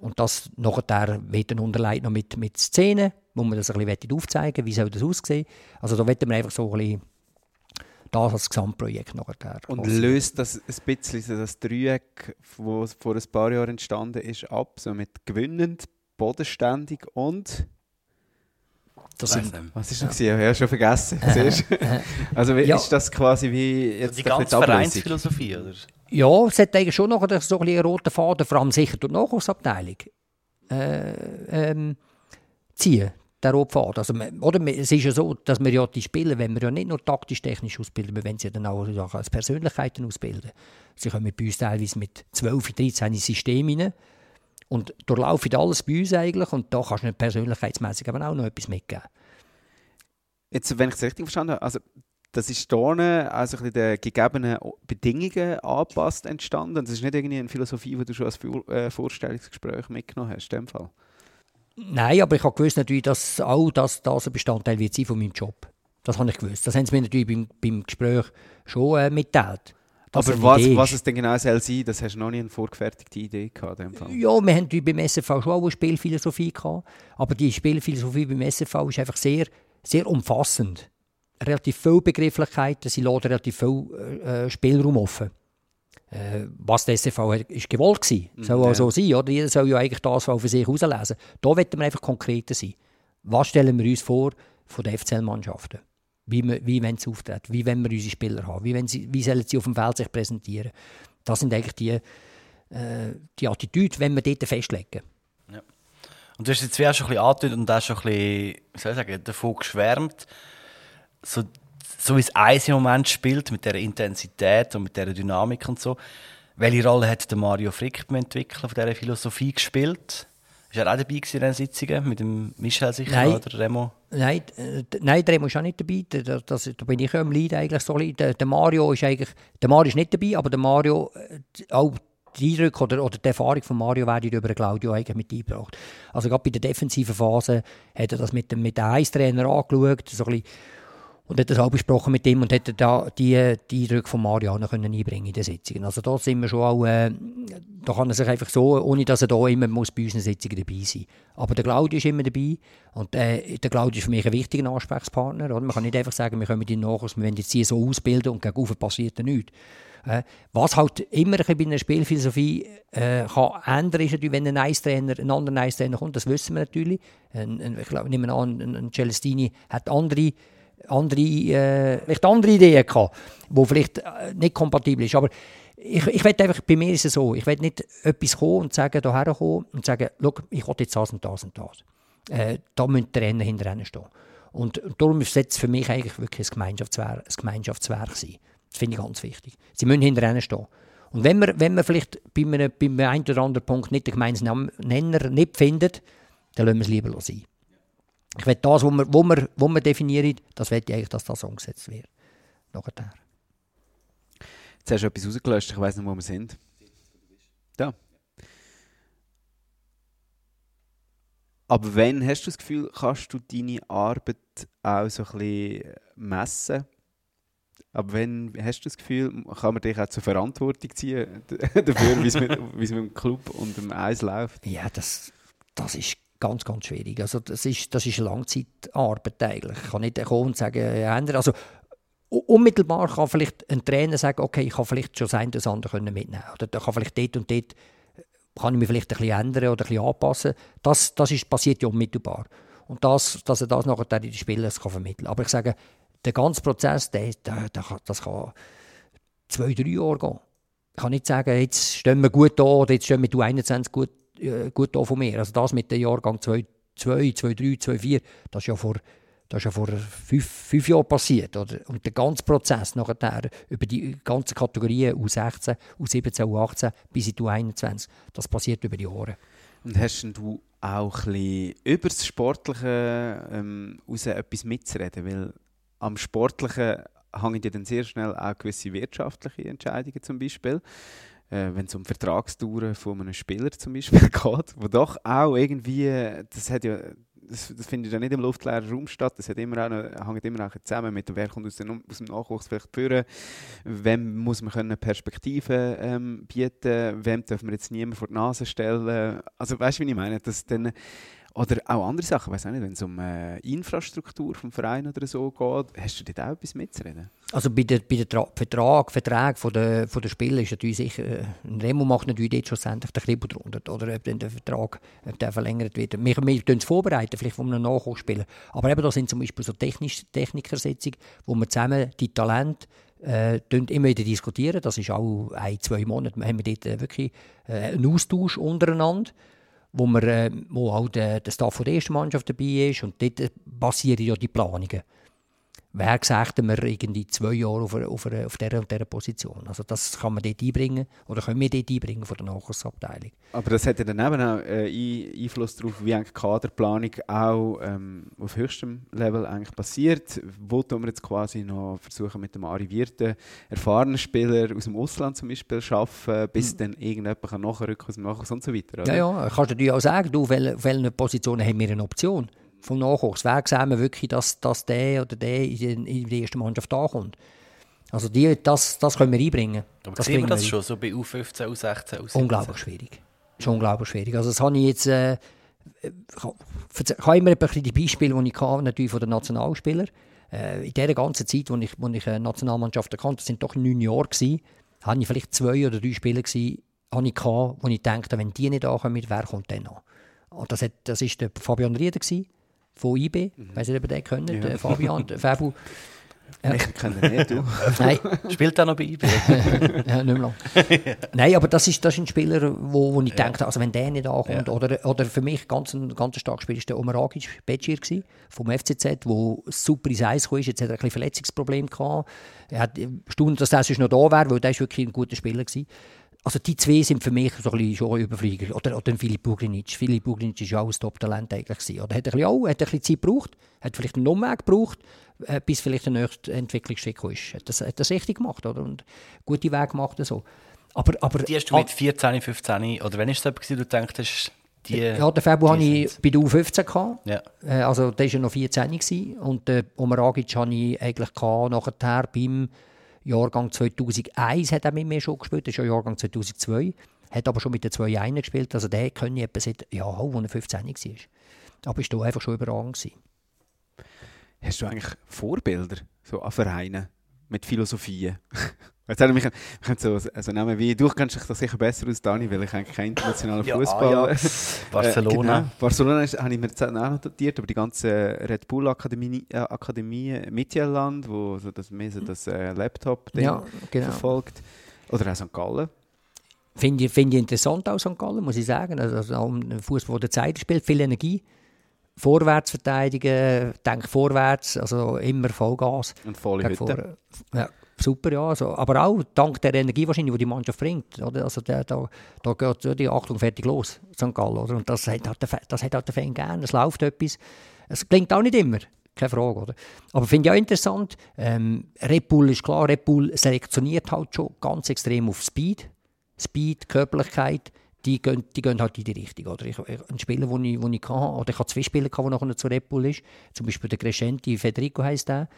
Und das nachher wird dann unterlegt noch mit, mit Szenen, wo man das ein bisschen aufzeigen wie soll das aussehen. Also da wird man einfach so ein bisschen das als Gesamtprojekt nachher. Und löst das ein bisschen das Dreieck, das vor ein paar Jahren entstanden ist, ab, so mit gewinnend, bodenständig und das sind, was ist das? Ja. Ich habe schon vergessen. also ja. ist das quasi wie jetzt die ganze Vereinsphilosophie, oder? Ja, es hat eigentlich schon noch so ein einen roten Faden, vor allem sicher durch die Nachwuchsabteilung, äh, ähm, ziehen, der rote Faden. Also, oder, es ist ja so, dass wir ja die Spieler, wenn wir ja nicht nur taktisch-technisch ausbilden, wir wollen sie dann auch als Persönlichkeiten ausbilden. Sie kommen bei uns teilweise mit 12, 13 Systemen rein und durchlaufen alles bei uns eigentlich und da kannst du persönlichkeitsmäßig aber auch noch etwas mitgeben. Jetzt, wenn ich es richtig verstanden habe, also das ist hier also ein den gegebenen Bedingungen angepasst entstanden. Das ist nicht irgendwie eine Philosophie, die du schon als äh, Vorstellungsgespräch mitgenommen hast, in dem Fall. Nein, aber ich habe gewusst natürlich, dass auch das, das ein Bestandteil wird sein von meinem Job. Das habe ich gewusst. Das haben sie mir natürlich beim, beim Gespräch schon äh, mitteilt. Aber was, was es denn genau soll sein, das hast du noch nie eine vorgefertigte Idee gehabt. In dem Fall. Ja, wir haben beim SFV schon auch eine Spielphilosophie gehabt. Aber die Spielphilosophie beim SFV ist einfach sehr, sehr umfassend relativ viele Begrifflichkeiten, sie lassen relativ viel äh, Spielraum offen. Äh, was der SCV hat, ist gewollt gewesen. Mhm, soll auch so sein, oder? Jeder soll ja eigentlich das für sich herauslesen. Da wollen wir einfach konkreter sein. Was stellen wir uns vor von den FCL-Mannschaften? Wie, wie wollen sie auftreten? Wie wollen wir unsere Spieler haben? Wie, sie, wie sollen sie auf dem Feld sich präsentieren? Das sind eigentlich die, äh, die Attitüde, wenn wir dort festlegen. Ja. Und du hast jetzt auch schon ein bisschen angedeutet und auch schon ein bisschen, wie soll ich sagen, davon geschwärmt, so, so wie es Eis im Moment spielt, mit der Intensität und mit der Dynamik und so. Welche Rolle hat der Mario Frick beim Entwickeln von dieser Philosophie gespielt? Ist er auch dabei in den Sitzungen mit dem Michel sicher nein, oder Remo? Nein, nein, der Remo ist auch nicht dabei. Da, das, da bin ich am Leid eigentlich so. Der, der, Mario ist eigentlich, der Mario ist nicht dabei, aber der Mario, äh, auch die Eindrücke oder, oder die Erfahrung von Mario werde ich über Claudio eigentlich mit eingebracht. Also gerade bei der defensiven Phase hat er das mit dem, mit dem Eistrainer angeschaut, so ein bisschen und hat das auch mit ihm und hätte da die, die Eindrücke von Mariano können einbringen in den Sitzungen. Also da sind wir schon auch, äh, da kann er sich einfach so, ohne dass er da immer muss bei unseren Sitzungen dabei sein. Aber der Claudio ist immer dabei und äh, der Claudio ist für mich ein wichtiger Ansprechpartner. Oder? Man kann nicht einfach sagen, wir können ihm nachher, wir wollen jetzt so ausbilden und gegen passiert da nichts. Äh, was halt immer ein bei einer Spielphilosophie äh, kann ändern, ist natürlich, wenn ein Nice-Trainer, ein anderer Nice-Trainer kommt, das wissen wir natürlich. Ein, ein, ich glaube, nehmen an, ein, ein Celestini hat andere andere, äh, vielleicht andere Ideen gehabt, die vielleicht äh, nicht kompatibel ist. Aber ich, ich will einfach, bei mir ist es so, ich will nicht etwas kommen und sagen, hierher kommen und sagen, schau, ich will jetzt das und das und das. Äh, da müssen die Rennen hinterher stehen. Und, darum ist es für mich eigentlich wirklich ein Gemeinschaftswerk, ein Gemeinschaftswerk sein. Das finde ich ganz wichtig. Sie müssen hinterher stehen. Und wenn man, wenn man vielleicht bei einem, bei einem einen oder anderen Punkt nicht den gemeinsamen Nenner nicht findet, dann lassen wir es lieber sein. Ich will das, was wir, wo wir, wo wir definieren, das will ich eigentlich, dass das umgesetzt wird. Nachher. Jetzt hast du etwas rausgelöscht, ich weiß nicht, wo wir sind. Da. Aber wenn hast du das Gefühl, kannst du deine Arbeit auch so ein bisschen messen? Aber wenn hast du das Gefühl, kann man dich auch zur Verantwortung ziehen dafür, wie es mit, mit dem Club und dem Eis läuft? Ja, das, das ist ganz, ganz schwierig. Also das ist, das ist Langzeitarbeit eigentlich. Ich kann nicht kommen und sagen, ändern. Also unmittelbar kann vielleicht ein Trainer sagen, okay, ich kann vielleicht schon sein, das andere mitnehmen Oder da kann vielleicht dort und dort kann ich mich vielleicht ein bisschen ändern oder ein bisschen anpassen. Das, das ist, passiert ja unmittelbar. Und das, dass er das nachher in die Spieler kann vermitteln. Aber ich sage, der ganze Prozess, der, der, der, das kann zwei, drei Jahre gehen. Ich kann nicht sagen, jetzt stehen wir gut da oder jetzt stehen wir du 21 gut äh, gut von mir. Also das mit dem Jahrgang 2, 2, 2, 3, 2, 4, das ist ja vor, das ist ja vor fünf, fünf Jahren passiert. Oder? Und der ganze Prozess nachher über die ganzen Kategorien U16, U17, U18 bis in U21, das passiert über die Jahre. Und hast du auch ein über das Sportliche ähm, raus etwas mitzureden? Weil am Sportlichen hängen ja dann sehr schnell auch gewisse wirtschaftliche Entscheidungen zum Beispiel äh, wenn es um Vertragsdauern von einem Spieler zum Beispiel geht, wo doch auch irgendwie, das hat ja, das, das findet ja nicht im luftleeren Raum statt, das hat immer auch, hängt immer auch zusammen mit, wer kommt aus dem, aus dem Nachwuchs vielleicht führen, wem muss man können Perspektiven ähm, bieten, wem dürfen wir jetzt niemand vor die Nase stellen, also weißt du, wie ich meine, dass dann oder auch andere Sachen, weiß auch nicht, wenn es um äh, Infrastruktur vom Verein oder so geht, hast du dort auch etwas mitzureden? Also bei den bei der Vertrag, Verträgen von der, von der Spieler ist natürlich sicher, äh, ein Remo macht natürlich dort schlussendlich den Kribbel drunter, oder ob dann der Vertrag ob der verlängert wird. Wir, wir es vorbereiten, vielleicht von einem Nachwuchsspieler. Aber eben da sind zum Beispiel so Technisch, Technikersitzungen, wo wir zusammen die Talente äh, immer wieder diskutieren. Das ist auch ein, zwei Monate, haben wir dort äh, wirklich äh, einen Austausch untereinander wo, wir, äh, wo auch der, der Staff der ersten Mannschaft dabei ist. Und dort basieren ja die Planungen. Wer sagt wir irgendwie zwei Jahre auf, auf, auf dieser und dieser Position? Also das kann man dort einbringen oder können wir dort einbringen von der Nachwuchsabteilung. Aber das hat ja dann eben auch äh, Einfluss darauf, wie die Kaderplanung auch ähm, auf höchstem Level eigentlich passiert. Wo tun wir jetzt quasi noch versuchen mit dem arrivierten, erfahrenen Spieler aus dem Ausland zum Beispiel arbeiten, bis mhm. dann irgendjemand kann nachrücken aus dem Nachwuchs und so weiter? Oder? Ja, ja, kannst du natürlich auch sagen, du, auf welchen Positionen haben wir eine Option? Vom Nachwuchs. Wer sehen wir wirklich, dass, dass der oder der in, in die erste Mannschaft ankommt? Also die, das, das können wir einbringen. Aber das sehen wir das schon, so bei U15, U16, U17? Unglaublich schwierig. Ist unglaublich schwierig. Also das habe ich jetzt... Äh, ich habe immer ein bisschen die Beispiele, die ich hatte, natürlich von den Nationalspielern. Äh, in dieser ganzen Zeit, als ich, wo ich eine Nationalmannschaft kannte, das sind doch neun Jahre gewesen, hatte ich vielleicht zwei oder drei Spieler gewesen, ich gehabt, wo ich dachte, wenn die nicht ankommen, wer kommt dann an? Und das, war das der Fabian Rieder gewesen, von IB. Mhm. Weiß nicht, ob ihr den kennt, ja. Fabian, Fabu. Ja. Ich kenne ihn nicht, du. Nein. Spielt er noch bei IB? ja, nicht mehr lang. Nein, aber das ist, das ist ein Spieler, wo, wo ich ja. denke, also wenn der nicht ankommt, ja. oder, oder für mich ganz ein ganz starkes Spiel war der Omar Agic, Becir vom FCZ, der super ins Eis kam. Jetzt hat er ein bisschen Verletzungsproblem gehabt. Er hat Stunden, dass er sonst noch da wäre, weil der wirklich ein guter Spieler war also die zwei sind für mich so ein bisschen schon Überflieger. Oder, oder Filip Bugrinic. Filip Bugrinic war ja auch ein Top-Talent eigentlich. Oder hat ein bisschen, auch, hat ein bisschen Zeit gebraucht, hat vielleicht einen Umweg gebraucht, äh, bis vielleicht der nächste Entwicklungsschritt ist. Hat das, hat das richtig gemacht, oder? Und gute Weg gemacht. So. Aber, aber, die hast du mit 14, 15, oder wann war es so, du denkst, Die, Ja, den die hatte ich bei der U15 gehabt. Ja. Äh, Also, der war ja noch 14 gewesen. und den Omaragic hatte ich eigentlich gehabt, nachher beim Jahrgang 2001 hat er mit mir schon gespielt, das ist ja Jahrgang 2002, hat aber schon mit den zwei einen gespielt, also der kenne ich etwa seit, ja, als er 15 war. Aber ist da einfach schon überragend. Hast du eigentlich Vorbilder so an Vereinen mit Philosophien? Jetzt haben wir mich, wir können so also nehmen wie du kennst dich das sicher besser aus, Dani, weil ich eigentlich kein internationaler Ja, Fußball. Ajax, Barcelona. Äh, genau. Barcelona ist, habe ich mir jetzt auch noch notiert, aber die ganze Red Bull Akademie, äh, Akademie Mittelland, wo so das mehr so das äh, Laptop Ja, genau. verfolgt. Oder auch St. Gallen. Finde ich, finde ich interessant aus St. Gallen, muss ich sagen. Also, also auch ein Fußball, der Zeit spielt, viel Energie. Vorwärts verteidigen, denk vorwärts, also immer Vollgas. Und volle Hütte. vor- Ja, super, ja. Also, aber auch dank der Energie wahrscheinlich, die die Mannschaft bringt. Oder? Also der, da, da geht die Achtung fertig los, St. Gallen. Oder? Und das hat, halt der, das hat halt der Fan gerne. Es läuft etwas. Es klingt auch nicht immer. Keine Frage, oder? Aber finde ich auch interessant. Ähm, Red Bull ist klar, Red Bull selektioniert halt schon ganz extrem auf Speed. Speed, Körperlichkeit, die gehen, die gehen halt in die Richtung. Oder? Ich, ein Spieler, den ich, ich hatte, oder ich hatte zwei Spieler, die nachher zu Red Bull ist, zum Beispiel der Crescenti, Federico heisst der,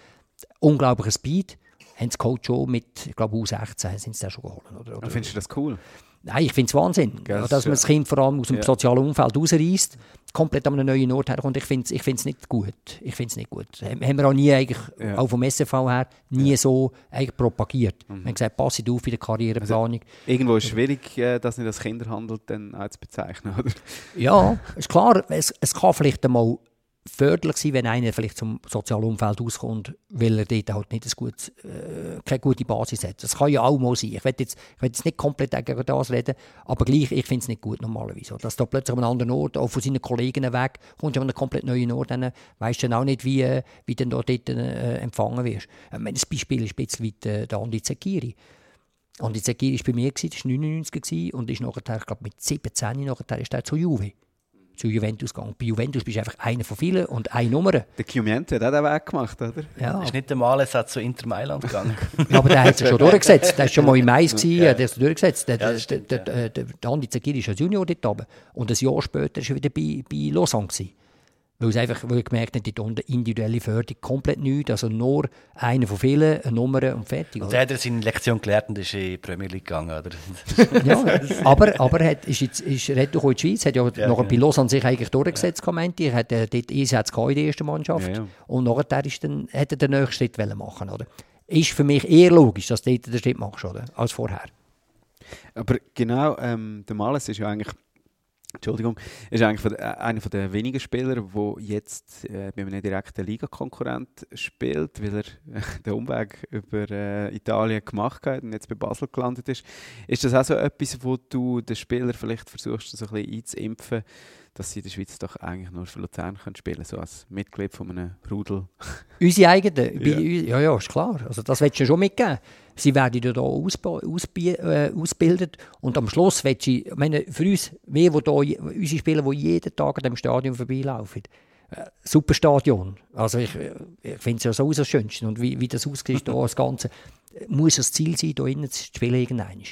unglaublicher Speed, haben sie Coach schon mit, ich glaube, U16 sind sie den schon geholt. Oder? Oder, Und findest du das cool? Nein, ich finde es Wahnsinn, ja, es dass man ja- das Kind vor allem aus dem Ja. sozialen Umfeld rausreißt, komplett an einen neuen Ort herkommt. Ich finde es ich find's nicht gut. Ich finde nicht gut. Haben wir auch nie eigentlich, Ja. auch vom SFV her, nie so eigentlich propagiert. Wir haben gesagt, passet auf bei der Karriereplanung. Irgendwo ist es schwierig, äh, das nicht als Kinderhandel dann auch zu bezeichnen, oder? Ja, ist klar, es, es kann vielleicht einmal förderlich sein, wenn einer vielleicht zum sozialen Umfeld auskommt, weil er dort halt nicht gutes, äh, keine gute Basis hat. Das kann ja auch mal sein. Ich will jetzt, ich will jetzt nicht komplett gegen das reden, aber gleich, ich finde es nicht gut normalerweise. Dass da plötzlich an einem anderen Ort, auch von seinen Kollegen weg, kommst du an einen komplett neuen Ort, dann weißt du dann auch nicht, wie, äh, wie du dort äh, empfangen wirst. Das Beispiel ist ein bisschen weit äh, der Andi Zekiri. Andi Zekiri war bei mir, gewesen, das war 99 gewesen, und ist nachher, ich glaube mit 17 nachher ist er zu Juve zu Juventus gegangen. Bei Juventus bist du einfach einer von vielen und eine Nummer. Der Chiumente hat auch den Weg gemacht, oder? Ja, Ist nicht der Malesatz zu Inter Mailand gegangen. ja, aber der hat es schon durchgesetzt. Der war schon mal im Mais, gewesen, Ja. der hat es durchgesetzt. Der, Ja, stimmt, der, der, der, der Andi Zegiri ist als Junior dort oben. Und ein Jahr später war er wieder bei, bei Lausanne. Gewesen. Weil es einfach weil er gemerkt hat, dort unten individuelle Förderung komplett nichts. Also nur einer von vielen, eine Nummer und fertig. Und oder? dann hat er seine Lektion gelernt und ist in die Premier League gegangen, oder? ja, aber, aber er hat, ist jetzt, ist retour in die Schweiz, hat ja, Ja, nachher bei genau. Lausanne sich eigentlich durchgesetzt, ja. meinte ich. Er hat äh, dort Einsatz in der ersten Mannschaft. Ja, ja. Und nachher ist dann, hat er den nächsten Schritt wollen machen oder? Ist für mich eher logisch, dass du dort den Schritt machst, oder? Als vorher. Aber genau, ähm, der Males ist ja eigentlich, Entschuldigung, ist eigentlich äh, einer der wenigen Spieler, der jetzt äh, bei einem direkten Ligakonkurrent spielt, weil er äh, den Umweg über äh, Italien gemacht hat und jetzt bei Basel gelandet ist. Ist das auch so etwas, wo du den Spieler vielleicht versuchst, so ein bisschen einzuimpfen, dass sie in der Schweiz doch eigentlich nur für Luzern können spielen so als Mitglied von einem Rudel? Unsere eigenen, Ja. ja. ja, ist klar. Also das willst du schon mitgeben. Sie werden ja hier äh, ausgebildet und am Schluss willst du, ich meine, für uns, wir, die hier, je- unsere Spieler, die jeden Tag an dem Stadion vorbeilaufen, äh, super Stadion. Also ich, ich finde es ja so das Schönste und wie, wie das aussieht, hier, das Ganze, muss das Ziel sein, hier innen zu spielen irgendwann.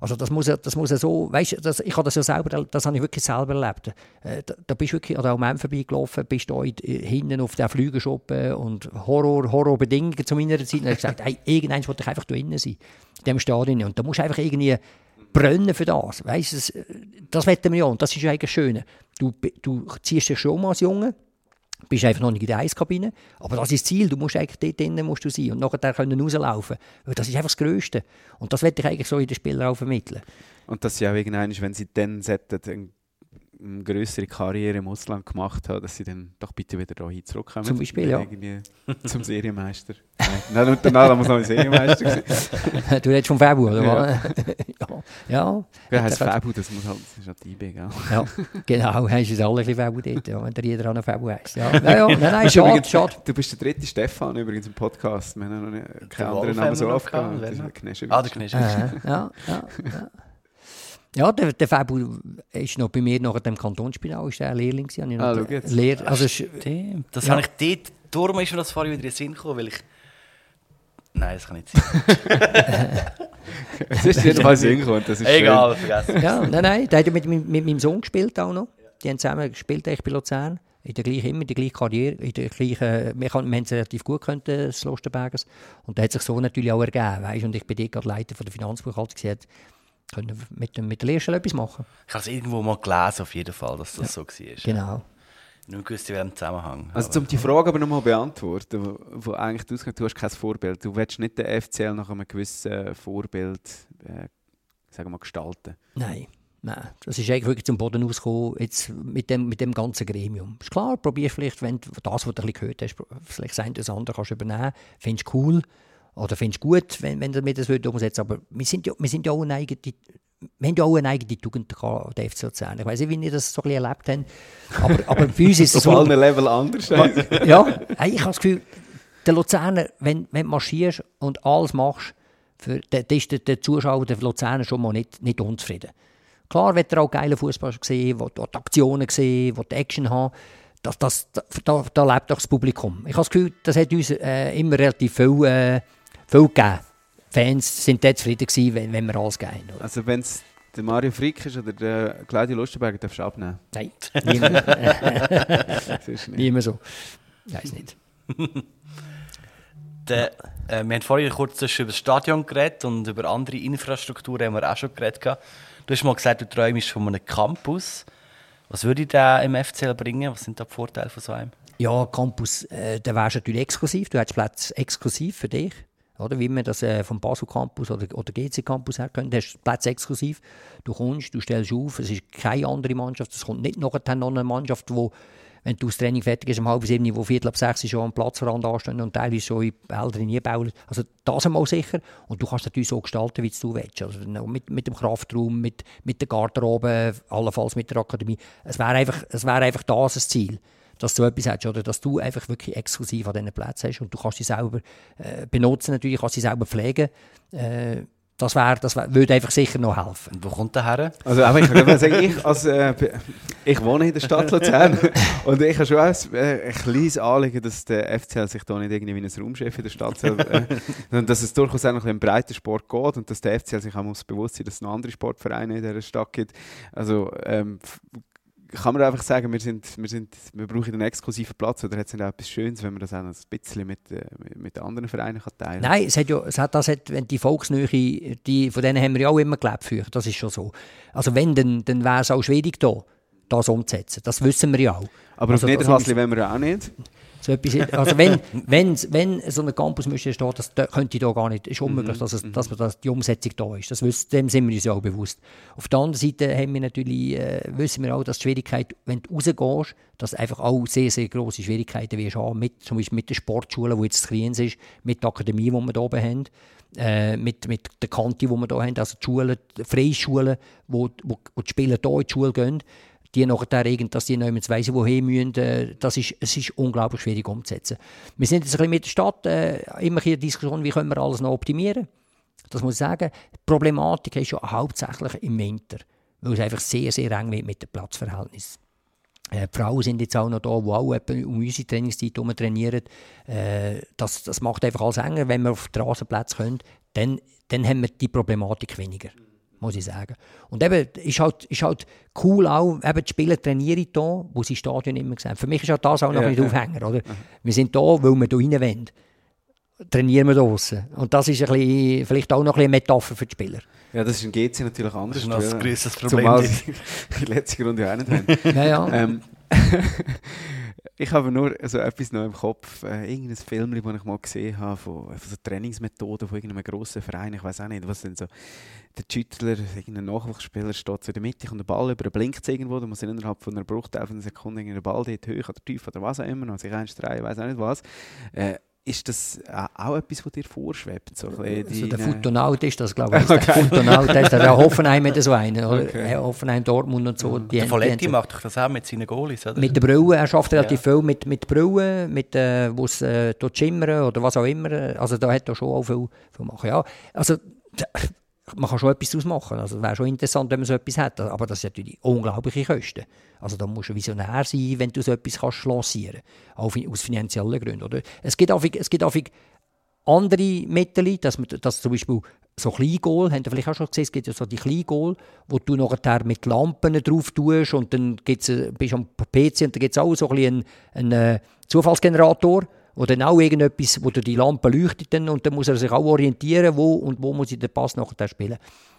Also das muss, ja- das muss ja so, weißt du, ich habe das ja selber, das habe ich wirklich selber erlebt. Äh, da, da bist du wirklich an der Moment vorbeigelaufen, bist da äh, hinten auf den Flügelschuppen und Horror, Horrorbedingungen zu meiner Zeit. Und ich gesagt, hey, irgendwann wollte ich einfach da drinnen sein, in diesem Stadion. Und da musst du einfach irgendwie brennen für das. Weißt, das, äh, das wollen wir ja und das ist ja eigentlich das Schöne. Du, du ziehst dich schon mal als Junge, bist einfach noch nicht in der Eiskabine, aber das ist das Ziel, du musst eigentlich dort drinnen musst du sein und nachher können rauslaufen. Das ist einfach das Größte. Und das werde ich eigentlich so in den Spielern auch vermitteln. Und dass sie auch irgendwann, wenn sie dann sollten, eine, größere Karriere im Ausland gemacht haben, dass sie dann doch bitte wieder hier zurückkommen. Zum Beispiel, ja. Zum Serienmeister. Nein, Nein, danach muss noch ein Serienmeister sein. du redest vom Februar, oder Ja. was? ja. ja. Heißt Fabu? Das muss halt, das ist halt die IB, gell? Ja, genau, hast es alle ein Februar dort, ja, wenn der jeder an Februar heisst. Ja, ja, ja, nein, nein, schade, übrigens- schade. Du bist der dritte Stefan übrigens im Podcast. Wir haben noch keinen Der anderen Namen so? Kneschewitsch. Ah, der Kneschewitsch. Äh, ja, ja, ja. Ja, der, der Februar ist noch bei mir nach dem Kantonsspital, ist der Lehrling gewesen. ich Ah, den schau jetzt. Lehr, also, ist- Stimmt. Das Ja. habe ich dort, darum ist mir das vorhin wieder in den Sinn gekommen, weil ich... Nein, das kann nicht sein. Es ist jedenfalls hingekommen. Das ist Egal, vergessen. ja, nein, nein, der hat ja mit, mit, mit meinem Sohn gespielt auch noch. die haben zusammen gespielt bei Luzern. In der gleichen, immer in der gleichen Karriere, in der gleichen, wir, kann, wir haben es relativ gut können, das Losterbergers. Und da hat sich so natürlich auch ergeben, weißt? Und ich bin dort gerade Leiter von der Finanzbuchhaltung, gesagt, können mit, dem, mit der Lehrstelle etwas machen. Ich habe es irgendwo mal gelesen, auf jeden Fall, dass das ja. so war. Genau. Nur gewusst, in welchem Zusammenhang. Also, um die Frage aber nochmal beantworten, wo, wo eigentlich du du hast kein Vorbild. Du willst nicht den FCL nach einem gewissen Vorbild äh, sagen wir, gestalten. Nein. Nein, das ist eigentlich wirklich zum Boden ausgekommen, jetzt mit dem, mit dem ganzen Gremium. Ist klar, probierst vielleicht, wenn du das, was du ein gehört hast, vielleicht sein das andere kannst du übernehmen, findest du cool oder findest du gut, wenn, wenn du das umsetzt. Aber wir sind ja, wir sind ja auch eine eigene, wir haben ja auch eine eigene Tugend gehabt, der FC Luzern. Ich weiß nicht, wie ihr das so ein bisschen erlebt habt, aber, aber bei uns ist es so... Auf allen Level anders. ja, ich habe das Gefühl, der Luzerner, wenn, wenn du marschierst und alles machst, für, dann ist der, der Zuschauer, der Luzerner schon mal nicht, nicht unzufrieden. Klar wird er auch geile Fußball sehen, wo die Aktionen sehen, wo die Action haben. Das, das, da, da lebt auch das Publikum. Ich habe das Gefühl, das hat uns äh, immer relativ viel, äh, viel gegeben. Fans sind dort zufrieden gewesen, wenn, wenn wir alles geben. Also wenn es der Mario Frick ist oder der Claudio Lustenberger, darfst du abnehmen? Nein, niemand. niemand so. Ich weiß nicht. Der, äh, wir haben vorhin kurz über das Stadion geredet und über andere Infrastrukturen haben wir auch schon geredet. Du hast mal gesagt, du träumst von einem Campus. Was würde der im FCL bringen? Was sind da die Vorteile von so einem? Ja, Campus, äh, der wärst natürlich exklusiv. Du hättest Platz exklusiv für dich. Oder wie man das äh, vom Basel Campus oder, oder GC Campus her kennt, hast Platz exklusiv. Du kommst, du stellst auf, es ist keine andere Mannschaft, es kommt nicht noch eine Mannschaft, die wenn du das Training fertig ist, um halb sieben, wo Viertel ab sechs schon am Platzrand anstehen und teilweise schon in Wälder bauen. Also das einmal sicher. Und du kannst natürlich so gestalten, wie du willst. Also mit, mit dem Kraftraum, mit, mit der Garderobe, allenfalls mit der Akademie. Es wäre einfach, wär einfach das ein Ziel dass du etwas hast, oder dass du einfach wirklich exklusiv an diesen Plätzen hast und du kannst sie selber äh, benutzen, natürlich kannst sie selber pflegen. Äh, das, wär, das wär, würde einfach sicher noch helfen. Und wo kommt der her? Also, aber ich kann sagen, ich, als, äh, ich wohne in der Stadt Luzern und ich habe schon ein, äh, ein kleines Anliegen, dass der FCL sich da nicht irgendwie wie ein Raumchef in der Stadt soll, äh, dass es durchaus auch noch ein breiter Sport geht und dass der FCL sich auch muss bewusst sein, dass es noch andere Sportvereine in dieser Stadt gibt. Also ähm, kann man einfach sagen, wir, sind, wir, sind, wir brauchen einen exklusiven Platz oder hat es auch etwas Schönes, wenn man das auch ein bisschen mit, äh, mit anderen Vereinen kann teilen kann? Nein, es hat ja, es hat, das hat, wenn die Volksnähe, die, von denen haben wir ja auch immer gelebt früher, das ist schon so. Also wenn, dann, dann wäre es auch schwierig da, das umzusetzen, das wissen wir ja auch. Aber also, auf Niederhasli wollen wir auch nicht. So etwas, also wenn, wenn, wenn so ein Campus müsste stehen, das könnte da gar nicht, ist unmöglich, mhm. dass, es, mhm. dass, dass die Umsetzung da ist. Das wissen, dem sind wir uns ja auch bewusst. Auf der anderen Seite haben wir natürlich, äh, wissen wir auch, dass die Schwierigkeit, wenn du rausgehst, dass einfach auch sehr, sehr grosse Schwierigkeiten wirst haben, mit, zum Beispiel mit der Sportschule, die jetzt klein ist, mit der Akademie, die wir hier oben haben, äh, mit, mit der Kante, die wir hier haben, also die Schulen, die Freischulen, wo, wo, wo die Spieler hier in die Schule gehen, die nachher irgend, dass die nicht weiss, wohin müssen, äh, das ist, es ist unglaublich schwierig umzusetzen. Wir sind jetzt ein bisschen mit der Stadt äh, immer hier der Diskussion, wie können wir alles noch optimieren. Das muss ich sagen. Die Problematik ist ja hauptsächlich im Winter, weil es einfach sehr, sehr eng wird mit dem Platzverhältnis. Äh, die Frauen sind jetzt auch noch da, die auch um unsere Trainingszeit herum trainieren. Äh, das, das macht einfach alles enger. Wenn wir auf den Rasenplatz können, dann, dann haben wir die Problematik weniger muss ich sagen. Und eben, ist halt, ist halt cool auch, eben die Spieler trainieren hier, wo sie Stadion immer gesehen Für mich ist auch das auch noch ja, ein ja. Aufhänger, oder? Wir sind da, weil wir hier rein wollen. Trainieren wir draußen. Und das ist ein bisschen, vielleicht auch noch ein bisschen Metapher für die Spieler. Ja, das ist in GC natürlich anders. Das ist ein größeres Problem. Zumal die letzte Runde auch nicht haben. ja, ja. Ähm, ich habe nur so etwas noch im Kopf, äh, irgendein Film, das ich mal gesehen habe, von, von so Trainingsmethoden von irgendeinem grossen Verein, ich weiß auch nicht, was denn so, der Schüttler, irgendein Nachwuchsspieler steht so in der Mitte, kommt der Ball über, blinkt irgendwo, da muss innerhalb von einer Bruchteil von einer Sekunde den Ball dort hoch oder tief oder was auch immer, und sich einstreichen, ich weiß auch nicht was. Äh, ist das auch etwas, was dir vorschwebt? So also der Futonaut ist das, glaube ich. Okay. Der Futonaut ist das. Auch Hoffenheim hat so einen. Okay. Hoffenheim, Dortmund und so. Mhm. Die der Folletti macht doch das auch mit seinen Goalies, oder? Mit der Brille. Er schafft relativ ja. viel mit, mit Brille, mit, äh, wo es äh, schimmern oder was auch immer. Also da hat er schon auch viel, viel machen. Ja, also man kann schon etwas daraus machen. Also, wäre schon interessant, wenn man so etwas hat. Aber das sind natürlich unglaubliche Kosten. Also, da musst du visionär sein, wenn du so etwas kannst lancieren kannst. Auch aus finanziellen Gründen. Oder? Es gibt auch, es gibt auch andere Mittel, dass, man, dass zum Beispiel so Kleingoal, habt ihr vielleicht auch schon gesehen, es gibt ja so die Kleingoal, wo du nachher mit Lampen drauf tust und dann gibt's, äh, bist du am PC und da gibt es auch so ein einen, einen äh, Zufallsgenerator, dann auch irgendetwas, wo die Lampe leuchtet dann, und dann muss er sich auch orientieren, wo und wo muss ich den Pass nachher spielen.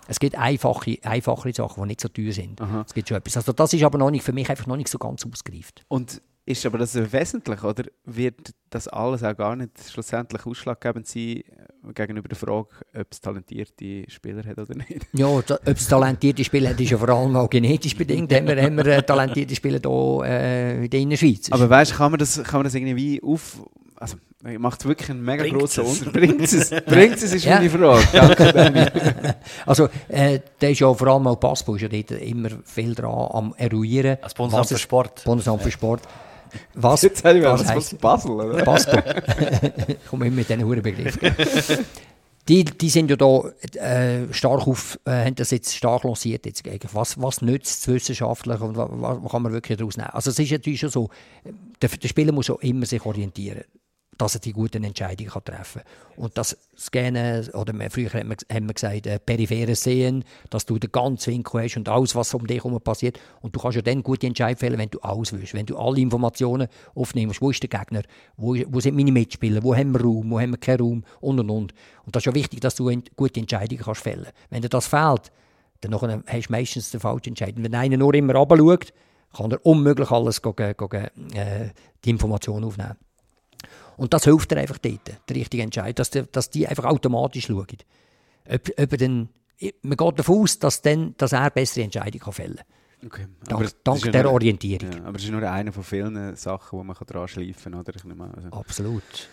Es gibt einfache, einfachere Sachen, die nicht so teuer sind. Aha. Es gibt schon etwas. Also das ist aber noch nicht, für mich einfach noch nicht so ganz ausgereift. Und ist aber das wesentlich, oder wird das alles auch gar nicht schlussendlich ausschlaggebend sein äh, gegenüber der Frage, ob es talentierte Spieler hat oder nicht? Ja, da, ob es talentierte Spieler hat, ist ja vor allem auch genetisch bedingt. haben wir, haben wir äh, talentierte Spieler hier äh, in der Innerschweiz. Aber weißt du, kann, man das- kann man das irgendwie auf... Also, macht es wirklich einen mega Bringt grossen? Unterschied? Bringt es? Bringt es, ist Ja. meine Frage. Danke. Also, äh, der ist ja vor allem auch Passbau, ist ja dort immer viel dran am Eruieren. Als Bundesamt was für Sport. Bundesamt für Sport. Was, Jetzt habe ich mir was das was Basel, oder? Passbau? ich komme immer mit diesen huren Begriffen. Die, die sind ja da äh, stark auf, äh, haben das jetzt stark lanciert. Jetzt, was, was nützt es wissenschaftlich und was, was kann man wirklich daraus nehmen? Also es ist natürlich schon so, der, der Spieler muss auch immer sich orientieren, dass er die guten Entscheidungen kann treffen kann. Und das Scannen, oder früher haben wir, gesagt, äh, peripheres Sehen, dass du den ganzen Winkel hast und alles, was um dich herum passiert. Und du kannst ja dann gute Entscheidungen fällen, wenn du alles willst, wenn du alle Informationen aufnimmst. Wo ist der Gegner? Wo, wo sind meine Mitspieler? Wo haben wir Raum? Wo haben wir keinen Raum? Und, und, und. Und das ist ja wichtig, dass du gute Entscheidungen kannst fällen Wenn dir das fehlt, dann hast du meistens den falschen Entscheidung. Wenn einer nur immer runterschaut, kann er unmöglich alles go, go, äh, die Informationen aufnehmen. Und das hilft dir einfach dort, der richtige Entscheid, dass, die, dass die einfach automatisch schauen. Ob, ob er dann, man geht davon aus, dass, dann, dass er bessere Entscheidungen fällen Okay. kann. Aber Dank, das dank der nur- Orientierung. Ja, aber es ist nur eine von vielen Sachen, die man dran schleifen kann, oder? Ich nehme also. Absolut.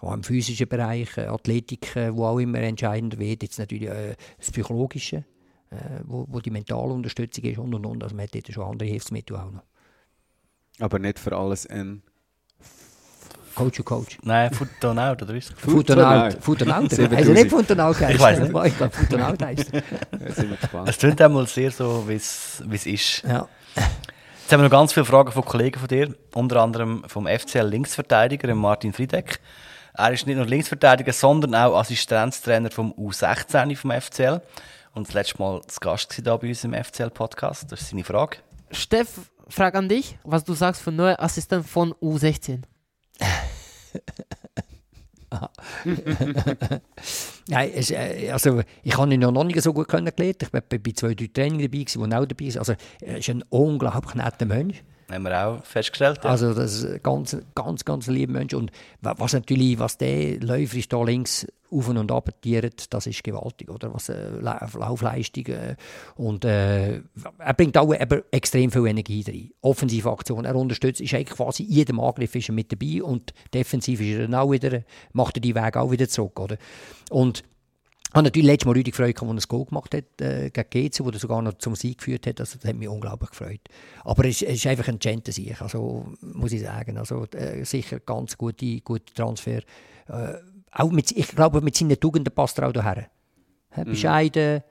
Auch im physischen Bereich, äh, Athletik, äh, wo auch immer entscheidend wird. Jetzt natürlich äh, das Psychologische, äh, wo, wo die mentale Unterstützung ist und und und. Also man hat dort schon andere Hilfsmittel auch noch. Aber nicht für alles ein Coach und Coach. Nein, Foot-Out, oder ist es? Futonaut. Futonaut. 7000. Also nicht Futonaut Ich weiss nicht. Ich glaube, Futonaut heisst er. Jetzt sind wir gespannt. Es klingt einmal sehr so, wie es wie ist. Ja. Jetzt haben wir noch ganz viele Fragen von Kollegen von dir, unter anderem vom FCL Linksverteidiger, Martin Friedeck. Er ist nicht nur Linksverteidiger, sondern auch Assistenztrainer vom U16 vom FCL. Und das letzte Mal zu Gast da bei uns im FCL-Podcast. Das ist seine Frage. Steff, Frage an dich, was du sagst von neuer Assistent von U16. Nein, es, äh, also, ich habe ihn noch nicht so gut kennengelernt. Ich war bei zwei, drei Trainings dabei, er auch dabei ist. Also, er ist ein unglaublich netter Mensch. Haben wir auch festgestellt. Ja. Also, das ist ein ganz, ganz, ganz lieber Mensch. Und wa- was natürlich, was der läuferisch da links auf und ab tiert, das ist gewaltig, oder? Was äh, La- Laufleistung äh, und äh, er bringt auch aber extrem viel Energie rein. Offensive Aktion, er unterstützt, ist eigentlich quasi jedem Angriff ist er mit dabei und defensiv ist er dann auch wieder, macht er die Wege auch wieder zurück, oder? Und habe natürlich letztes Mal Rüdi gefreut, als er ein Goal gemacht hat äh, gegen GC, wo er sogar noch zum Sieg geführt hat. Also, das hat mich unglaublich gefreut. Aber es, es ist einfach ein Gentleman sich, also muss ich sagen. Also äh, sicher ganz gute, gute Transfer. Äh, auch mit, ich glaube, mit seinen Tugenden passt er auch daher. He, bescheiden,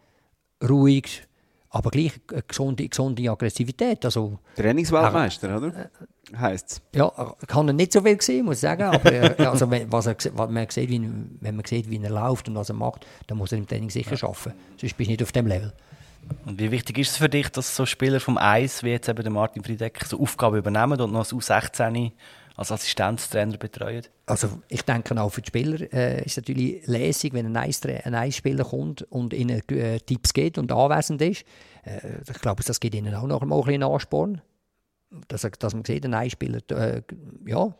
ruhig, aber gleich eine gesunde, gesunde Aggressivität. Also, Trainingsweltmeister, oder? Heisst es. ja, ich habe ihn nicht so viel gesehen, muss ich sagen. Aber also, wenn, was er, was man sieht, wie, wenn man sieht, wie er läuft und was er macht, dann muss er im Training sicher schaffen. Sonst bist du nicht auf dem Level. Und wie wichtig ist es für dich, dass so Spieler vom Eis, wie jetzt eben der Martin Friedeck, so Aufgaben übernehmen und noch als U16 als Assistenztrainer betreuen? Also ich denke auch für die Spieler äh, ist es natürlich lässig, wenn ein Eis- ein Eisspieler kommt und ihnen äh, Tipps gibt und anwesend ist. Äh, ich glaube, das gibt ihnen auch noch mal ein bisschen Ansporn. Dass, dass man sieht, ein Eisspieler, äh, ja,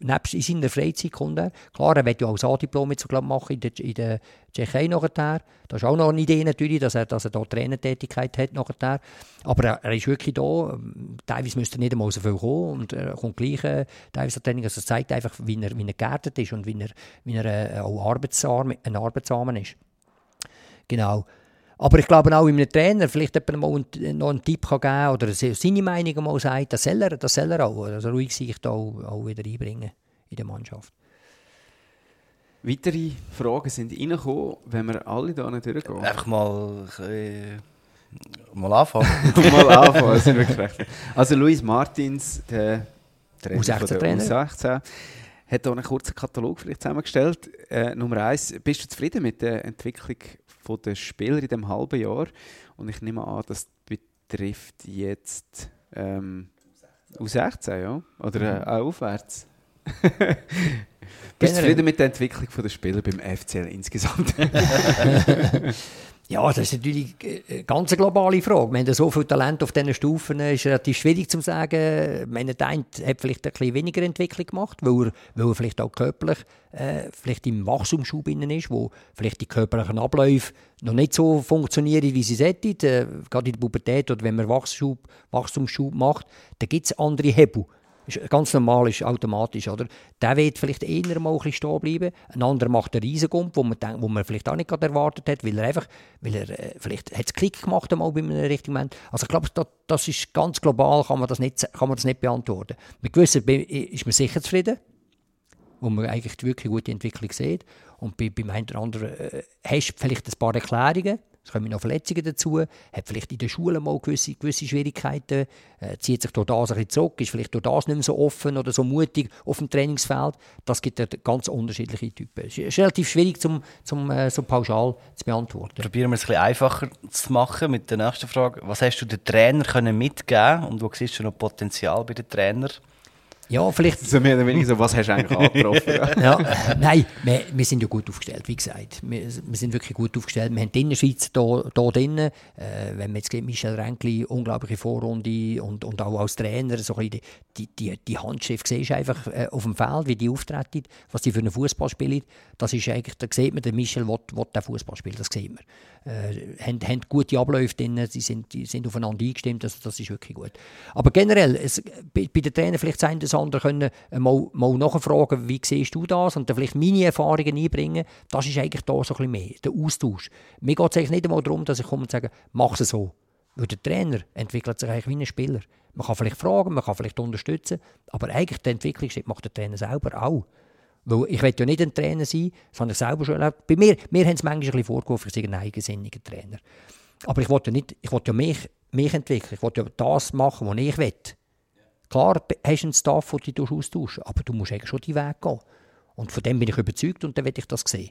nebst in seiner Freizeit kommt. Klar, er wird ja auch A-Diplom jetzt, glaub, machen in der, in der Tschechei nachher. Das ist auch noch eine Idee natürlich, dass er, dass er da Trainertätigkeit hat nachher. Aber er, er ist wirklich da. Teilweise müsste er nicht einmal so viel kommen und er kommt gleich äh, teilweise Training. Also es zeigt einfach, wie er, wie er geerdet ist und wie er, wie er äh, auch arbeitsarm, ein Arbeitsarmer ist. Genau. Aber ich glaube auch, wenn einem Trainer vielleicht jemand mal einen, noch einen Tipp kann geben oder se- seine Meinung mal sagt, das soll er, das soll er auch. Also ruhig sich da auch, auch wieder einbringen in der Mannschaft. Weitere Fragen sind reingekommen, wenn wir alle da nicht durchgehen. Einfach mal, äh, mal anfangen. mal anfangen, das sind wirklich recht. Also Luis Martins, der Trainer von der U16-Trainer. U16, hat hier einen kurzen Katalog vielleicht zusammengestellt. Äh, Nummer eins, bist du zufrieden mit der Entwicklung der Spieler in diesem halben Jahr? Und ich nehme an, das betrifft jetzt ähm, U16, ja? Oder äh, auch aufwärts? Bist du zufrieden mit der Entwicklung der Spieler beim FCL insgesamt? Ja, das ist natürlich eine ganz globale Frage. Wir haben so viel Talent auf diesen Stufen, ist relativ schwierig zu sagen. Meine der eine hat vielleicht ein bisschen weniger Entwicklung gemacht, weil er, weil er vielleicht auch körperlich äh, vielleicht im Wachstumsschub ist, wo vielleicht die körperlichen Abläufe noch nicht so funktionieren, wie sie sollten. Äh, gerade in der Pubertät oder wenn man Wachstumsschub, Wachstumsschub macht, da gibt es andere Hebel ist ganz normal, ist automatisch. Oder? Der wird vielleicht eher mal ein stehen bleiben. Ein anderer macht einen Riesengump, wo man, wo man vielleicht auch nicht erwartet hat, weil er einfach, weil er, äh, vielleicht hat es Klick gemacht einmal bei einem richtigen Moment. Also ich glaube, das, das, ist ganz global, kann man das nicht, kann man das nicht beantworten. Mit gewissen ist man sicher zufrieden, wo man eigentlich wirklich gute Entwicklung sieht. Und bei, beim einen anderen äh, hast du vielleicht ein paar Erklärungen, es kommen noch Verletzungen dazu, hat vielleicht in der Schule mal gewisse, gewisse Schwierigkeiten, äh, zieht sich durch das ein bisschen zurück, ist vielleicht durch das nicht mehr so offen oder so mutig auf dem Trainingsfeld. Das gibt ganz unterschiedliche Typen. Es ist relativ schwierig, zum, zum, äh, so pauschal zu beantworten. Probieren wir es ein bisschen einfacher zu machen mit der nächsten Frage. Was hast du den Trainer können und wo siehst du noch Potenzial bei den Trainern? Ja, vielleicht. So mehr oder weniger so, was hast du eigentlich angetroffen? ja, nein, wir, wir, sind ja gut aufgestellt, wie gesagt. Wir, wir sind wirklich gut aufgestellt. Wir haben die Innerschweiz hier, hier drin. Äh, wenn man jetzt sieht, Michel Renkli, unglaubliche Vorrunde und, und auch als Trainer, so die, die, die Handschrift siehst du einfach äh, auf dem Feld, wie die auftreten, was die für einen Fußball spielen. Das ist eigentlich, da sieht man, der Michel will, will den Fußball spielen, das sieht man äh, haben, haben gute Abläufe drin, sie sind, die sind aufeinander eingestimmt, also das ist wirklich gut. Aber generell, es, bei, bei den Trainern vielleicht sein das andere können äh, mal, mal nachfragen, wie siehst du das und dann vielleicht meine Erfahrungen einbringen, das ist eigentlich da so ein bisschen mehr, der Austausch. Mir geht es eigentlich nicht einmal darum, dass ich komme und sage, mach es so. Weil der Trainer entwickelt sich eigentlich wie ein Spieler. Man kann vielleicht fragen, man kann vielleicht unterstützen, aber eigentlich der Entwicklungsschritt macht der Trainer selber auch. Weil ich will ja nicht ein Trainer sein, das habe ich selber schon erlebt. Bei mir, mir haben es manchmal ein bisschen vorgeworfen, ich sei ein eigensinniger Trainer. Aber ich wollte ja, nicht, ich wollte ja mich, mich entwickeln, ich wollte ja das machen, was ich will. Klar hast du einen Staff, den du austauschen aber du musst eigentlich schon die Weg gehen. Und von dem bin ich überzeugt und dann will ich das sehen.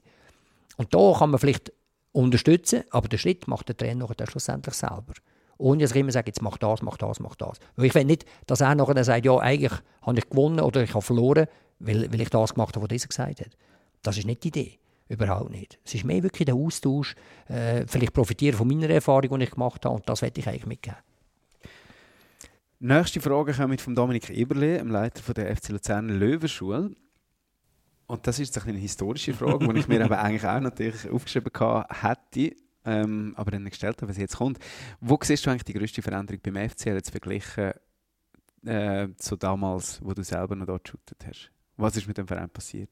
Und da kann man vielleicht unterstützen, aber den Schritt macht der Trainer nachher schlussendlich selber. Ohne dass ich immer sage, jetzt mach das, mach das, mach das. Weil ich will nicht, dass er nachher sagt, ja, eigentlich habe ich gewonnen oder ich habe verloren weil, weil ich das gemacht habe, was dieser gesagt hat. Das ist nicht die Idee. Überhaupt nicht. Es ist mehr wirklich der Austausch. Äh, vielleicht profitieren von meiner Erfahrung, die ich gemacht habe. Und das werde ich eigentlich mitgeben. Nächste Frage kommt von Dominik Eberle, dem Leiter von der FC Luzern Löwenschule. Und das ist jetzt eine historische Frage, die ich mir aber eigentlich auch natürlich aufgeschrieben hätte, ähm, aber dann gestellt habe, was jetzt kommt. Wo siehst du eigentlich die größte Veränderung beim FCL jetzt verglichen äh, zu damals, wo du selber noch dort geshootet hast? Was ist mit dem Verein passiert?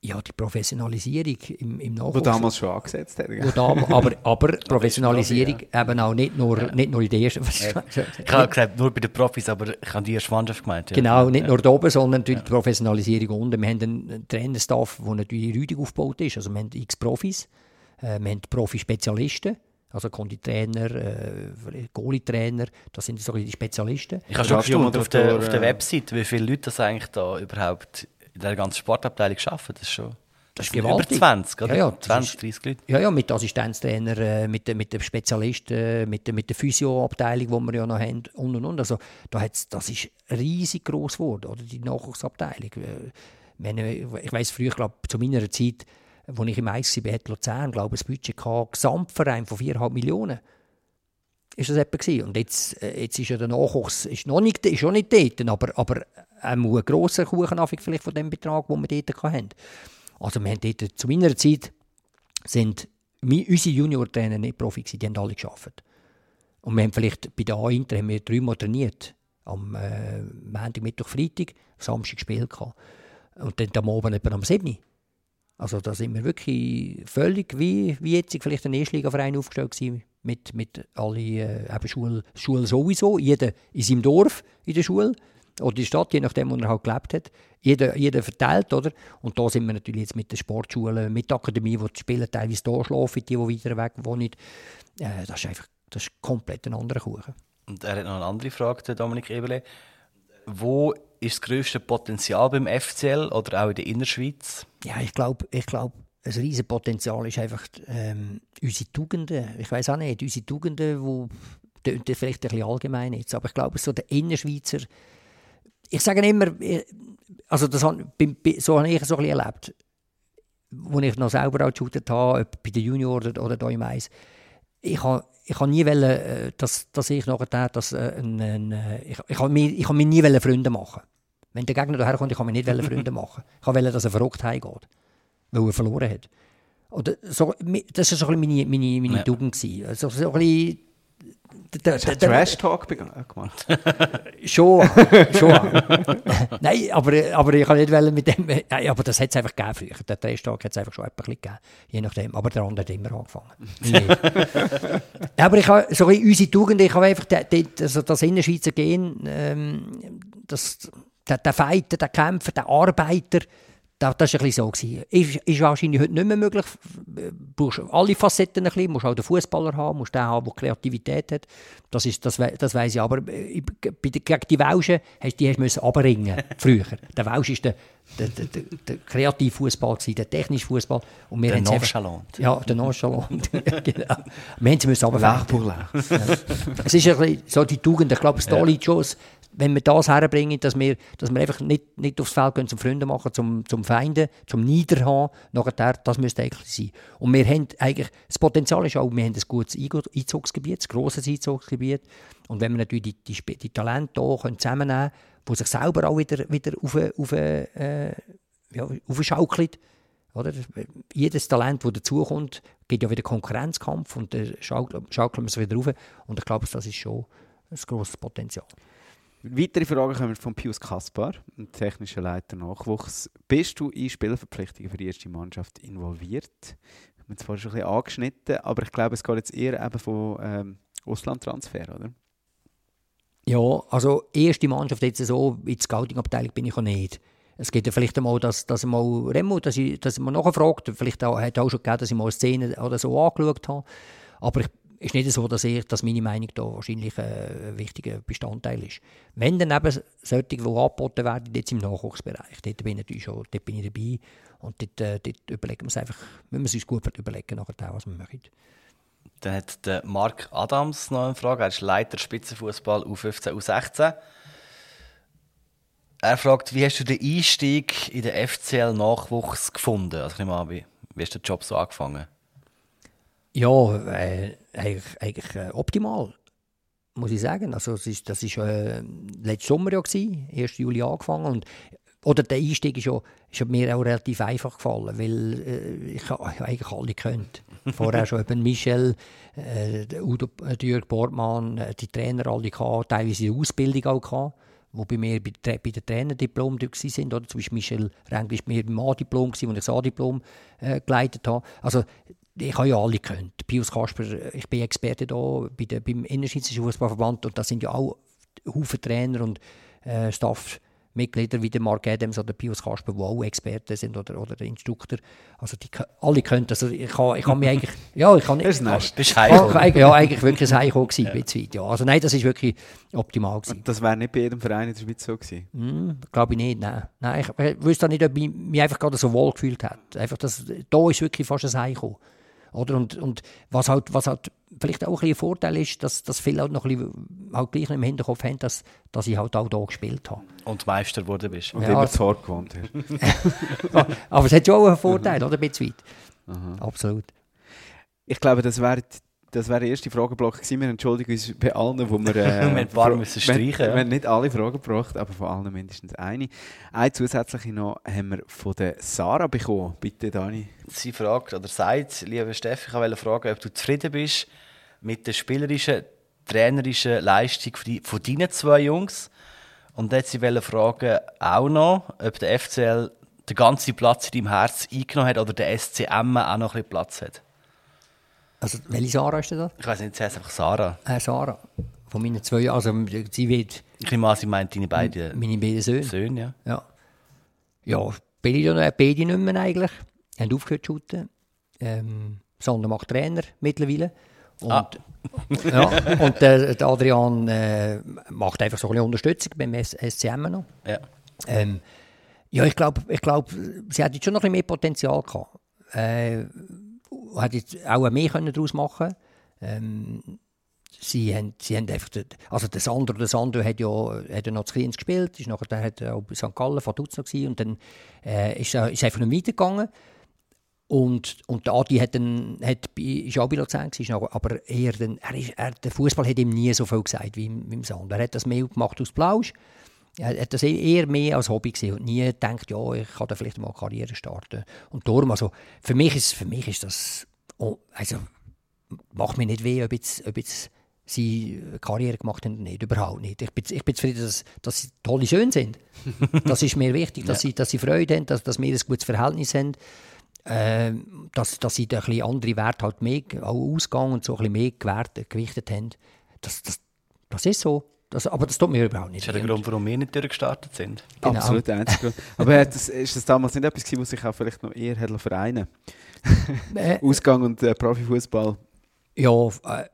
Ja, die Professionalisierung im, im Nachwuchs. Wo damals schon angesetzt hat. Wo dam aber, aber Professionalisierung ja. eben auch nicht nur, ja. nicht nur in der ersten... ich habe gesagt, nur bei den Profis, aber ich habe die erste Mannschaft gemeint. Ja. Genau, nicht nur da oben, sondern natürlich die Professionalisierung unten. Wir haben einen Trainerstaff, der natürlich rüdig aufgebaut ist. Also wir haben x Profis, äh, wir haben Profi-Spezialisten, also Konditrainer, äh, Goalie-Trainer, das sind so die Spezialisten. Ich habe schon gestaunt auf, der, auf der Website, wie viele Leute das eigentlich da überhaupt in der ganzen Sportabteilung arbeiten. Das ist schon... Das ist gewaltig. Über 20, oder? Ja, ja, 20, 30 Leute. Ja, ja, mit Assistenztrainer, äh, mit, mit den Spezialisten, mit, mit der Physioabteilung, die wir ja noch haben und und und. Also, da hat's, das ist riesig groß geworden, oder? die Nachwuchsabteilung. Äh, ich weiß früher, glaube zu meiner Zeit, als ich im Eis war, hat Luzern, glaube ich, ein Budget gehabt, Gesamtverein von 4,5 Millionen. Ist das etwa Und jetzt, äh, jetzt ist ja der Nachwuchs ist noch nicht, ist schon nicht dort, aber, aber ein grosser Kuchen vielleicht von dem Betrag, den wir dort hatten. Also wir haben dort, zu meiner Zeit sind unsere Junior-Trainer nicht Profi gewesen, die haben alle gearbeitet. Und wir haben vielleicht bei der A-Inter haben wir dreimal trainiert. Am äh, Montag, Mittwoch, Freitag, Samstag gespielt. Und dann am Abend etwa am 7. Also da sind wir wirklich völlig wie, wie jetzt vielleicht ein Erstligaverein aufgestellt gewesen, mit, mit alle äh, Schule, Schule sowieso, jeder in seinem Dorf in der Schule oder die Stadt, je nachdem, wo er halt gelebt hat. Jeder, jeder verteilt, oder? Und da sind wir natürlich jetzt mit den Sportschulen, mit der Akademie, wo die Spieler teilweise hier schlafen, die, die weiter weg wohnen. Äh, das ist einfach das ist komplett ein anderer Kuchen. Und er hat noch eine andere Frage, der Dominik Eberle. Wo ist das grösste Potenzial beim FCL oder auch in der Innerschweiz? Ja, ich glaube, ich glaub, ein riesen Potenzial ist einfach ähm, unsere Tugenden. Ich weiß auch nicht, unsere Tugenden, klingt vielleicht ein bisschen allgemein jetzt, aber ich glaube, so der Innerschweizer, ich sage immer, äh, also das, so habe ich so ein erlebt, als ich noch selber auch geshootet habe, bei den Junioren oder, oder da im Eis. Ich habe ich habe nie wollen, äh, dass, dass ich nachher dass, äh, ein, ein, ich, ich, habe mir, ich mir nie Freunde machen. Wenn der Gegner daherkommt, ich habe mir nicht Freunde machen. Ich wollte, dass er verrückt heimgeht, weil er verloren hat. Oder so, das war so ein bisschen meine, meine, meine ja. Tugend. Also so ein bisschen der, der, Trash-Talk gemacht? schon, schon. Nein, aber, aber ich kann nicht mit dem... Nein, aber das hat es einfach gegeben früher. Der Trash-Talk hat es einfach schon ein bisschen gegeben. Je nachdem. Aber der andere hat immer angefangen. aber ich habe so unsere Tugend, ich habe einfach das, das Innerschweizer Gehen, ähm, das, der, der Fighter, der Kämpfer, der Arbeiter, das, war ein bisschen so. Gewesen. Ist, ist wahrscheinlich heute nicht mehr möglich. Du brauchst alle Facetten ein bisschen. Du musst auch den Fußballer haben, musst den haben, der Kreativität hat. Das, ist, das, das weiss ich. Aber äh, gegen die Welschen hast die hast abringen früher. Der Welsch war der, der, der, der, der kreative Fußball, der technische Fußball. Und wir der Nonchalant. Ja, der Nonchalant. genau. Wir haben sie müssen ja. Es ist ein bisschen so die Tugend. Ich glaube, es ja. Wenn wir das herbringen, dass wir, dass wir einfach nicht, nicht aufs Feld gehen zum Freunde machen, zum, zum Feinden, zum Niederhaben, nachher, das müsste eigentlich sein. Und wir haben eigentlich, das Potenzial ist auch, wir haben ein gutes Einzugsgebiet, ein grosses Einzugsgebiet. Und wenn wir natürlich die, die, die Talente hier zusammennehmen können, die sich selber auch wieder, wieder auf, auf, äh, ja, aufschaukelt, oder? Jedes Talent, das dazukommt, gibt ja wieder Konkurrenzkampf und dann schaukeln wir es wieder rauf. Und ich glaube, das ist schon ein grosses Potenzial. Weitere Fragen kommen von Pius Kaspar, dem technischen Leiter Nachwuchs. Bist du in Spielverpflichtungen für die erste Mannschaft involviert? Ich habe es vorhin schon ein bisschen angeschnitten, aber ich glaube, es geht jetzt eher eben von ähm, Auslandtransfer, oder? Ja, also erste Mannschaft jetzt so, in der Scouting-Abteilung bin ich auch nicht. Es geht ja vielleicht einmal, dass, dass mal Remo, dass ich, dass mal nachfragt, vielleicht auch, hat auch schon gegeben, dass ich mal eine Szene oder so angeschaut habe. Aber ich ist nicht so, dass, ich, dass meine Meinung da wahrscheinlich äh, ein wichtiger Bestandteil ist. Wenn dann eben solche, die angeboten werden, jetzt im Nachwuchsbereich, dort bin ich natürlich schon dort bin ich dabei und dort, äh, dort überlegen wir uns einfach, müssen wir uns gut überlegen, nachher, was wir machen. Dann hat der Marc Adams noch eine Frage. Er ist Leiter Spitzenfußball U15, U16. Er fragt, wie hast du den Einstieg in den FCL-Nachwuchs gefunden? Also ich nehme wie, wie hast du den Job so angefangen? Ja, äh, eigentlich, eigentlich äh, optimal, muss ich sagen. Also, das ist, das ist äh, letztes Sommer ja, gewesen, 1. Juli angefangen. Und, oder der Einstieg ist, ja, ist mir auch relativ einfach gefallen, weil äh, ich eigentlich alle kennt. Vorher schon eben Michel, äh, Udo, äh, Jörg Bortmann, äh, die Trainer alle gehabt, teilweise die Ausbildung auch gehabt die bei mir bei, bei den Trainerdiplom waren. Oder? Zum Beispiel Michel Rengl war bei mir beim A-Diplom, wo ich das A-Diplom äh, geleitet habe. Also ich habe ja alle gekannt. Pius Kasper, ich bin Experte da bei der, beim Innerschweizerischen Fußballverband und da sind ja auch Haufen Trainer und äh, Staffmitglieder wie der Mark Adams oder Pius Kasper, die auch Experten sind oder, oder Instruktor. Also die alle können. Also ich kann, ich kann mich eigentlich, ja, ich kann nicht. Das ist ja, eigentlich wirklich ein Heiko gewesen, ja. ja. Also nein, das ist wirklich optimal gewesen. Und das wäre nicht bei jedem Verein in der Schweiz so gewesen? Mm, Glaube ich nicht, nein. nein ich, ich wüsste nicht, ob ich mich einfach gerade so wohl gefühlt habe. Einfach das, da ist wirklich fast ein Heiko. Oder? Und, und was, halt, was halt vielleicht auch ein, ein Vorteil ist, dass, dass viele halt noch ein bisschen, halt gleich im Hinterkopf haben, dass, dass ich halt auch hier gespielt habe. Und Meister geworden bist. Und ja, immer zu Hause gewohnt hast. Aber es hat schon auch einen Vorteil, oder? Ein bisschen weit. Absolut. Ich glaube, das wäre das wäre der erste Frageblock gewesen. Wir entschuldigen uns bei allen, wo wir... Äh, wir ein paar müssen streichen. Wir, wir haben nicht alle Fragen gebracht, aber von allen mindestens eine. Eine zusätzliche noch haben wir von der Sarah bekommen. Bitte, Dani. Sie fragt, oder sagt, liebe Steffi, ich wollte fragen, ob du zufrieden bist mit der spielerischen, trainerischen Leistung von deinen zwei Jungs. Und jetzt sie wollen fragen auch noch, ob der FCL den ganzen Platz in deinem Herz eingenommen hat oder der SCM auch noch ein bisschen Platz hat. Also, welche Sarah ist das? Ich weiß nicht, sie heißt einfach Sarah. Äh, Sarah. Von meinen zwei, also sie wird... Ich nehme an, sie meint deine beiden... Meine beiden Söhne. Söhne, ja. Ja, ja beide, beide nicht mehr eigentlich. Haben aufgehört zu shooten. Ähm, Sander macht Trainer mittlerweile. Und, Ah. ja, und der, der Adrian äh, macht einfach so ein bisschen Unterstützung beim SCM noch. Ja. Ähm, ja, ich glaube, ich glaub, sie hat jetzt schon noch ein bisschen mehr Potenzial gehabt. Äh, hat jetzt auch mehr können daraus machen ähm, sie haben, sie haben einfach, den- also der Sandro, der Sandro hat ja, hat ja noch zu Kriens gespielt, ist nachher, der hat auch bei St. Gallen, Vaduz noch und dann äh, ist er ist einfach nicht weitergegangen. Und, und der Adi hat dann, hat, ist auch bei Luzern gewesen, aber er, dann, er ist, er, der Fußball hat ihm nie so viel gesagt wie im, wie im Sandro. Er hat das mehr gemacht aus Plausch. Er hat das eher mehr als Hobby gesehen und nie gedacht, ja, ich kann da vielleicht mal eine Karriere starten. Und darum, also, für mich ist, für mich ist das, oh, also, macht mir nicht weh, ob jetzt, ob jetzt sie eine Karriere gemacht haben oder nicht, überhaupt nicht. Ich bin, ich bin zufrieden, dass, dass sie tolle Söhne sind. Das ist mir wichtig, dass, sie, dass sie Freude haben, dass, dass wir ein gutes Verhältnis haben, ähm, dass, dass sie da ein bisschen andere Werte halt mehr auch Ausgang und so ein bisschen mehr gewert, gewichtet haben. Das, das, das ist so. Das, aber das tut mir überhaupt nicht Das ist ja der. Grund, warum wir nicht durchgestartet sind. Genau. Absolut der einzige Grund. Aber hat das, ist das damals nicht etwas was sich auch vielleicht noch eher hat vereinen Äh, Ausgang und äh, Profifußball. Ja, äh,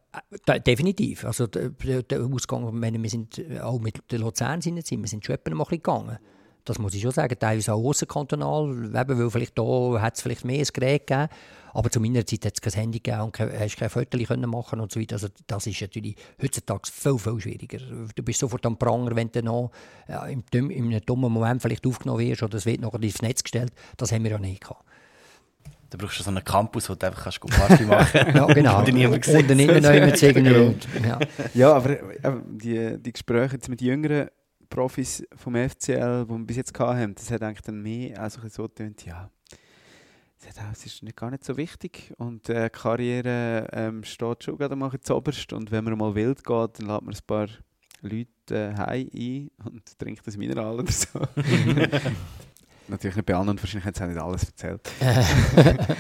äh, definitiv. Also der, der, Ausgang, ich meine, wir sind äh, auch mit der Luzern sind, wir sind schon mal ein bisschen gegangen. Das muss ich schon sagen, teilweise auch ausserkantonal, eben, weil vielleicht da hat es vielleicht mehr ein Gerät gegeben, aber zu meiner Zeit hat es kein Handy gegeben und kein, hast kein Foto können machen und so weiter. Also das ist natürlich heutzutage viel, viel schwieriger. Du bist sofort am Pranger, wenn du noch im, dumm- in einem dummen Moment vielleicht aufgenommen wirst oder es wird noch ins Netz gestellt. Das haben wir ja nicht gehabt. Da brauchst du so einen Campus, wo du einfach kannst gut Party machen kannst. Ja, genau. Und dann innen noch jemand sagen, ja. Ja, aber äh, die, die Gespräche jetzt mit jüngeren Profis vom FCL, die wir bis jetzt hatten, das hat eigentlich dann mehr also so getönt, ja, das ist nicht, gar nicht so wichtig und äh, Karriere ähm, steht schon gerade mal zuoberst und wenn man mal wild geht, dann lädt man ein paar Leute äh, ein und trinkt das Mineral oder so. Natürlich nicht bei allen und wahrscheinlich hat es auch nicht alles erzählt.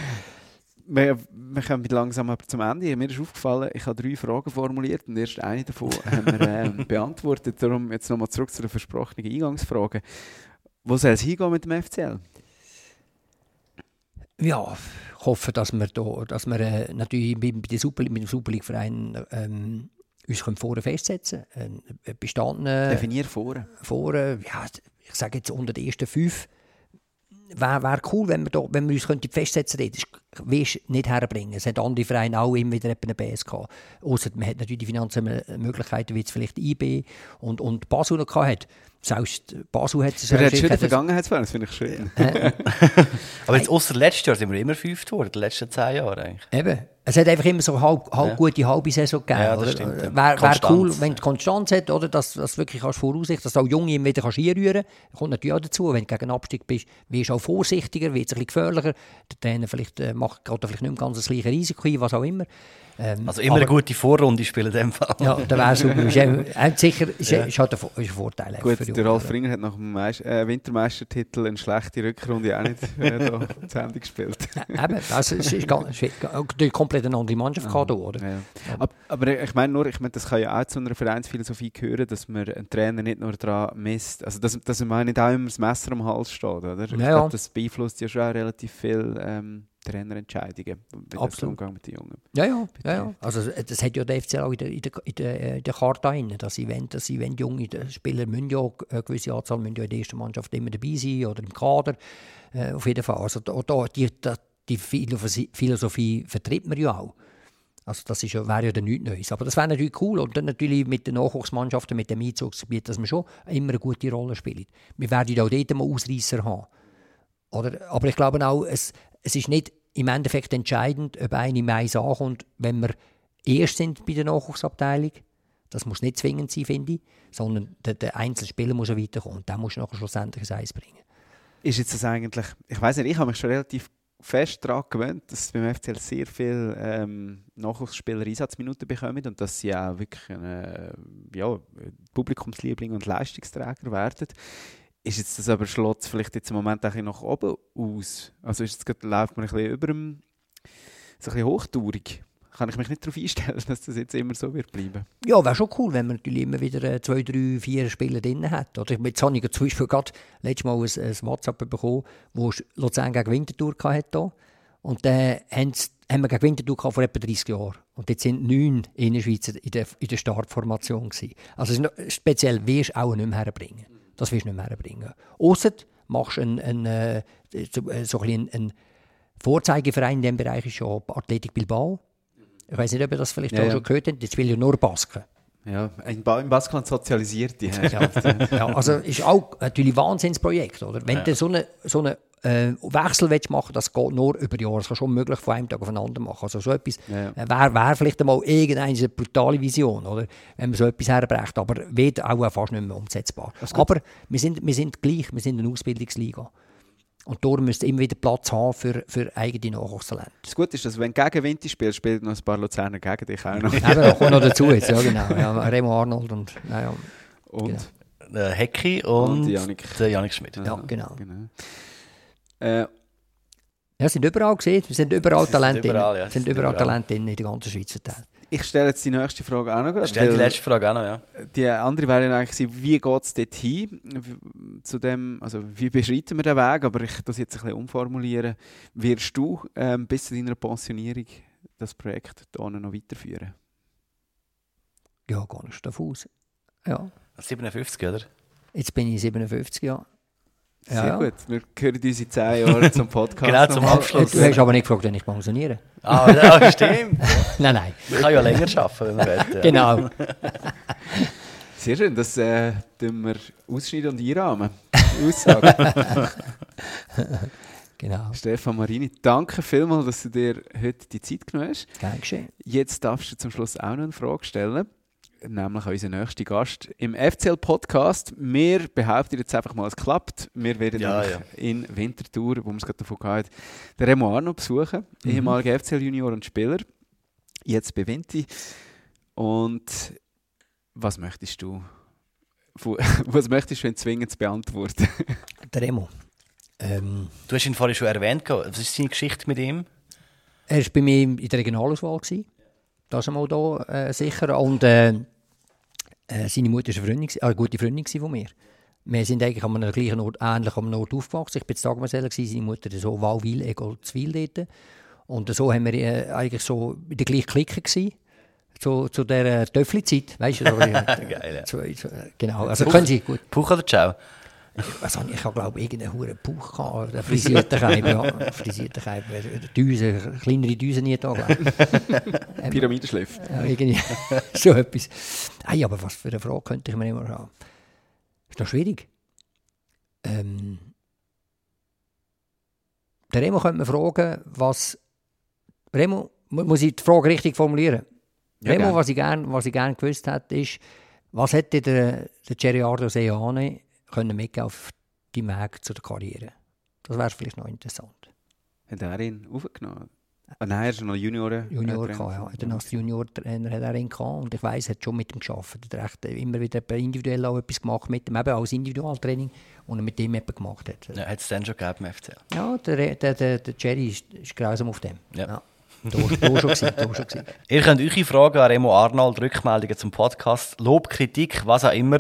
Wir, wir kommen langsam aber zum Ende. Mir ist aufgefallen, ich habe drei Fragen formuliert und erst eine davon haben wir ähm, beantwortet. Darum jetzt nochmal zurück zu der versprochenen Eingangsfrage. Wo soll es hingehen mit dem FCL? Ja, ich hoffe, dass wir, da, dass wir äh, natürlich mit, Super, dem Super League Verein ähm, uns können vorne festsetzen können. Äh, Definier vor. vorne, ja, ich sage jetzt unter den ersten fünf, wäre wär cool, wenn wir, da, wenn wir uns könnten festsetzen könnten. Das wirst du nicht herbringen. Es hat andere Vereine auch immer wieder eine BS gehabt. Ausser man hat natürlich die finanziellen Möglichkeiten, wie jetzt vielleicht IB und, und Basel noch gehabt hat. Selbst Basel hat es Du redest schon hat der es- Vergangenheitsfall, das finde ich schön. Aber jetzt ausser letztes Jahr sind wir immer fünft geworden, die letzten zehn Jahre eigentlich. Eben. Es hat einfach immer so halb, halb Ja. gute halbe Saison gegeben. Ja, das stimmt, ja. Wäre wär cool, wenn du Konstanz hat, oder? Dass das wirklich kannst voraussicht, dass du auch Junge immer wieder kannst einrühren kannst. Kommt natürlich auch dazu, wenn du gegen Abstieg bist, wirst du auch vorsichtiger, wird es ein bisschen gefährlicher. Trainer vielleicht, äh, macht, geht da vielleicht nicht mehr ganz das gleiche Risiko ein, was auch immer. Ähm, Also immer aber- eine gute Vorrunde spielen in dem Fall. Ja, da wäre super. Ist, äh, sicher ist, ist halt ein, Vo- ist ein Vorteil. Gut, für die der Ralf. Ringer hat nach dem äh, Wintermeistertitel eine schlechte Rückrunde auch nicht äh, zu Ende gespielt. Eben, also, es ist, ganz- ist eine komplett eine andere Mannschaft gehabt, hier, oder? Ja. Aber, aber ich meine nur, ich meine, das kann ja auch zu einer Vereinsphilosophie gehören, dass man einen Trainer nicht nur daran misst, also dass, dass man nicht auch immer das Messer am Hals steht, oder? Ich Ja, glaube, ja. das beeinflusst ja schon auch relativ viel ähm, Trainerentscheidungen, der Absolut. Umgang mit den Jungen. Ja, ja, ja, ja. Also, äh, das hat ja der FCL auch in der, in der, in der, äh, in der Karte drin, dass sie wollen, dass sie wollen, junge äh, Spieler müssen ja, eine gewisse Anzahl müssen ja in der ersten Mannschaft immer dabei sein oder im Kader. Äh, auf jeden Fall. Also, da, da, die, da, die Philosophie, Philosophie vertritt man ja auch. Also das ist ja, wäre ja dann nichts Neues. Aber das wäre natürlich cool. Und dann natürlich mit den Nachwuchsmannschaften, mit dem Einzugsgebiet, dass man schon immer eine gute Rolle spielt. Wir werden auch dort mal Ausreißer haben. Oder? Aber ich glaube auch, es, es ist nicht im Endeffekt entscheidend, ob einer im Mais ankommt, wenn wir erst sind bei der Nachwuchsabteilung. Das muss nicht zwingend sein, finde ich, sondern der, der Einzelspieler muss weiterkommen. Und der muss nachher schlussendlich ein Eis bringen. Ist jetzt das eigentlich, ich weiß nicht, ich habe mich schon relativ fest daran gewöhnt, dass beim FCL sehr viele ähm, Nachwuchsspieler Einsatzminuten bekommen und dass sie auch wirklich äh, ja, Publikumsliebling und Leistungsträger werden. Ist jetzt das aber schlägt vielleicht jetzt im Moment ein bisschen nach oben aus? Also ist jetzt gerade, läuft man ein bisschen über dem, so ein bisschen hochtourig? Kann ich mich nicht darauf einstellen, dass das jetzt immer so wird bleiben? Ja, wäre schon cool, wenn man natürlich immer wieder äh, zwei, drei, vier Spieler drin hat. Oder jetzt habe ich zum Beispiel gerade letztes Mal ein, ein WhatsApp bekommen, wo Luzern gegen Winterthur hatte. Und dann haben wir gegen Winterthur vor etwa 30 Jahren. Und dort sind neun Innerschweizer in der, in der Startformation gewesen. Also speziell, wirst du auch nicht mehr herbringen. Das wirst du nicht mehr herbringen. Ausser machst du einen, einen, äh, so, äh, so ein einen Vorzeigeverein in diesem Bereich ist schon Athletik Bilbao. Ich weiß nicht, ob ihr das vielleicht Ja, auch ja. schon gehört habt. Jetzt will ja nur Basken. Ja, in, ba in Baskeland sozialisiert die. Ja, ja, also ist auch natürlich ein Wahnsinnsprojekt, oder? Wenn du so einen so eine, äh, Wechsel willst machen das geht nur über Jahre. Das kannst du unmöglich von einem Tag auf den anderen machen. Also so etwas Ja, ja. äh, wäre wär vielleicht einmal irgendeine brutale Vision, oder? Wenn man so etwas herbrecht, aber wird auch fast nicht mehr umsetzbar. Aber wir sind, wir sind gleich, wir sind eine Ausbildungsliga. Und darum müsst ihr immer wieder Platz haben für, für eigene Nachwuchstalente. Das Gute ist, dass wenn du gegen Winter spielst, spielen noch ein paar Luzerner gegen dich auch noch. Eben, da kommt noch dazu jetzt, ja genau. Ja, Remo Arnold und, ja, ja, Und, Genau. Der Hecki und, Und Janik. der Janik Schmidt. ja, genau. genau. Äh, Ja, sind überall gesehen. Wir sind überall Talente überall, ja, sind überall überall. Talente in der ganzen Schweiz verteilt. Ich stelle jetzt die nächste Frage auch noch. gerade, Stell die letzte Frage auch noch, ja. Die andere wäre eigentlich, wie geht es dort hin? W- Zu dem, also wie beschreiten wir den Weg? Aber ich das jetzt ein bisschen umformulieren. Wirst du ähm, bis zu deiner Pensionierung das Projekt hier noch weiterführen? Ja, gar nicht davon aus. Ja. 57, oder? Jetzt bin ich 57 Jahre. Ja, Sehr ja. gut. Wir hören uns in 10 Jahren zum Podcast. Genau, zum. Abschluss. Du hast aber nicht gefragt, wenn ich pensioniere. Ah, ja, stimmt. Nein, nein. Man kann ja länger arbeiten, wenn man will. Genau. Sehr schön, das äh, tun wir ausschneiden und einrahmen. Aussage. genau. Stefan Marini, danke vielmals, dass du dir heute die Zeit genommen hast. Gern geschehen. Jetzt darfst du zum Schluss auch noch eine Frage stellen, nämlich an unseren nächsten Gast im FCL-Podcast. Wir behaupten jetzt einfach mal, es klappt. Wir werden Ja, ja. in Winterthur, wo wir es gerade davon hatten, den Remo Arno besuchen, ehemaliger FCL-Junior und Spieler, jetzt bei Vinti. Und was möchtest du, was möchtest du denn zwingend zu beantworten? Der Remo. Ähm, Du hast ihn vorhin schon erwähnt. Was ist seine Geschichte mit ihm? er war bei mir in der Regionalauswahl. Gewesen. Das ist einmal da äh, sicher. Und äh, äh, seine Mutter war eine, Freundin, äh, eine gute Freundin von mir. Wir sind eigentlich an einem gleichen Ort, ähnlich am Ort aufgewachsen. Ich bin in Dagmarseller, gewesen, seine Mutter so Walwil, Egol, Zwil dort. Und so haben wir äh, eigentlich so in der gleichen Clique gewesen. Zu, zu der Töffli-Zeit, weißt du? Geil, ja. zu, zu, genau, also können Sie gut. Puch oder Ciao? Was habe ich? Ich habe, glaube ich, irgendeinen hohen Bauch gehabt. Einen frisierten Keib, ja. Frisierten Keib. Düsen, kleinere Düsen nie da, ich. Pyramidenschliff. Ja, irgendwie so etwas. Hey, aber was für eine Frage könnte ich mir immer haben? Ist noch schwierig. Ähm, der Remo könnte man fragen, was. Remo, mu- muss ich die Frage richtig formulieren? Ja, Remo, gern. was ich gerne ich gern gewusst hätte, ist, was hätte der, der Gerardo Seane können mitgeben auf die Weg zu der Karriere? Das wäre vielleicht noch interessant. Hat er ihn aufgenommen? Ah, nein, er ist noch Junioren. Junior äh, gehabt, ja. Trainer. Dann als Junior-Trainer hat er ihn gehabt und ich weiss, er hat schon mit ihm geschafft. Er hat immer wieder individuell auch etwas gemacht mit ihm, eben als Individualtraining, und er mit ihm eben gemacht hat. Ja, hat es dann schon gegeben im FCL. Ja, der, der, der, der Jerry ist, ist grausam auf dem. Ja. Da, da schon gewesen, da schon gewesen. Ihr könnt eure Fragen an Remo Arnold, Rückmeldungen zum Podcast, Lob, Kritik, was auch immer,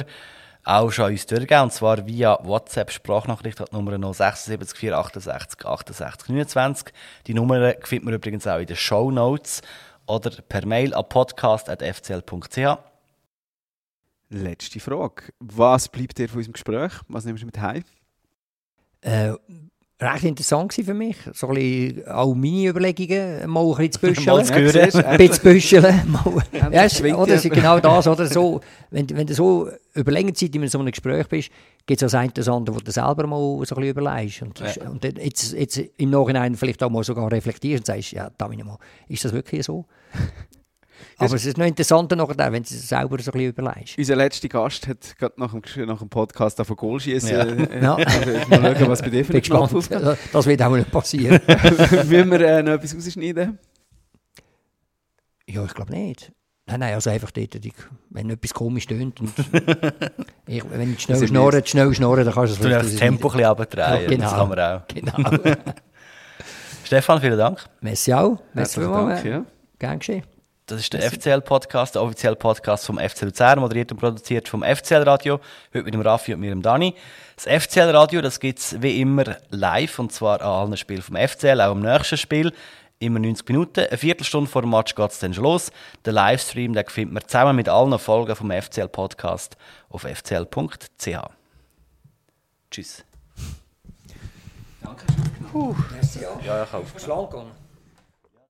auch schon uns durchgeben. Und zwar via WhatsApp Sprachnachricht an die Nummer 076 468 68 29. Die Nummer findet man übrigens auch in den Show Notes oder per Mail an podcast.fcl.ch. Letzte Frage. Was bleibt dir von unserem Gespräch? Was nimmst du mit heim? Äh, recht interessant für mich. So ein bisschen auch meine Überlegungen mal ein bisschen zu büscheln. Ein bisschen zu büscheln. Ja, schwingt oder ist genau das. Oder so, wenn, wenn du so über längere Zeit in so einem Gespräch bist, gibt es das eine oder andere, wo du selber mal so ein bisschen überlegst. Und, Ja. und jetzt, jetzt im Nachhinein vielleicht auch mal sogar reflektierst und sagst, ja, da mal, ist das wirklich so? Aber es ist noch interessanter nachher, wenn du es selber so ein bisschen überlegst. Unser letzter Gast hat gerade nach dem, nach dem Podcast auf Goal schießen. Ja. Äh, Ja. also, mal schauen, was bei dir für aufgeht. Das wird auch nicht passieren. Müssen wir äh, noch etwas rausschneiden? Ja, ich glaube nicht. Nein, nein, also einfach dort, wenn etwas komisch tönt und ich, wenn ich schnell ist schnorre, schnell schnorre, dann kannst du Du es darfst das Tempo ein bisschen runterdrehen. Ja, genau. Das kann man auch. Genau. Stefan, vielen Dank. Merci auch. Merci. Dank. Ja. Gern geschehen. Das ist der FCL-Podcast, der offizielle Podcast vom FCL Luzern, moderiert und produziert vom FCL-Radio. Heute mit dem Raffi und mir, dem Dani. Das FCL-Radio, das gibt es wie immer live, und zwar an allen Spielen vom FCL, auch am nächsten Spiel. Immer 90 Minuten. Eine Viertelstunde vor dem Match geht es dann schon los. Den Livestream den findet man zusammen mit allen Folgen vom FCL-Podcast auf fcl.ch. Tschüss. Danke. Puh. Ja, ich habe.